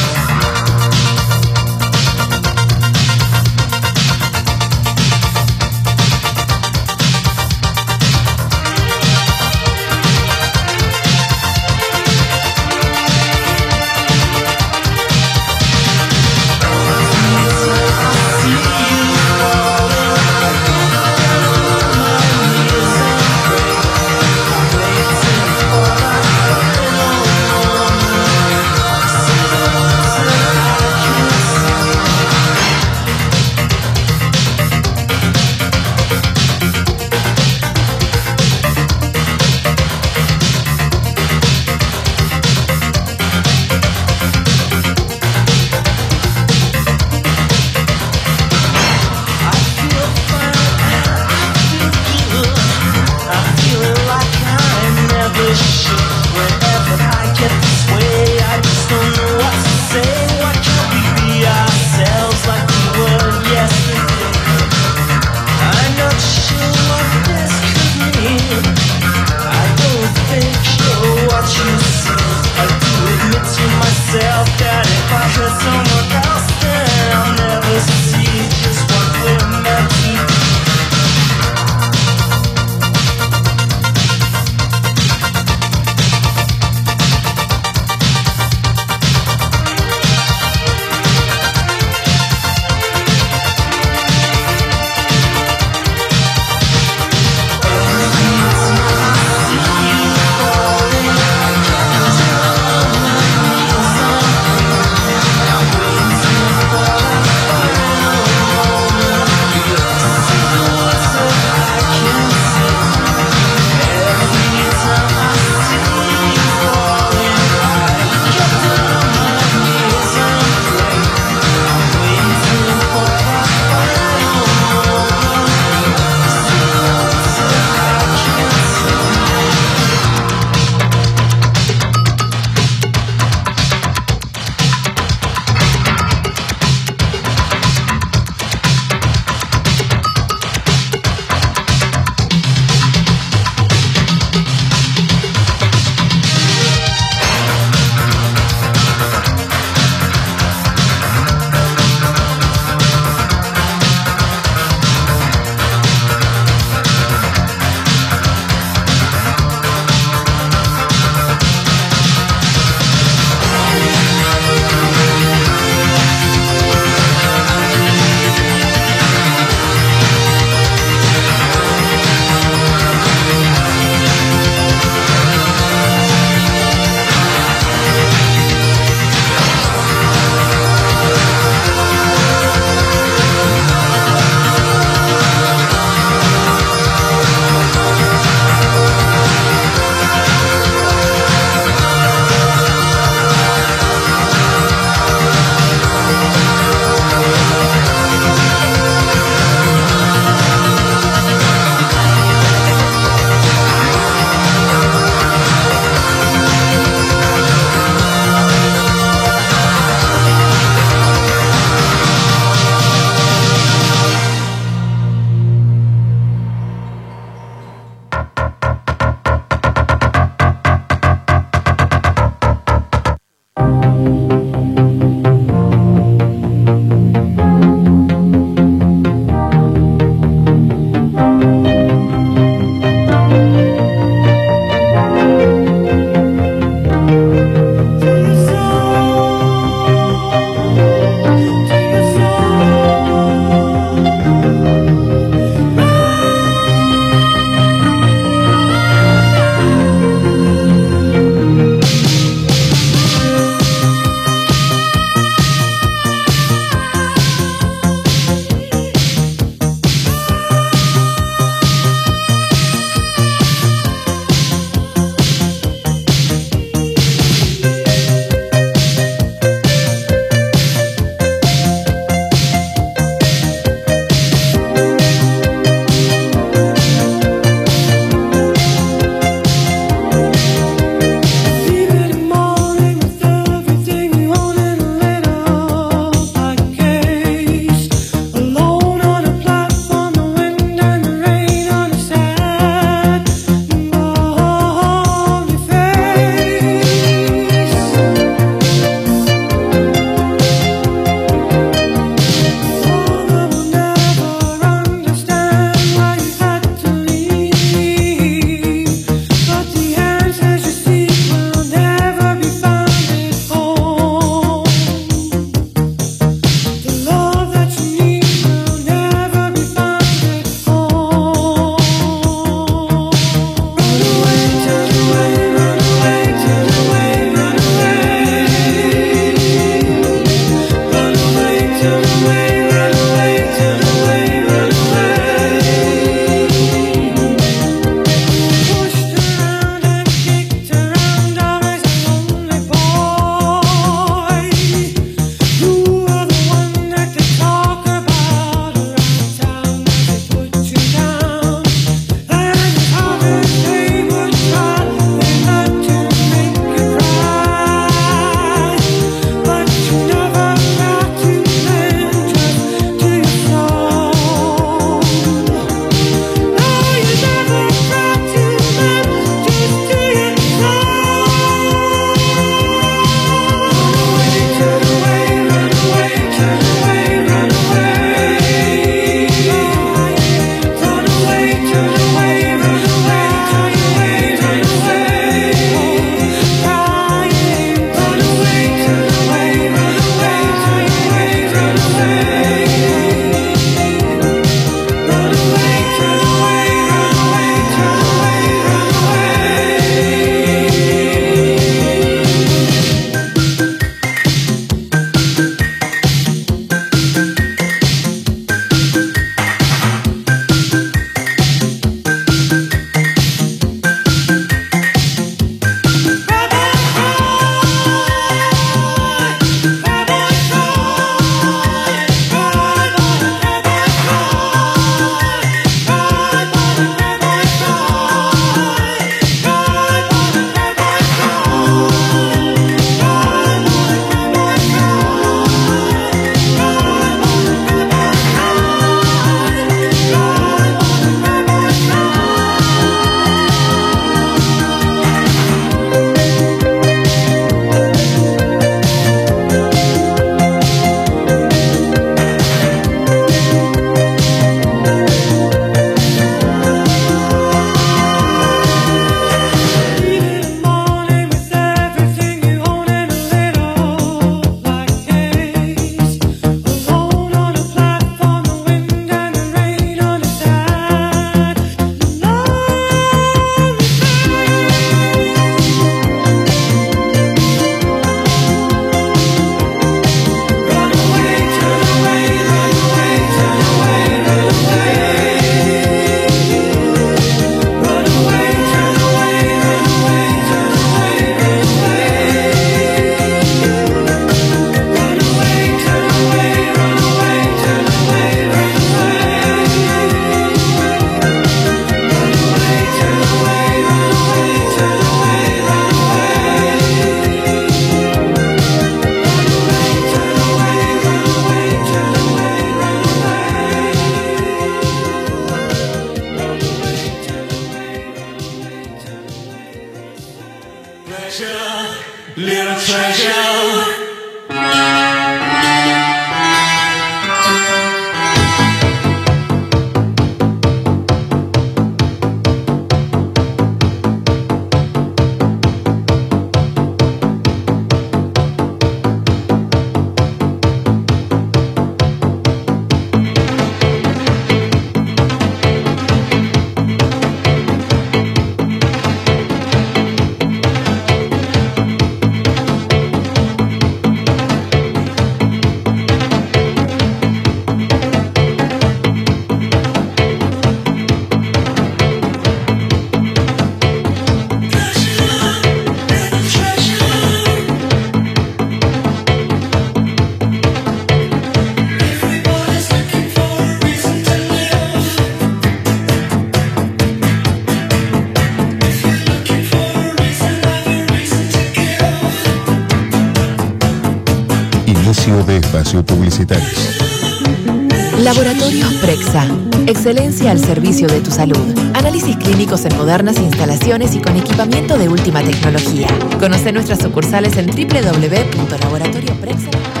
Laboratorios Prexa. Excelencia al servicio de tu salud. Análisis clínicos en modernas instalaciones y con equipamiento de última tecnología. Conoce nuestras sucursales en www.laboratorioprexa.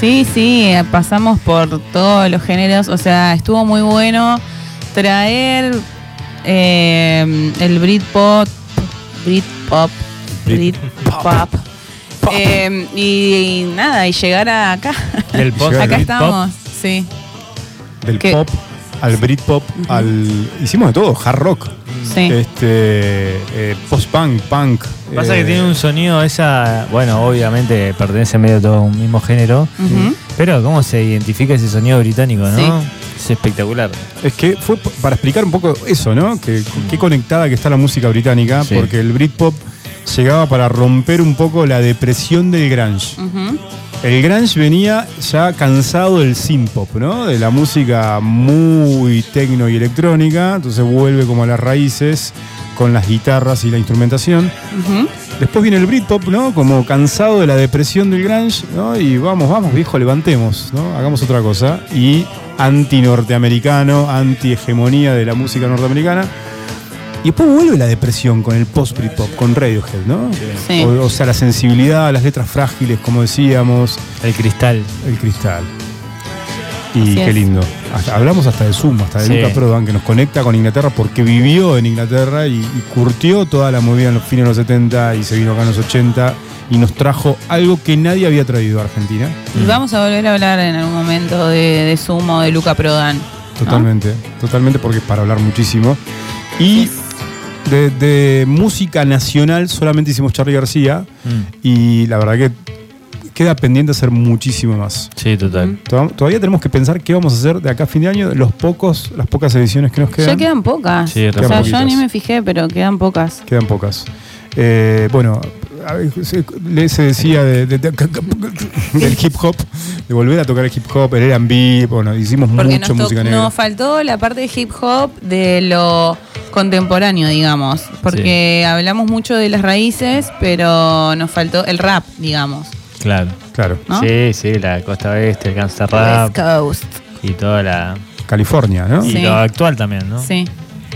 Sí, sí, eh, pasamos por todos los géneros, o sea, estuvo muy bueno traer eh, el Britpop, Britpop, Britpop, eh, y, y nada, y llegar a acá. Del al acá estamos, sí. Del ¿Qué? pop al Britpop, al. Hicimos de todo, hard rock. Sí. Este. eh, post-punk, punk. Pasa eh, que tiene un sonido esa, bueno, obviamente pertenece medio a todo un mismo género, Ujú. pero cómo se identifica ese sonido británico, ¿no? Sí. Es espectacular. Es que fue p- para explicar un poco eso, ¿no? Que qué conectada que está la música británica, Sí. porque el Britpop llegaba para romper un poco la depresión del grunge. Ujú. El grunge venía ya cansado del synth-pop, ¿no? De la música muy tecno y electrónica, entonces vuelve como a las raíces con las guitarras y la instrumentación. Después viene el Britpop, ¿no? Como cansado de la depresión del grunge, ¿no? Y vamos, vamos, viejo, levantemos, ¿no? Hagamos otra cosa. Y anti-norteamericano, anti-hegemonía de la música norteamericana. Y después vuelve la depresión con el post-Britpop, con Radiohead, ¿no? Sí. O, o sea, la sensibilidad, las letras frágiles, como decíamos, El cristal. el cristal. Y Así qué es. lindo. Hasta- hablamos hasta de Zoom, hasta de Sí. Luca Prodan, que nos conecta con Inglaterra porque vivió en Inglaterra y, y curtió toda la movida en los fines de los 70 y se vino acá en los 80 y nos trajo algo que nadie había traído a Argentina. Y vamos a volver a hablar en algún momento de, de Sumo, de Luca Prodan. ¿no? Totalmente, totalmente porque es para hablar muchísimo. Y de, de música nacional solamente hicimos Charlie García Mm. y la verdad que queda pendiente hacer muchísimo más. Sí, total. Toda- Todavía tenemos que pensar qué vamos a hacer de acá a fin de año, los pocos, las pocas ediciones que nos quedan. Ya quedan pocas. Sí, o sea, yo ni me fijé, pero quedan pocas. Quedan pocas. Eh, bueno, se, le- se decía de- de- de- [laughs] del hip hop, de volver a tocar el hip hop, el R&B, bueno, hicimos Porque mucho nos, música negra. nos faltó la parte de hip hop de lo contemporáneo, digamos. Porque hablamos mucho de las raíces, pero nos faltó el rap, digamos. Claro. Claro. ¿No? Sí, sí, la costa oeste, el gangsta rap West Coast. y toda la. California, ¿no? Y Sí. lo actual también, ¿no? Sí.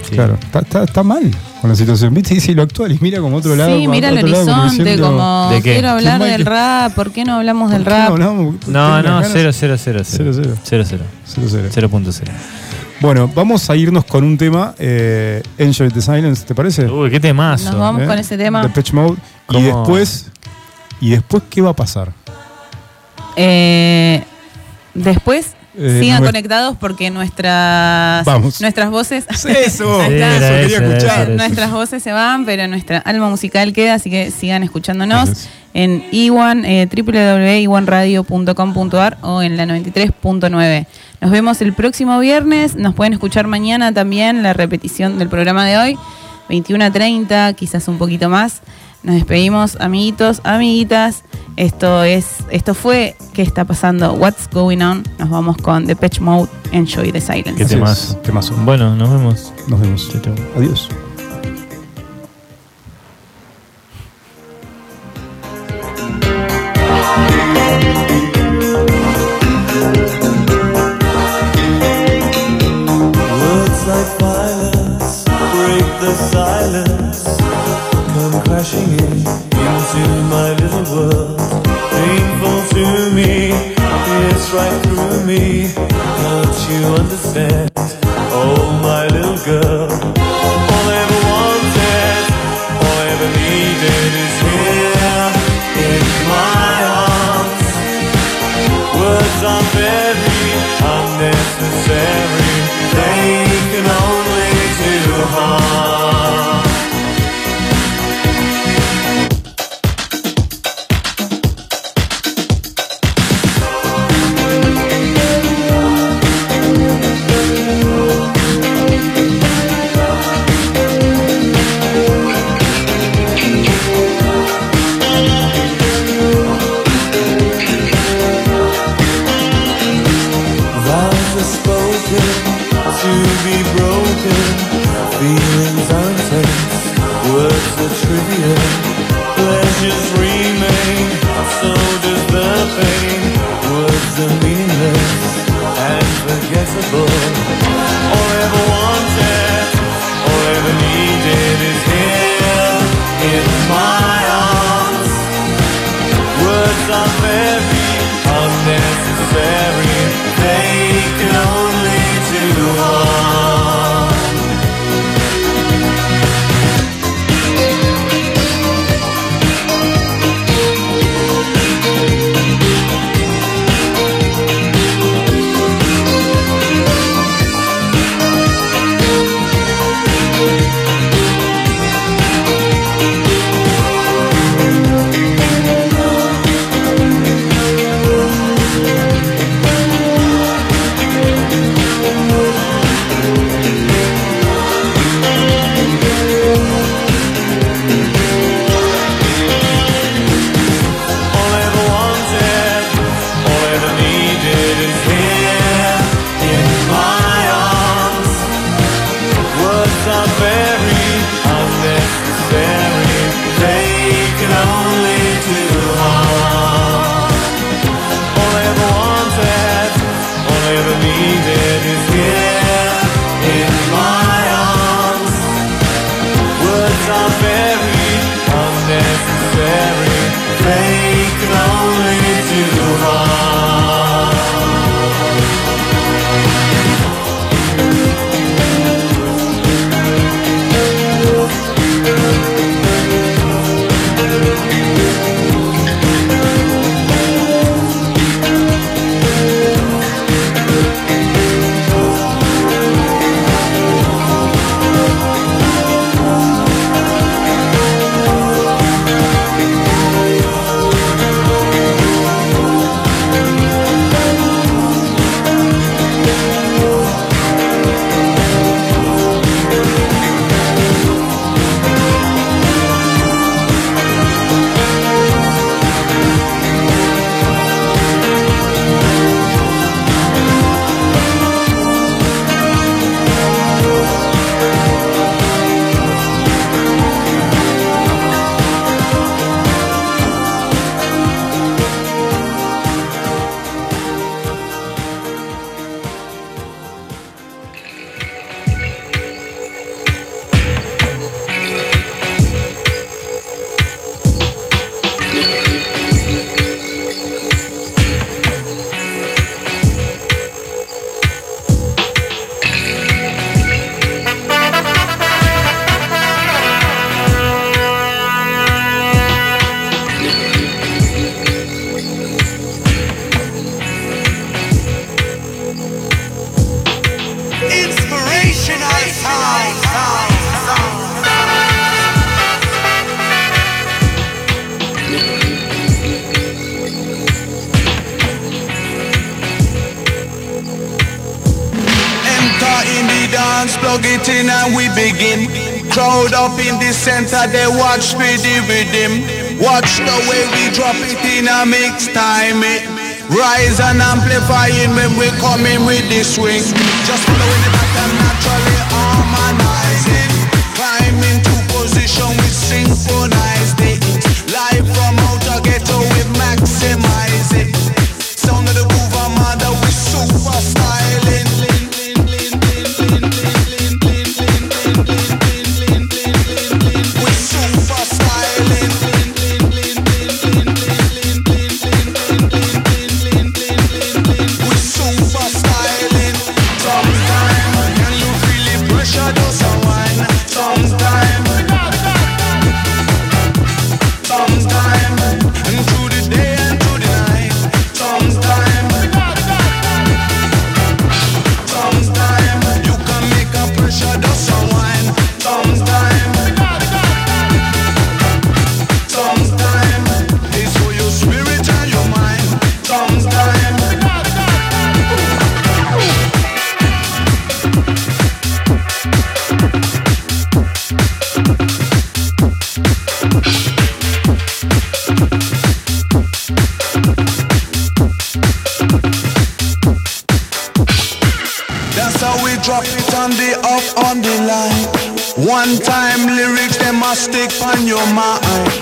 Sí. Claro, está, está- está mal con la situación. ¿Viste? Sí, lo actual y mira como otro lado. Sí, mira el otro lado, como horizonte, diciendo, como ¿De qué? quiero hablar Qué mal del rap, ¿por qué no hablamos del ¿por no rap? hablamos? No, Tengo no, ganas. 0, 0, 0, 0. Cero, cero. 0, 0. Cero, cero. 0.0. Bueno, vamos a irnos con un tema, eh, Enjoy the Silence, ¿te parece? Uy, qué temazo. Nos vamos ¿Eh? con ese tema. Depeche Mode. Y ¿Cómo? después, ¿y después qué va a pasar? Eh, después Eh, sigan conectados porque nuestras Vamos. nuestras voces Eso, [laughs] eso, escuchar. nuestras voces se van, pero nuestra alma musical queda, así que sigan escuchándonos en iwan, eh, www.iwanradio.com.ar o en la 93.9. Nos vemos el próximo viernes, nos pueden escuchar mañana también la repetición del programa de hoy, 21 a 30, quizás un poquito más. Nos despedimos, amiguitos, amiguitas. Esto es, esto fue ¿Qué está pasando? What's going on? Nos vamos con Depeche Mode, Enjoy the Silence. Qué es, temazo. Bueno, nos vemos. Nos vemos. Chau, chau. Adiós. Words like violence break the silence. World. Painful to me, it's right through me. Don't you understand? Oh, my little girl. crowd up in the center, they watch me the rhythm. Watch the way we drop it in a mix time. It rise and amplifying when we come in with the swing. Just blowing it back and naturally harmonizing. Climbing to position with synchronized. stick on your mind.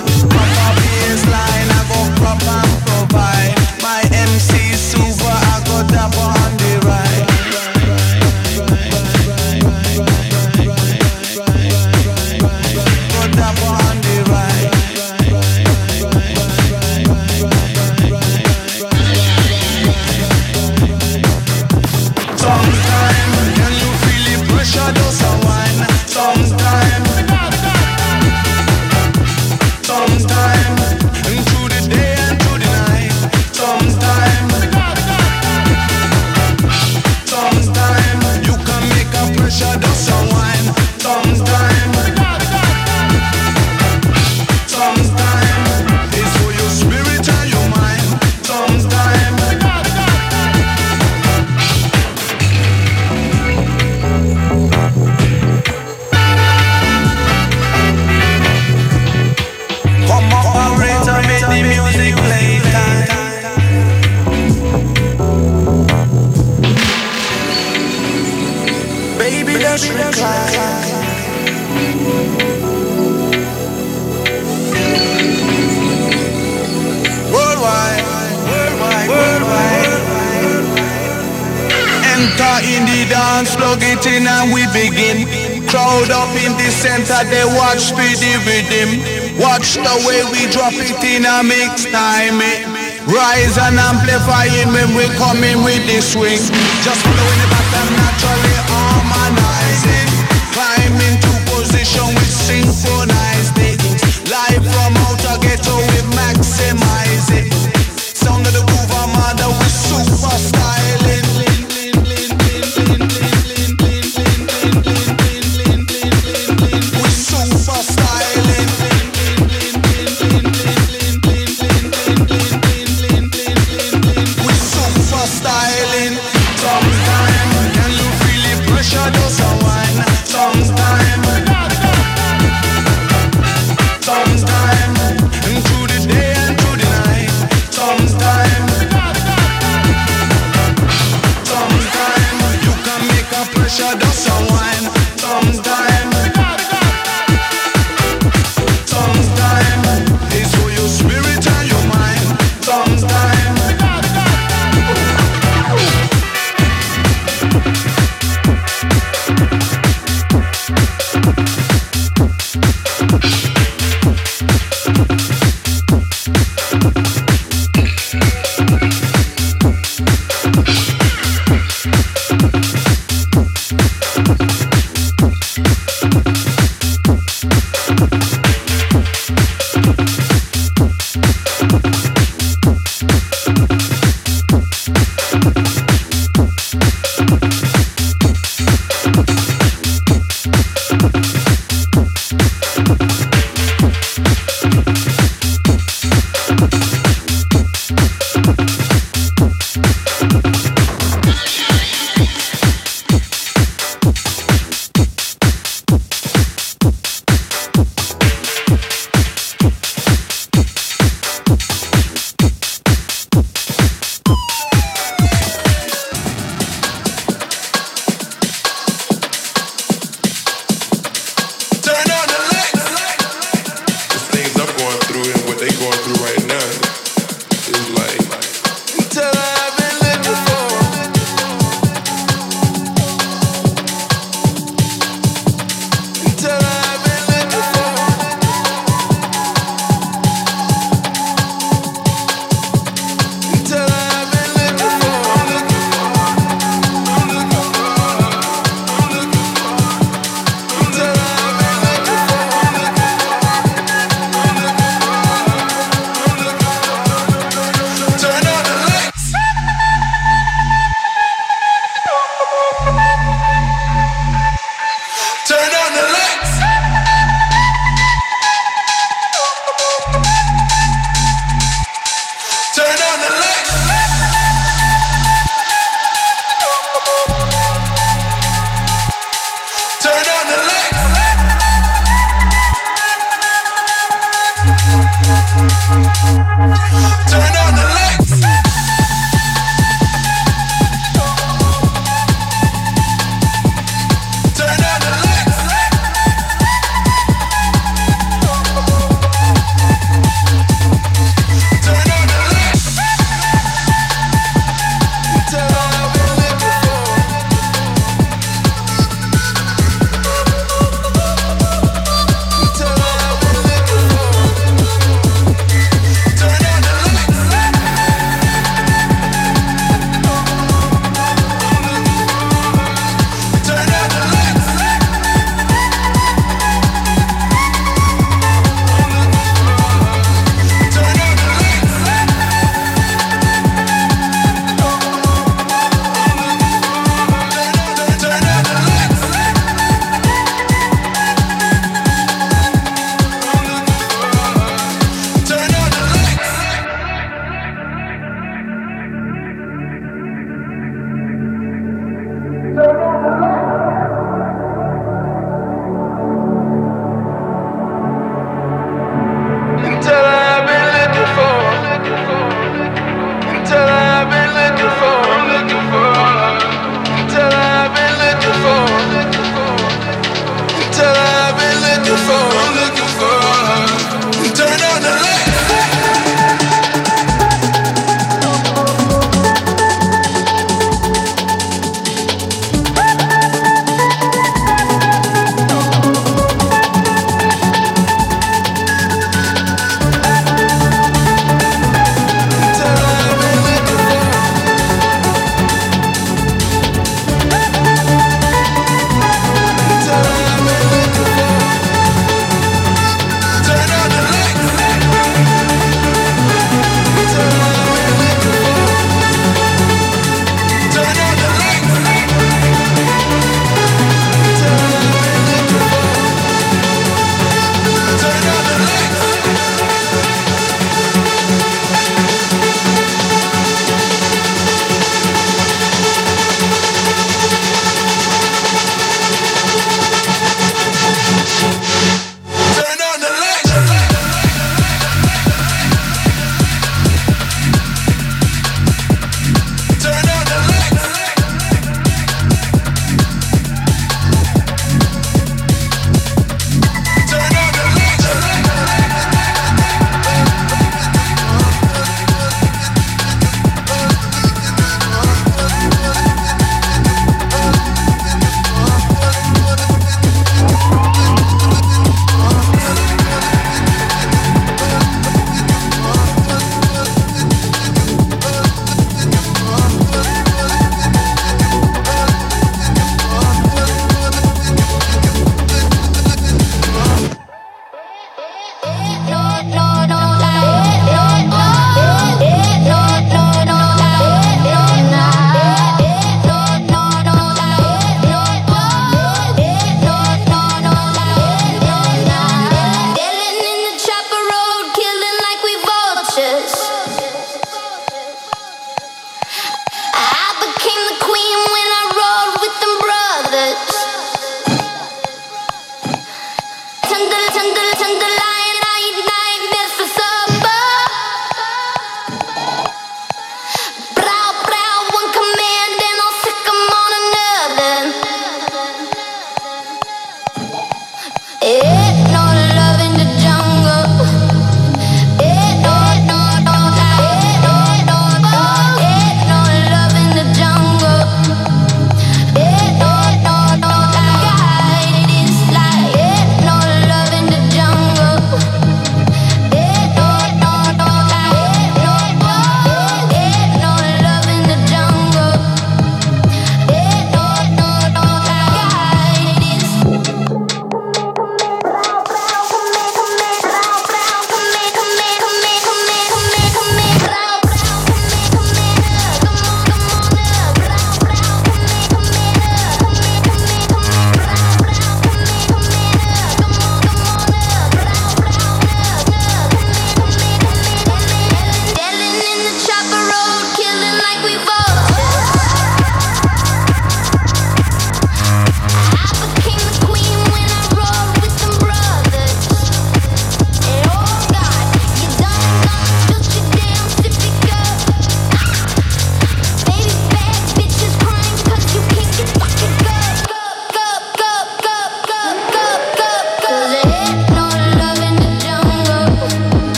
Mix time it. Rise and amplifying when we coming with the swing. Just blowing it back and naturally harmonizing. Climbing to position we synchronize things. Live from